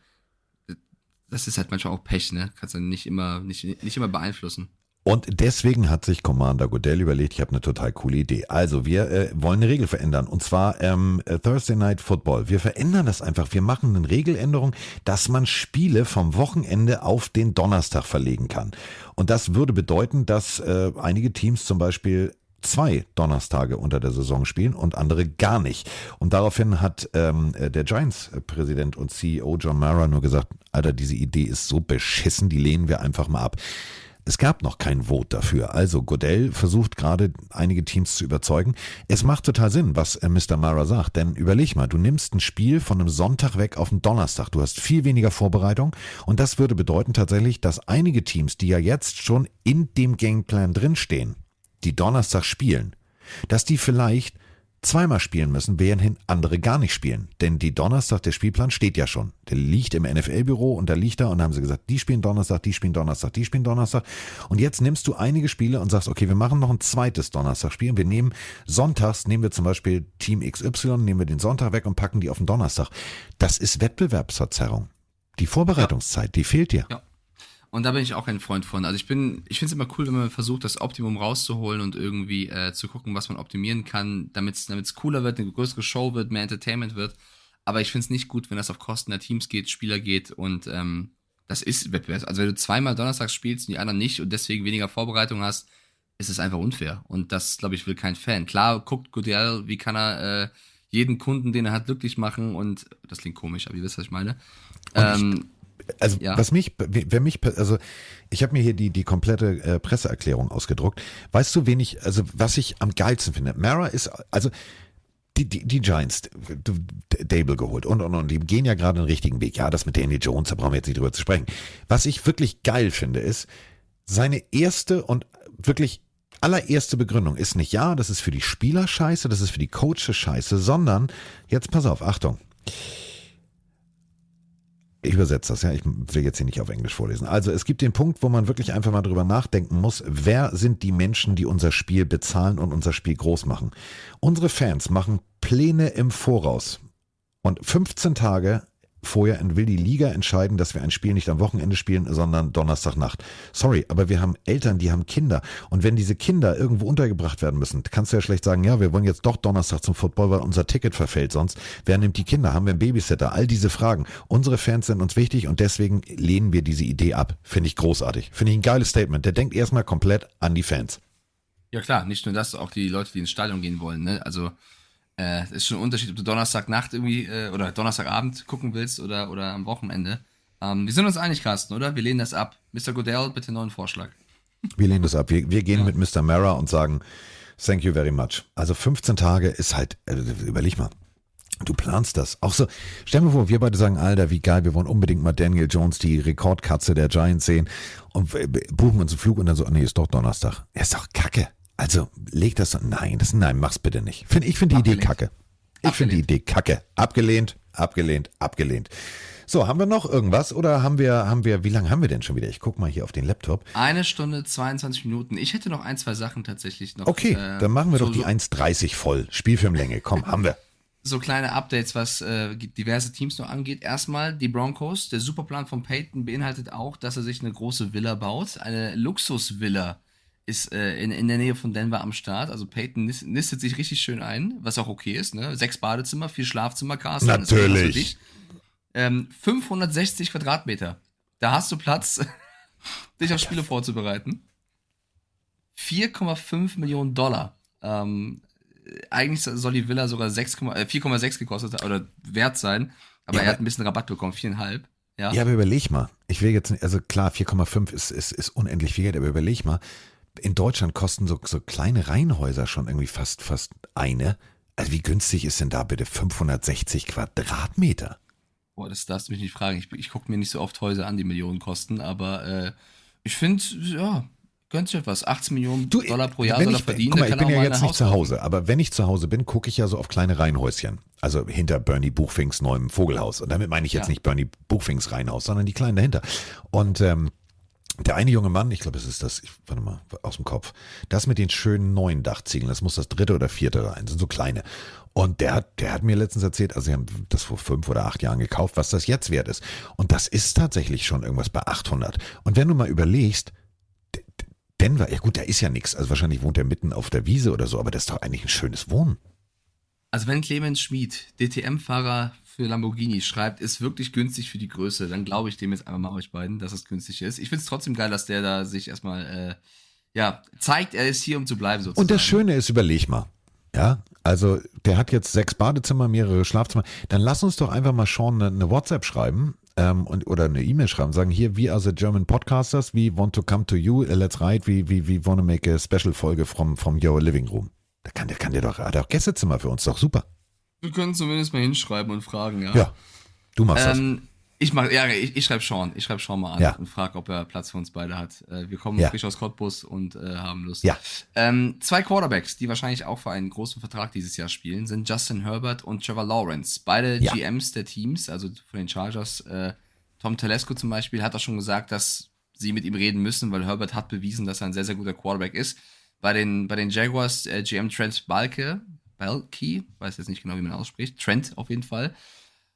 das ist halt manchmal auch Pech, ne? Kannst du nicht immer, nicht, nicht immer beeinflussen. Und deswegen hat sich Commander Goodell überlegt, ich habe eine total coole Idee. Also wir äh, wollen eine Regel verändern und zwar ähm, äh, Thursday Night Football. Wir verändern das einfach. Wir machen eine Regeländerung, dass man Spiele vom Wochenende auf den Donnerstag verlegen kann. Und das würde bedeuten, dass äh, einige Teams zum Beispiel zwei Donnerstage unter der Saison spielen und andere gar nicht. Und daraufhin hat ähm, der Giants-Präsident und CEO John Mara nur gesagt, Alter, diese Idee ist so beschissen, die lehnen wir einfach mal ab. Es gab noch kein Vote dafür. Also Godell versucht gerade einige Teams zu überzeugen. Es macht total Sinn, was äh, Mr. Mara sagt. Denn überleg mal, du nimmst ein Spiel von einem Sonntag weg auf einen Donnerstag. Du hast viel weniger Vorbereitung. Und das würde bedeuten tatsächlich, dass einige Teams, die ja jetzt schon in dem Gameplan drinstehen, die Donnerstag spielen, dass die vielleicht zweimal spielen müssen, während andere gar nicht spielen. Denn die Donnerstag, der Spielplan steht ja schon. Der liegt im NFL-Büro und da liegt da und da haben sie gesagt, die spielen Donnerstag, die spielen Donnerstag, die spielen Donnerstag. Und jetzt nimmst du einige Spiele und sagst, okay, wir machen noch ein zweites Donnerstagspiel. Wir nehmen sonntags, nehmen wir zum Beispiel Team XY, nehmen wir den Sonntag weg und packen die auf den Donnerstag. Das ist Wettbewerbsverzerrung. Die Vorbereitungszeit, ja. die fehlt dir. Ja. Und da bin ich auch ein Freund von. Also ich bin, ich finde es immer cool, wenn man versucht, das Optimum rauszuholen und irgendwie äh, zu gucken, was man optimieren kann, damit es cooler wird, eine größere Show wird, mehr Entertainment wird. Aber ich finde es nicht gut, wenn das auf Kosten der Teams geht, Spieler geht und ähm, das ist Wettbewerb. Also wenn du zweimal Donnerstags spielst und die anderen nicht und deswegen weniger Vorbereitung hast, ist es einfach unfair. Und das, glaube ich, will kein Fan. Klar, guckt Goodell, wie kann er äh, jeden Kunden, den er hat, glücklich machen und das klingt komisch, aber ihr wisst, was ich meine. Ähm, also ja. was mich, wer mich, also ich habe mir hier die die komplette äh, Presseerklärung ausgedruckt. Weißt du, wen ich, also was ich am geilsten finde? Mara ist, also die, die, die Giants, Dable geholt und, und, und, die gehen ja gerade den richtigen Weg. Ja, das mit Danny Jones, da brauchen wir jetzt nicht drüber zu sprechen. Was ich wirklich geil finde, ist, seine erste und wirklich allererste Begründung ist nicht, ja, das ist für die Spieler scheiße, das ist für die Coaches scheiße, sondern, jetzt pass auf, Achtung. Ich übersetze das, ja. Ich will jetzt hier nicht auf Englisch vorlesen. Also es gibt den Punkt, wo man wirklich einfach mal drüber nachdenken muss, wer sind die Menschen, die unser Spiel bezahlen und unser Spiel groß machen. Unsere Fans machen Pläne im Voraus. Und 15 Tage vorher will die Liga entscheiden, dass wir ein Spiel nicht am Wochenende spielen, sondern Donnerstagnacht. Sorry, aber wir haben Eltern, die haben Kinder. Und wenn diese Kinder irgendwo untergebracht werden müssen, kannst du ja schlecht sagen, ja, wir wollen jetzt doch Donnerstag zum Football, weil unser Ticket verfällt sonst. Wer nimmt die Kinder? Haben wir einen Babysitter? All diese Fragen. Unsere Fans sind uns wichtig und deswegen lehnen wir diese Idee ab. Finde ich großartig. Finde ich ein geiles Statement. Der denkt erstmal komplett an die Fans. Ja klar, nicht nur das, auch die Leute, die ins Stadion gehen wollen. Ne? Also äh, ist schon ein Unterschied, ob du Donnerstagnacht irgendwie äh, oder Donnerstagabend gucken willst oder, oder am Wochenende. Ähm, wir sind uns einig, Carsten, oder? Wir lehnen das ab. Mr. Goodell, bitte einen neuen Vorschlag. Wir lehnen das ab. Wir, wir gehen ja. mit Mr. Mara und sagen, thank you very much. Also 15 Tage ist halt, äh, überleg mal. Du planst das. Auch so, stell mir vor, wir beide sagen, Alter, wie geil, wir wollen unbedingt mal Daniel Jones, die Rekordkatze der Giants sehen und buchen uns einen Flug und dann so, nee, ist doch Donnerstag. Ja, ist doch kacke. Also leg das, nein, das, nein, mach's bitte nicht. Find, ich finde die Idee kacke. Ich finde die Idee kacke. Abgelehnt, abgelehnt, abgelehnt. So, haben wir noch irgendwas oder haben wir, haben wir, wie lange haben wir denn schon wieder? Ich guck mal hier auf den Laptop. Eine Stunde, 22 Minuten. Ich hätte noch ein, zwei Sachen tatsächlich noch. Okay, äh, dann machen wir so, doch die 1,30 voll. Spielfilmlänge, komm, haben wir. So kleine Updates, was äh, diverse Teams noch angeht. Erstmal die Broncos. Der Superplan von Peyton beinhaltet auch, dass er sich eine große Villa baut. Eine Luxusvilla ist äh, in, in der Nähe von Denver am Start. Also Peyton nistet sich richtig schön ein, was auch okay ist. Ne? Sechs Badezimmer, vier Schlafzimmer, Carsten. Natürlich. Ähm, 560 Quadratmeter. Da hast du Platz, dich auf Spiele vorzubereiten. 4,5 Millionen Dollar. Ähm, eigentlich soll die Villa sogar 4,6 äh, gekostet oder wert sein, aber ja, er hat ein bisschen Rabatt bekommen, 4,5. Ja. ja, aber überleg mal. Ich will jetzt nicht, also klar, 4,5 ist, ist, ist unendlich viel Geld, aber überleg mal, in Deutschland kosten so, so kleine Reihenhäuser schon irgendwie fast, fast eine. Also wie günstig ist denn da bitte 560 Quadratmeter? Boah, das darfst du mich nicht fragen. Ich, ich gucke mir nicht so oft Häuser an, die Millionen kosten, aber äh, ich finde, ja, gönnt sich etwas. 18 Millionen du, Dollar pro Jahr soll er verdienen. Guck mal, ich bin ja jetzt nicht zu Hause, aber wenn ich zu Hause bin, gucke ich ja so auf kleine Reihenhäuschen. Also hinter Bernie Buchfinks neuem Vogelhaus. Und damit meine ich jetzt ja. nicht Bernie Buchfinks Reihenhaus, sondern die kleinen dahinter. Und ähm, der eine junge Mann, ich glaube, es ist das, ich, warte mal, aus dem Kopf, das mit den schönen neuen Dachziegeln, das muss das dritte oder vierte sein, sind so kleine. Und der, der hat mir letztens erzählt, also sie haben das vor fünf oder acht Jahren gekauft, was das jetzt wert ist. Und das ist tatsächlich schon irgendwas bei 800. Und wenn du mal überlegst, Denver, ja gut, da ist ja nichts. Also wahrscheinlich wohnt er mitten auf der Wiese oder so, aber das ist doch eigentlich ein schönes Wohnen. Also wenn Clemens Schmid, DTM-Fahrer für Lamborghini, schreibt, ist wirklich günstig für die Größe, dann glaube ich dem jetzt einfach mal euch beiden, dass es günstig ist. Ich finde es trotzdem geil, dass der da sich erstmal, äh, ja, zeigt, er ist hier, um zu bleiben sozusagen. Und das Schöne ist, überleg mal. Ja, also der hat jetzt sechs Badezimmer, mehrere Schlafzimmer. Dann lass uns doch einfach mal Sean eine, eine WhatsApp schreiben ähm, und, oder eine E-Mail schreiben, sagen hier, we are the German podcasters, we want to come to you, let's write, we, we, we want to make a special Folge from, from your living room. Da kann der, kann der doch, hat auch Gästezimmer für uns, doch super. Wir können zumindest mal hinschreiben und fragen, ja. Ja, du machst ähm, Ich mach, ja, ich, ich schreibe Sean, ich schreibe Sean mal an Ja. und frage, ob er Platz für uns beide hat. Äh, wir kommen Ja. frisch aus Cottbus und äh, haben Lust. Ja. Ähm, zwei Quarterbacks, die wahrscheinlich auch für einen großen Vertrag dieses Jahr spielen, sind Justin Herbert und Trevor Lawrence. Beide Ja. GMs der Teams, also von den Chargers. Äh, Tom Telesco zum Beispiel hat auch schon gesagt, dass sie mit ihm reden müssen, weil Herbert hat bewiesen, dass er ein sehr, sehr guter Quarterback ist. Bei den, bei den Jaguars äh, GM Trent Balke, Balke, weiß jetzt nicht genau, wie man ausspricht, Trent auf jeden Fall,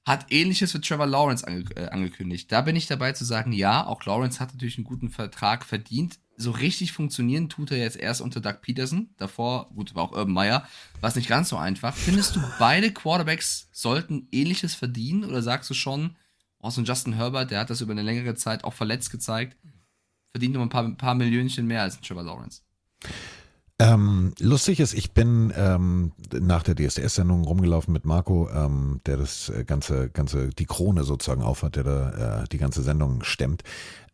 hat ähnliches für Trevor Lawrence ange äh, angekündigt. Da bin ich dabei zu sagen, ja, auch Lawrence hat natürlich einen guten Vertrag verdient. So richtig funktionieren tut er jetzt erst unter Doug Peterson. Davor, gut, war auch Urban Meyer, war es nicht ganz so einfach. Findest du, beide Quarterbacks sollten ähnliches verdienen oder sagst du schon, oh, so Justin Herbert, der hat das über eine längere Zeit auch verletzt gezeigt, verdient nur ein paar, ein paar Millionchen mehr als ein Trevor Lawrence? Ähm, lustig ist, ich bin ähm, nach der DSDS-Sendung rumgelaufen mit Marco, ähm, der das äh, ganze, ganze, die Krone sozusagen aufhat, der da äh, die ganze Sendung stemmt.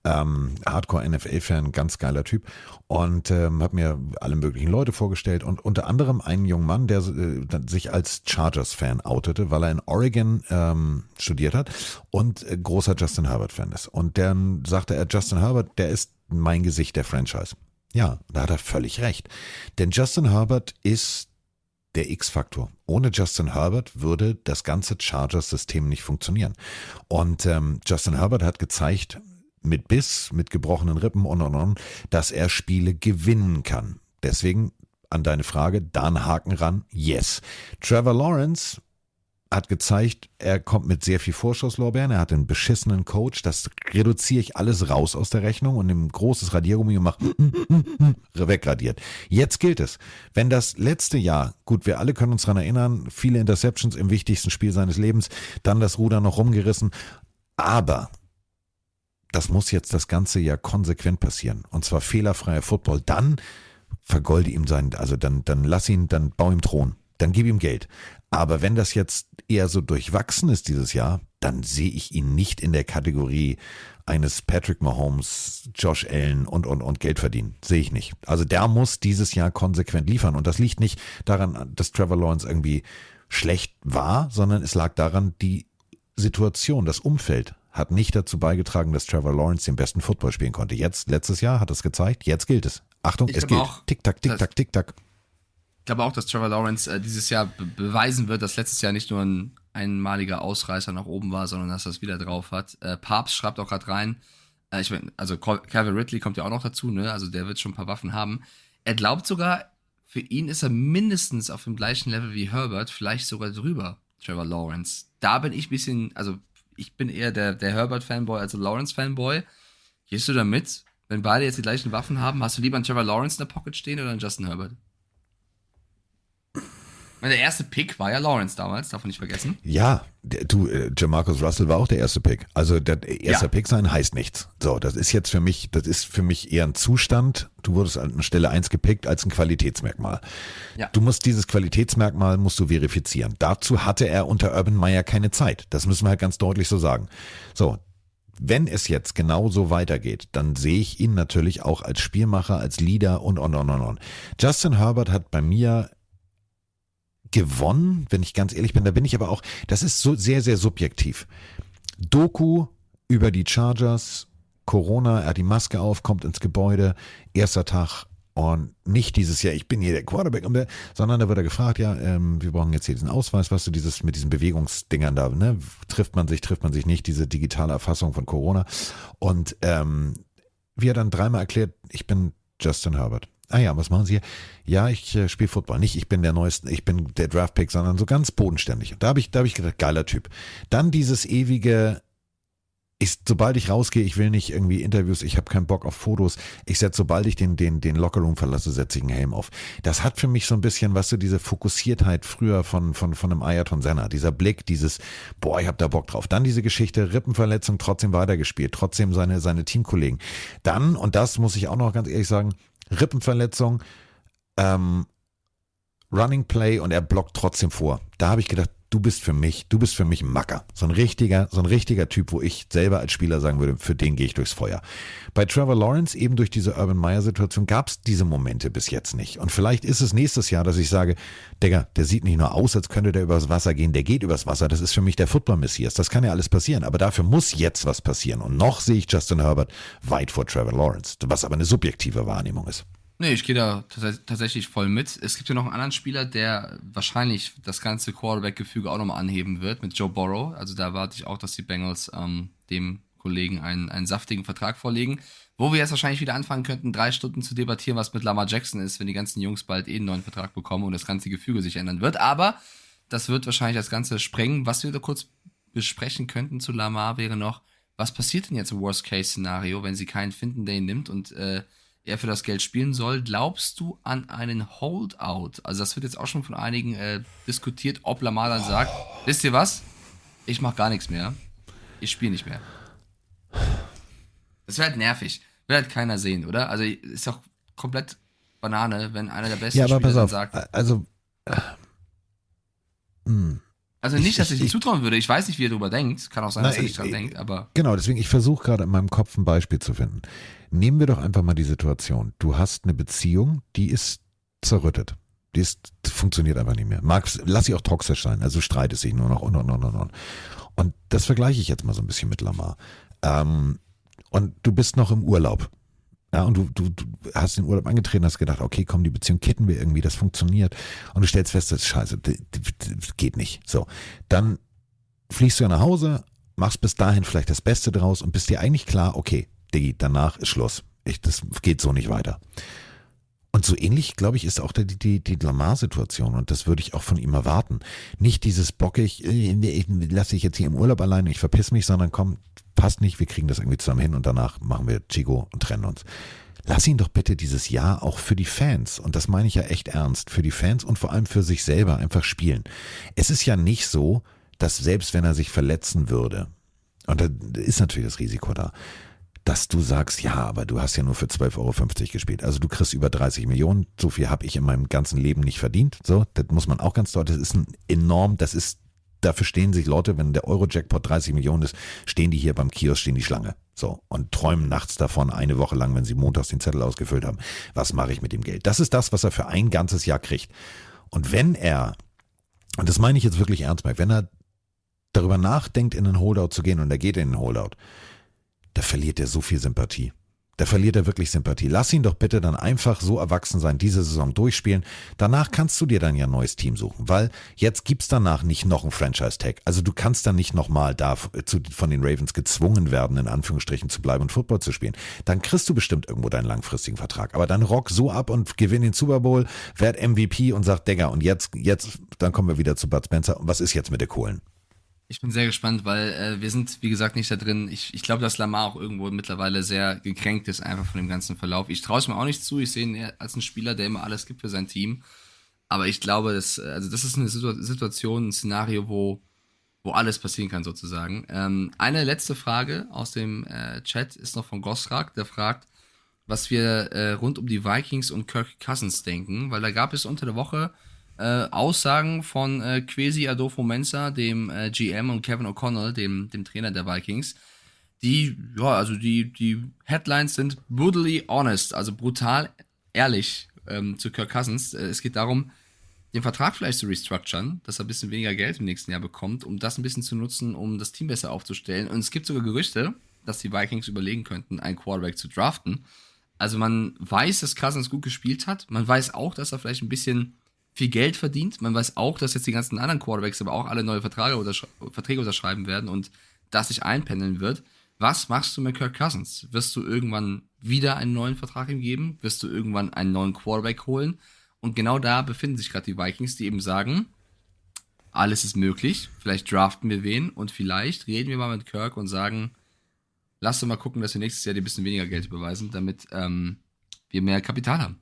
Ähm, Hardcore-NFL-Fan, ganz geiler Typ. Und ähm, habe mir alle möglichen Leute vorgestellt und unter anderem einen jungen Mann, der äh, sich als Chargers-Fan outete, weil er in Oregon ähm, studiert hat und äh, großer Justin Herbert-Fan ist. Und dann sagte er, Justin Herbert, der ist mein Gesicht der Franchise. Ja, da hat er völlig recht. Denn Justin Herbert ist der X-Faktor. Ohne Justin Herbert würde das ganze Chargers-System nicht funktionieren. Und ähm, Justin Herbert hat gezeigt, mit Biss, mit gebrochenen Rippen und und und, dass er Spiele gewinnen kann. Deswegen an deine Frage, da ein Haken ran, yes. Trevor Lawrence hat gezeigt, er kommt mit sehr viel Vorschusslorbeeren, er hat einen beschissenen Coach, das reduziere ich alles raus aus der Rechnung und ein großes Radiergummi gemacht, wegradiert. Jetzt gilt es, wenn das letzte Jahr, gut, wir alle können uns daran erinnern, viele Interceptions im wichtigsten Spiel seines Lebens, dann das Ruder noch rumgerissen, aber das muss jetzt das ganze Jahr konsequent passieren. Und zwar fehlerfreier Football, dann vergolde ihm sein, also dann, dann lass ihn, dann bau ihm Thron, dann gib ihm Geld. Aber wenn das jetzt eher so durchwachsen ist dieses Jahr, dann sehe ich ihn nicht in der Kategorie eines Patrick Mahomes, Josh Allen und, und, und Geld verdienen. Sehe ich nicht. Also der muss dieses Jahr konsequent liefern. Und das liegt nicht daran, dass Trevor Lawrence irgendwie schlecht war, sondern es lag daran, die Situation, das Umfeld hat nicht dazu beigetragen, dass Trevor Lawrence den besten Football spielen konnte. Jetzt, letztes Jahr hat es gezeigt, jetzt gilt es. Achtung, Ich es gilt. auch, Tick-Tack, Tick-Tack, Tick-Tack. Ich glaube auch, dass Trevor Lawrence äh, dieses Jahr be beweisen wird, dass letztes Jahr nicht nur ein einmaliger Ausreißer nach oben war, sondern dass er es wieder drauf hat. Äh, Papst schreibt auch gerade rein, äh, ich mein, also Calvin Ridley kommt ja auch noch dazu, ne? Also der wird schon ein paar Waffen haben. Er glaubt sogar, für ihn ist er mindestens auf dem gleichen Level wie Herbert, vielleicht sogar drüber, Trevor Lawrence. Da bin ich ein bisschen, also ich bin eher der, der Herbert-Fanboy als Lawrence-Fanboy. Gehst du da mit? Wenn beide jetzt die gleichen Waffen haben, hast du lieber einen Trevor Lawrence in der Pocket stehen oder einen Justin Herbert? Der erste Pick war ja Lawrence damals, darf man nicht vergessen. Ja, der, du, äh, Jamarcus Russell war auch der erste Pick. Also der erste Ja. Pick sein heißt nichts. So, das ist jetzt für mich, das ist für mich eher ein Zustand. Du wurdest an Stelle eins gepickt als ein Qualitätsmerkmal. Ja. Du musst dieses Qualitätsmerkmal musst du verifizieren. Dazu hatte er unter Urban Meyer keine Zeit. Das müssen wir halt ganz deutlich so sagen. So. Wenn es jetzt genau so weitergeht, dann sehe ich ihn natürlich auch als Spielmacher, als Leader und und und und und. Justin Herbert hat bei mir gewonnen, wenn ich ganz ehrlich bin. Da bin ich aber auch, das ist so sehr, sehr subjektiv. Doku über die Chargers, Corona, er hat die Maske auf, kommt ins Gebäude, erster Tag und nicht dieses Jahr, ich bin hier der Quarterback, sondern da wird er gefragt, ja, ähm, wir brauchen jetzt hier diesen Ausweis, was du dieses mit diesen Bewegungsdingern da, ne, trifft man sich, trifft man sich nicht, diese digitale Erfassung von Corona und ähm, wie er dann dreimal erklärt, ich bin Justin Herbert. Ah ja, was machen Sie hier? Ja, ich äh, spiele Football. Nicht, ich bin der Neueste, ich bin der Draftpick, sondern so ganz bodenständig. Und da habe ich, da habe ich gedacht, geiler Typ. Dann dieses ewige, ich, sobald ich rausgehe, ich will nicht irgendwie Interviews, ich habe keinen Bock auf Fotos. Ich setze, sobald ich den, den, den Lockerroom verlasse, setze ich einen Helm auf. Das hat für mich so ein bisschen, was weißt du, diese Fokussiertheit früher von, von, von einem Ayrton Senna, dieser Blick, dieses, boah, ich hab da Bock drauf. Dann diese Geschichte, Rippenverletzung, trotzdem weitergespielt, trotzdem seine, seine Teamkollegen. Dann, und das muss ich auch noch ganz ehrlich sagen, Rippenverletzung, ähm, Running Play und er blockt trotzdem vor. Da habe ich gedacht, du bist für mich, du bist für mich ein Macker. So ein richtiger, so ein richtiger Typ, wo ich selber als Spieler sagen würde, für den gehe ich durchs Feuer. Bei Trevor Lawrence, eben durch diese Urban Meyer Situation, gab es diese Momente bis jetzt nicht. Und vielleicht ist es nächstes Jahr, dass ich sage, Digga, der sieht nicht nur aus, als könnte der übers Wasser gehen, der geht übers Wasser. Das ist für mich der Football-Messias. Das kann ja alles passieren. Aber dafür muss jetzt was passieren. Und noch sehe ich Justin Herbert weit vor Trevor Lawrence, was aber eine subjektive Wahrnehmung ist. Nee, ich gehe da tatsächlich voll mit. Es gibt ja noch einen anderen Spieler, der wahrscheinlich das ganze Quarterback-Gefüge auch nochmal anheben wird, mit Joe Burrow. Also da erwarte ich auch, dass die Bengals ähm, dem Kollegen einen, einen saftigen Vertrag vorlegen. Wo wir jetzt wahrscheinlich wieder anfangen könnten, drei Stunden zu debattieren, was mit Lamar Jackson ist, wenn die ganzen Jungs bald eh einen neuen Vertrag bekommen und das ganze Gefüge sich ändern wird. Aber das wird wahrscheinlich das Ganze sprengen. Was wir da kurz besprechen könnten zu Lamar wäre noch, was passiert denn jetzt im Worst-Case-Szenario, wenn sie keinen finden, der ihn nimmt und äh, er für das Geld spielen soll. Glaubst du an einen Holdout? Also das wird jetzt auch schon von einigen äh, diskutiert, ob Lamar dann sagt, wisst ihr was? Ich mache gar nichts mehr. Ich spiele nicht mehr. Das wäre halt nervig. Will halt keiner sehen, oder? Also ist doch komplett Banane, wenn einer der besten ja, aber Spieler pass auf, sagt. Also, äh, hm. Also nicht, dass ich, ich ihm zutrauen würde. Ich weiß nicht, wie er darüber denkt. Kann auch sein, Na, dass er nicht ich- dran ich- denkt, aber Genau, deswegen, ich versuche gerade in meinem Kopf ein Beispiel zu finden. Nehmen wir doch einfach mal die Situation. Du hast eine Beziehung, die ist zerrüttet. Die ist, funktioniert einfach nicht mehr. Mag, lass sie auch toxisch sein, also streitet sich nur noch und und und und und. Und das vergleiche ich jetzt mal so ein bisschen mit Lamar. Ähm, und du bist noch im Urlaub. Ja, und du, du, du hast den Urlaub angetreten, hast gedacht, okay, komm, die Beziehung kitten wir irgendwie, das funktioniert. Und du stellst fest, das ist scheiße, das, geht nicht. So, dann fliegst du ja nach Hause, machst bis dahin vielleicht das Beste draus und bist dir eigentlich klar, okay, Diggi, danach ist Schluss. Ich, das geht so nicht weiter. Und so ähnlich, glaube ich, ist auch die, die, die Lamar-Situation und das würde ich auch von ihm erwarten. Nicht dieses bockig, äh, ich lasse dich jetzt hier im Urlaub alleine, ich verpiss mich, sondern komm, passt nicht, wir kriegen das irgendwie zusammen hin und danach machen wir Chico und trennen uns. Lass ihn doch bitte dieses Jahr auch für die Fans, und das meine ich ja echt ernst, für die Fans und vor allem für sich selber einfach spielen. Es ist ja nicht so, dass selbst wenn er sich verletzen würde, und da ist natürlich das Risiko da, dass du sagst, ja, aber du hast ja nur für 12,50 Euro gespielt. Also du kriegst über 30 Millionen. So viel habe ich in meinem ganzen Leben nicht verdient. So, das muss man auch ganz deutlich. Das ist ein enorm, das ist, dafür stehen sich Leute, wenn der Euro-Jackpot 30 Millionen ist, stehen die hier beim Kiosk, stehen die Schlange. So, und träumen nachts davon eine Woche lang, wenn sie montags den Zettel ausgefüllt haben. Was mache ich mit dem Geld? Das ist das, was er für ein ganzes Jahr kriegt. Und wenn er, und das meine ich jetzt wirklich ernst, Mike, wenn er darüber nachdenkt, in einen Holdout zu gehen und er geht in den Holdout, da verliert er so viel Sympathie. Da verliert er wirklich Sympathie. Lass ihn doch bitte dann einfach so erwachsen sein, diese Saison durchspielen. Danach kannst du dir dann ja ein neues Team suchen, weil jetzt gibt's danach nicht noch einen Franchise-Tag. Also du kannst dann nicht nochmal da zu, von den Ravens gezwungen werden, in Anführungsstrichen zu bleiben und Football zu spielen. Dann kriegst du bestimmt irgendwo deinen langfristigen Vertrag. Aber dann rock so ab und gewinn den Super Bowl, werd MVP und sag, Digga, und jetzt, jetzt, dann kommen wir wieder zu Bud Spencer. Und was ist jetzt mit der Kohlen? Ich bin sehr gespannt, weil äh, wir sind, wie gesagt, nicht da drin. Ich, ich glaube, dass Lamar auch irgendwo mittlerweile sehr gekränkt ist, einfach von dem ganzen Verlauf. Ich traue es mir auch nicht zu. Ich sehe ihn eher als einen Spieler, der immer alles gibt für sein Team. Aber ich glaube, dass, äh, also das ist eine Situ Situation, ein Szenario, wo, wo alles passieren kann, sozusagen. Ähm, eine letzte Frage aus dem äh, Chat ist noch von Gosrak, der fragt, was wir äh, rund um die Vikings und Kirk Cousins denken, weil da gab es unter der Woche äh, Aussagen von äh, Quesi Adolfo Mensa, dem äh, GM, und Kevin O'Connell, dem, dem Trainer der Vikings, die, ja, also die, die Headlines sind brutally honest, also brutal ehrlich ähm, zu Kirk Cousins. Äh, es geht darum, den Vertrag vielleicht zu restructuren, dass er ein bisschen weniger Geld im nächsten Jahr bekommt, um das ein bisschen zu nutzen, um das Team besser aufzustellen. Und es gibt sogar Gerüchte, dass die Vikings überlegen könnten, einen Quarterback zu draften. Also man weiß, dass Cousins gut gespielt hat. Man weiß auch, dass er vielleicht ein bisschen viel Geld verdient. Man weiß auch, dass jetzt die ganzen anderen Quarterbacks aber auch alle neue Verträge, untersch Verträge unterschreiben werden und das sich einpendeln wird. Was machst du mit Kirk Cousins? Wirst du irgendwann wieder einen neuen Vertrag ihm geben? Wirst du irgendwann einen neuen Quarterback holen? Und genau da befinden sich gerade die Vikings, die eben sagen, alles ist möglich. Vielleicht draften wir wen und vielleicht reden wir mal mit Kirk und sagen, Lass doch mal gucken, dass wir nächstes Jahr dir ein bisschen weniger Geld überweisen, damit ähm, wir mehr Kapital haben.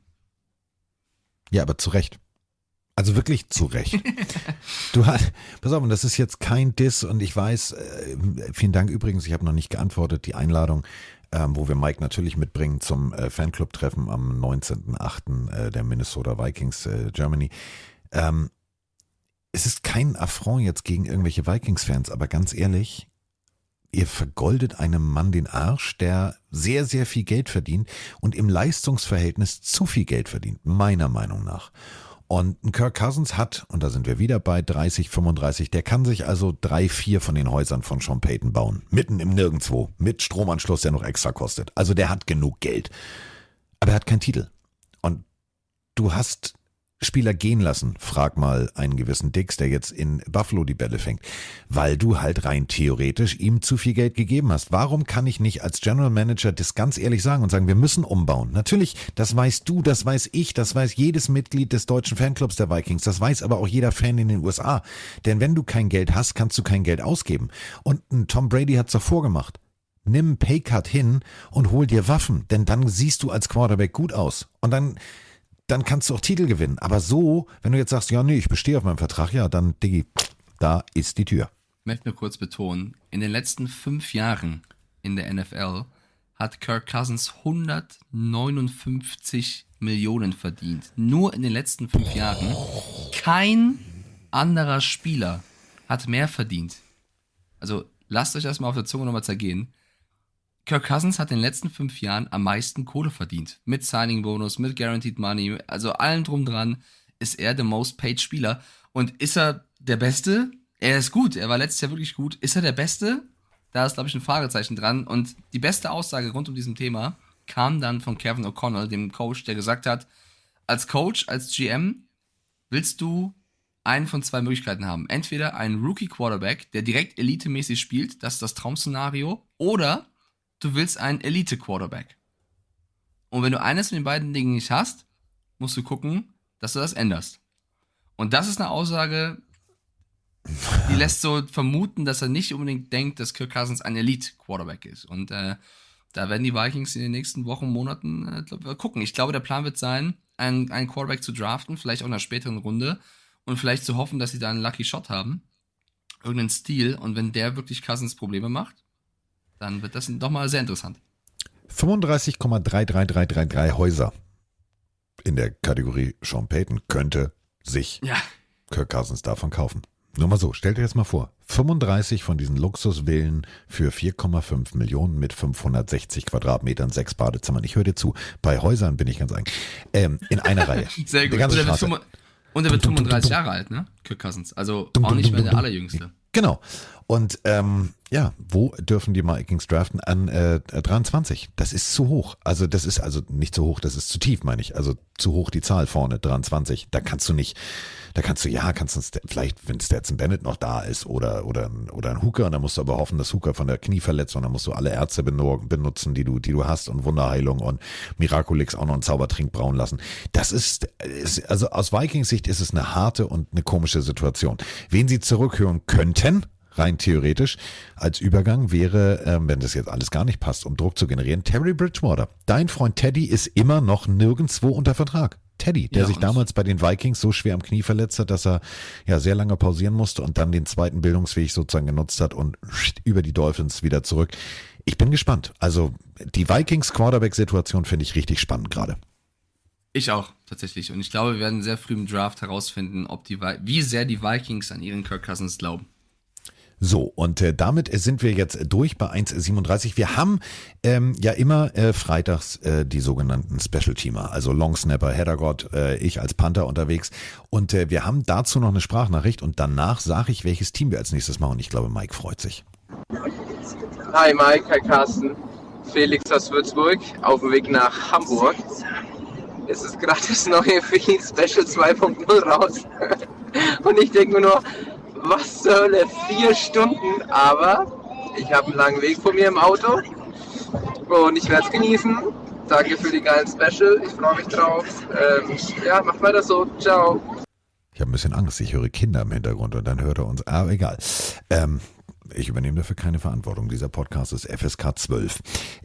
Ja, aber zu Recht. Also wirklich zu Recht. du hast, pass auf, und das ist jetzt kein Diss und ich weiß, äh, vielen Dank übrigens, ich habe noch nicht geantwortet, die Einladung, ähm, wo wir Mike natürlich mitbringen zum äh, Fanclub-Treffen am 19.08. Äh, der Minnesota Vikings äh, Germany. Ähm, es ist kein Affront jetzt gegen irgendwelche Vikings-Fans, aber ganz ehrlich, ihr vergoldet einem Mann den Arsch, der sehr, sehr viel Geld verdient und im Leistungsverhältnis zu viel Geld verdient, meiner Meinung nach. Und Kirk Cousins hat, und da sind wir wieder bei 30, 35, der kann sich also drei, vier von den Häusern von Sean Payton bauen. Mitten im Nirgendwo. Mit Stromanschluss, der noch extra kostet. Also der hat genug Geld. Aber er hat keinen Titel. Und du hast Spieler gehen lassen, frag mal einen gewissen Dix, der jetzt in Buffalo die Bälle fängt, weil du halt rein theoretisch ihm zu viel Geld gegeben hast. Warum kann ich nicht als General Manager das ganz ehrlich sagen und sagen, wir müssen umbauen? Natürlich, das weißt du, das weiß ich, das weiß jedes Mitglied des deutschen Fanclubs der Vikings, das weiß aber auch jeder Fan in den USA. Denn wenn du kein Geld hast, kannst du kein Geld ausgeben. Und Tom Brady hat's doch vorgemacht. Nimm Paycut hin und hol dir Waffen, denn dann siehst du als Quarterback gut aus. Und dann dann kannst du auch Titel gewinnen. Aber so, wenn du jetzt sagst, ja, nee, ich bestehe auf meinem Vertrag, ja, dann, Diggi, da ist die Tür. Ich möchte nur kurz betonen, in den letzten fünf Jahren in der NFL hat Kirk Cousins 159 Millionen verdient. Nur in den letzten fünf Jahren. Kein anderer Spieler hat mehr verdient. Also lasst euch das mal auf der Zunge nochmal zergehen. Kirk Cousins hat in den letzten fünf Jahren am meisten Kohle verdient. Mit Signing-Bonus, mit Guaranteed Money, also allem drum dran ist er der most paid Spieler. Und ist er der Beste? Er ist gut, er war letztes Jahr wirklich gut. Ist er der Beste? Da ist, glaube ich, ein Fragezeichen dran. Und die beste Aussage rund um diesem Thema kam dann von Kevin O'Connell, dem Coach, der gesagt hat, als Coach, als GM, willst du einen von zwei Möglichkeiten haben. Entweder einen Rookie-Quarterback, der direkt elitemäßig spielt, das ist das Traumszenario, oder du willst einen Elite-Quarterback. Und wenn du eines von den beiden Dingen nicht hast, musst du gucken, dass du das änderst. Und das ist eine Aussage, die lässt so vermuten, dass er nicht unbedingt denkt, dass Kirk Cousins ein Elite-Quarterback ist. Und äh, da werden die Vikings in den nächsten Wochen, Monaten äh, glaub, gucken. Ich glaube, der Plan wird sein, einen, einen Quarterback zu draften, vielleicht auch in einer späteren Runde und vielleicht zu hoffen, dass sie da einen Lucky Shot haben. Irgendeinen Stil. Und wenn der wirklich Cousins Probleme macht, dann wird das doch mal sehr interessant. 35,33333 Häuser in der Kategorie Sean Payton könnte sich ja. Kirk Cousins davon kaufen. Nur mal so, stellt euch jetzt mal vor, 35 von diesen Luxusvillen für 4,5 Millionen mit 560 Quadratmetern, sechs Badezimmern. Ich höre dir zu, bei Häusern bin ich ganz eigen. Ähm, in einer Reihe. Sehr gut. Und er, wird, und er wird 35 Jahre alt, ne? Kirk Cousins. Also auch nicht mehr der allerjüngste. Genau. Und ähm, ja, wo dürfen die Vikings draften? An äh, 23. Das ist zu hoch. Also das ist also nicht zu hoch, das ist zu tief, meine ich. Also zu hoch die Zahl vorne, 23. Da kannst du nicht, da kannst du, ja, kannst du vielleicht, wenn Stetson Bennett noch da ist oder, oder, oder ein Hooker, dann musst du aber hoffen, dass Hooker von der Knieverletzung, dann musst du alle Ärzte benutzen, die du, die du hast und Wunderheilung und Miraculix auch noch einen Zaubertrink brauen lassen. Das ist, ist also aus Vikings Sicht ist es eine harte und eine komische Situation. Wen sie zurückhören könnten, rein theoretisch als Übergang wäre, ähm, wenn das jetzt alles gar nicht passt, um Druck zu generieren, Terry Bridgewater. Dein Freund Teddy ist immer noch nirgendwo unter Vertrag. Teddy, der ja, sich damals bei den Vikings so schwer am Knie verletzt hat, dass er ja sehr lange pausieren musste und dann den zweiten Bildungsweg sozusagen genutzt hat und über die Dolphins wieder zurück. Ich bin gespannt. Also die Vikings Quarterback-Situation finde ich richtig spannend gerade. Ich auch, tatsächlich. Und ich glaube, wir werden sehr früh im Draft herausfinden, ob die, wie sehr die Vikings an ihren Kirk Cousins glauben. So, und äh, damit sind wir jetzt durch bei 1,37. Wir haben ähm, ja immer äh, freitags äh, die sogenannten Special Teamer, also Long Snapper, Headergott, äh, ich als Panther unterwegs. Und äh, wir haben dazu noch eine Sprachnachricht und danach sage ich, welches Team wir als nächstes machen. Ich glaube, Mike freut sich. Hi Mike, hi Carsten. Felix aus Würzburg auf dem Weg nach Hamburg. Es ist gerade das neue Philly Special 2.0 raus. Und ich denke nur, was zur Hölle, vier Stunden, aber ich habe einen langen Weg vor mir im Auto und ich werde es genießen. Danke für die geilen Special, ich freue mich drauf. Ähm, ja, macht weiter so, ciao. Ich habe ein bisschen Angst, ich höre Kinder im Hintergrund und dann hört er uns, aber egal. Ähm, ich übernehme dafür keine Verantwortung. Dieser Podcast ist FSK 12.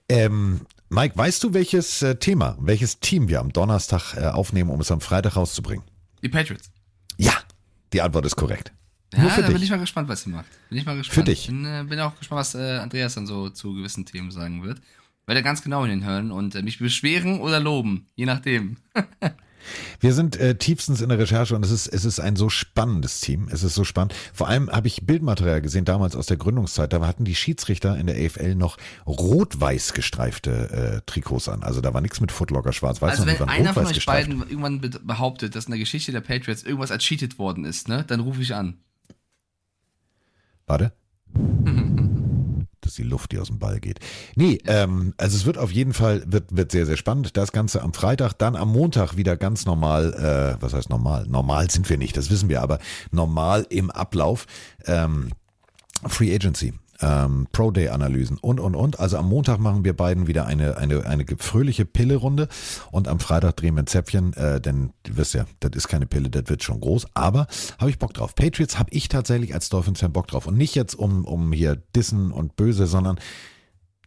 Ähm, Mike, weißt du, welches äh, Thema, welches Team wir am Donnerstag äh, aufnehmen, um es am Freitag rauszubringen? Die Patriots. Ja, die Antwort ist korrekt. Ja, da dich. bin ich mal gespannt, was sie macht. Bin ich mal gespannt. Für dich. Bin, äh, bin auch gespannt, was äh, Andreas dann so zu gewissen Themen sagen wird. Werde ganz genau hinhören und äh, mich beschweren oder loben, je nachdem. Wir sind äh, tiefstens in der Recherche und es ist, es ist ein so spannendes Team. Es ist so spannend. Vor allem habe ich Bildmaterial gesehen, damals aus der Gründungszeit. Da hatten die Schiedsrichter in der AFL noch rot-weiß gestreifte äh, Trikots an. Also da war nichts mit Footlocker schwarz-weiß, also wenn einer von euch gestreift. beiden irgendwann be- behauptet, dass in der Geschichte der Patriots irgendwas ercheatet worden ist, ne, dann rufe ich an. Warte. Das ist die Luft, die aus dem Ball geht. Nee, ähm, also es wird auf jeden Fall, wird, wird sehr, sehr spannend. Das Ganze am Freitag, dann am Montag wieder ganz normal, äh, was heißt normal? Normal sind wir nicht, das wissen wir, aber normal im Ablauf. Ähm, Free Agency. Ähm, Pro-Day-Analysen und, und, und. Also am Montag machen wir beiden wieder eine, eine, eine fröhliche Pille-Runde und am Freitag drehen wir ein Zäpfchen, äh, denn du wirst ja, das ist keine Pille, das wird schon groß, aber habe ich Bock drauf. Patriots habe ich tatsächlich als Dolphins-Fan Bock drauf und nicht jetzt um, um hier Dissen und Böse, sondern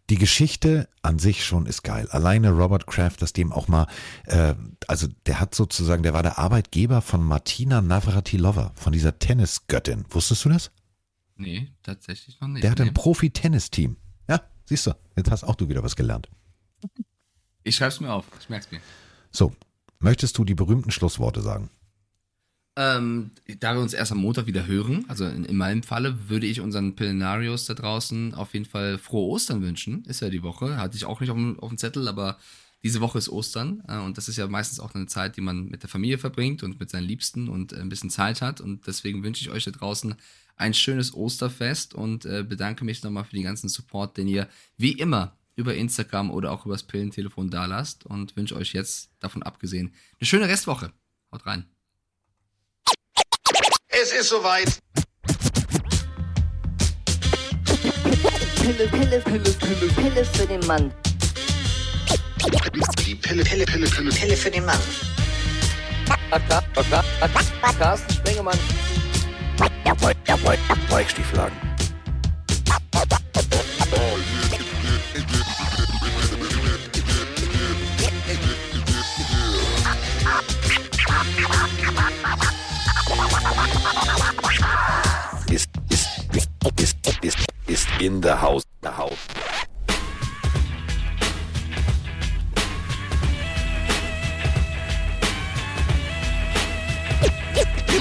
die Geschichte an sich schon ist geil. Alleine Robert Kraft, dass dem auch mal, äh, also der hat sozusagen, der war der Arbeitgeber von Martina Navratilova, von dieser Tennisgöttin. Wusstest du das? Nee, tatsächlich noch nicht. Der hat nee. ein Profi-Tennis-Team. Ja, siehst du, jetzt hast auch du wieder was gelernt. Ich schreib's mir auf, ich merk's mir. So, möchtest du die berühmten Schlussworte sagen? Ähm, da wir uns erst am Montag wieder hören, also in, in meinem Falle, würde ich unseren Pillenarios da draußen auf jeden Fall frohe Ostern wünschen. Ist ja die Woche, hatte ich auch nicht auf dem, auf dem Zettel, aber diese Woche ist Ostern äh, und das ist ja meistens auch eine Zeit, die man mit der Familie verbringt und mit seinen Liebsten und äh, ein bisschen Zeit hat und deswegen wünsche ich euch da draußen ein schönes Osterfest und äh, bedanke mich nochmal für den ganzen Support, den ihr wie immer über Instagram oder auch übers Pillentelefon da lasst und wünsche euch jetzt davon abgesehen eine schöne Restwoche. Haut rein. Es ist soweit. Pille, Pille, Pille, Pille, Pille für den Mann. Die Pille, Pille, Pille, Pille, Pille für den Mann. Carsten Spengemann. Weichstieflagen. Ist, ist, ist, ist, ist, ist in der Haus, der Haus.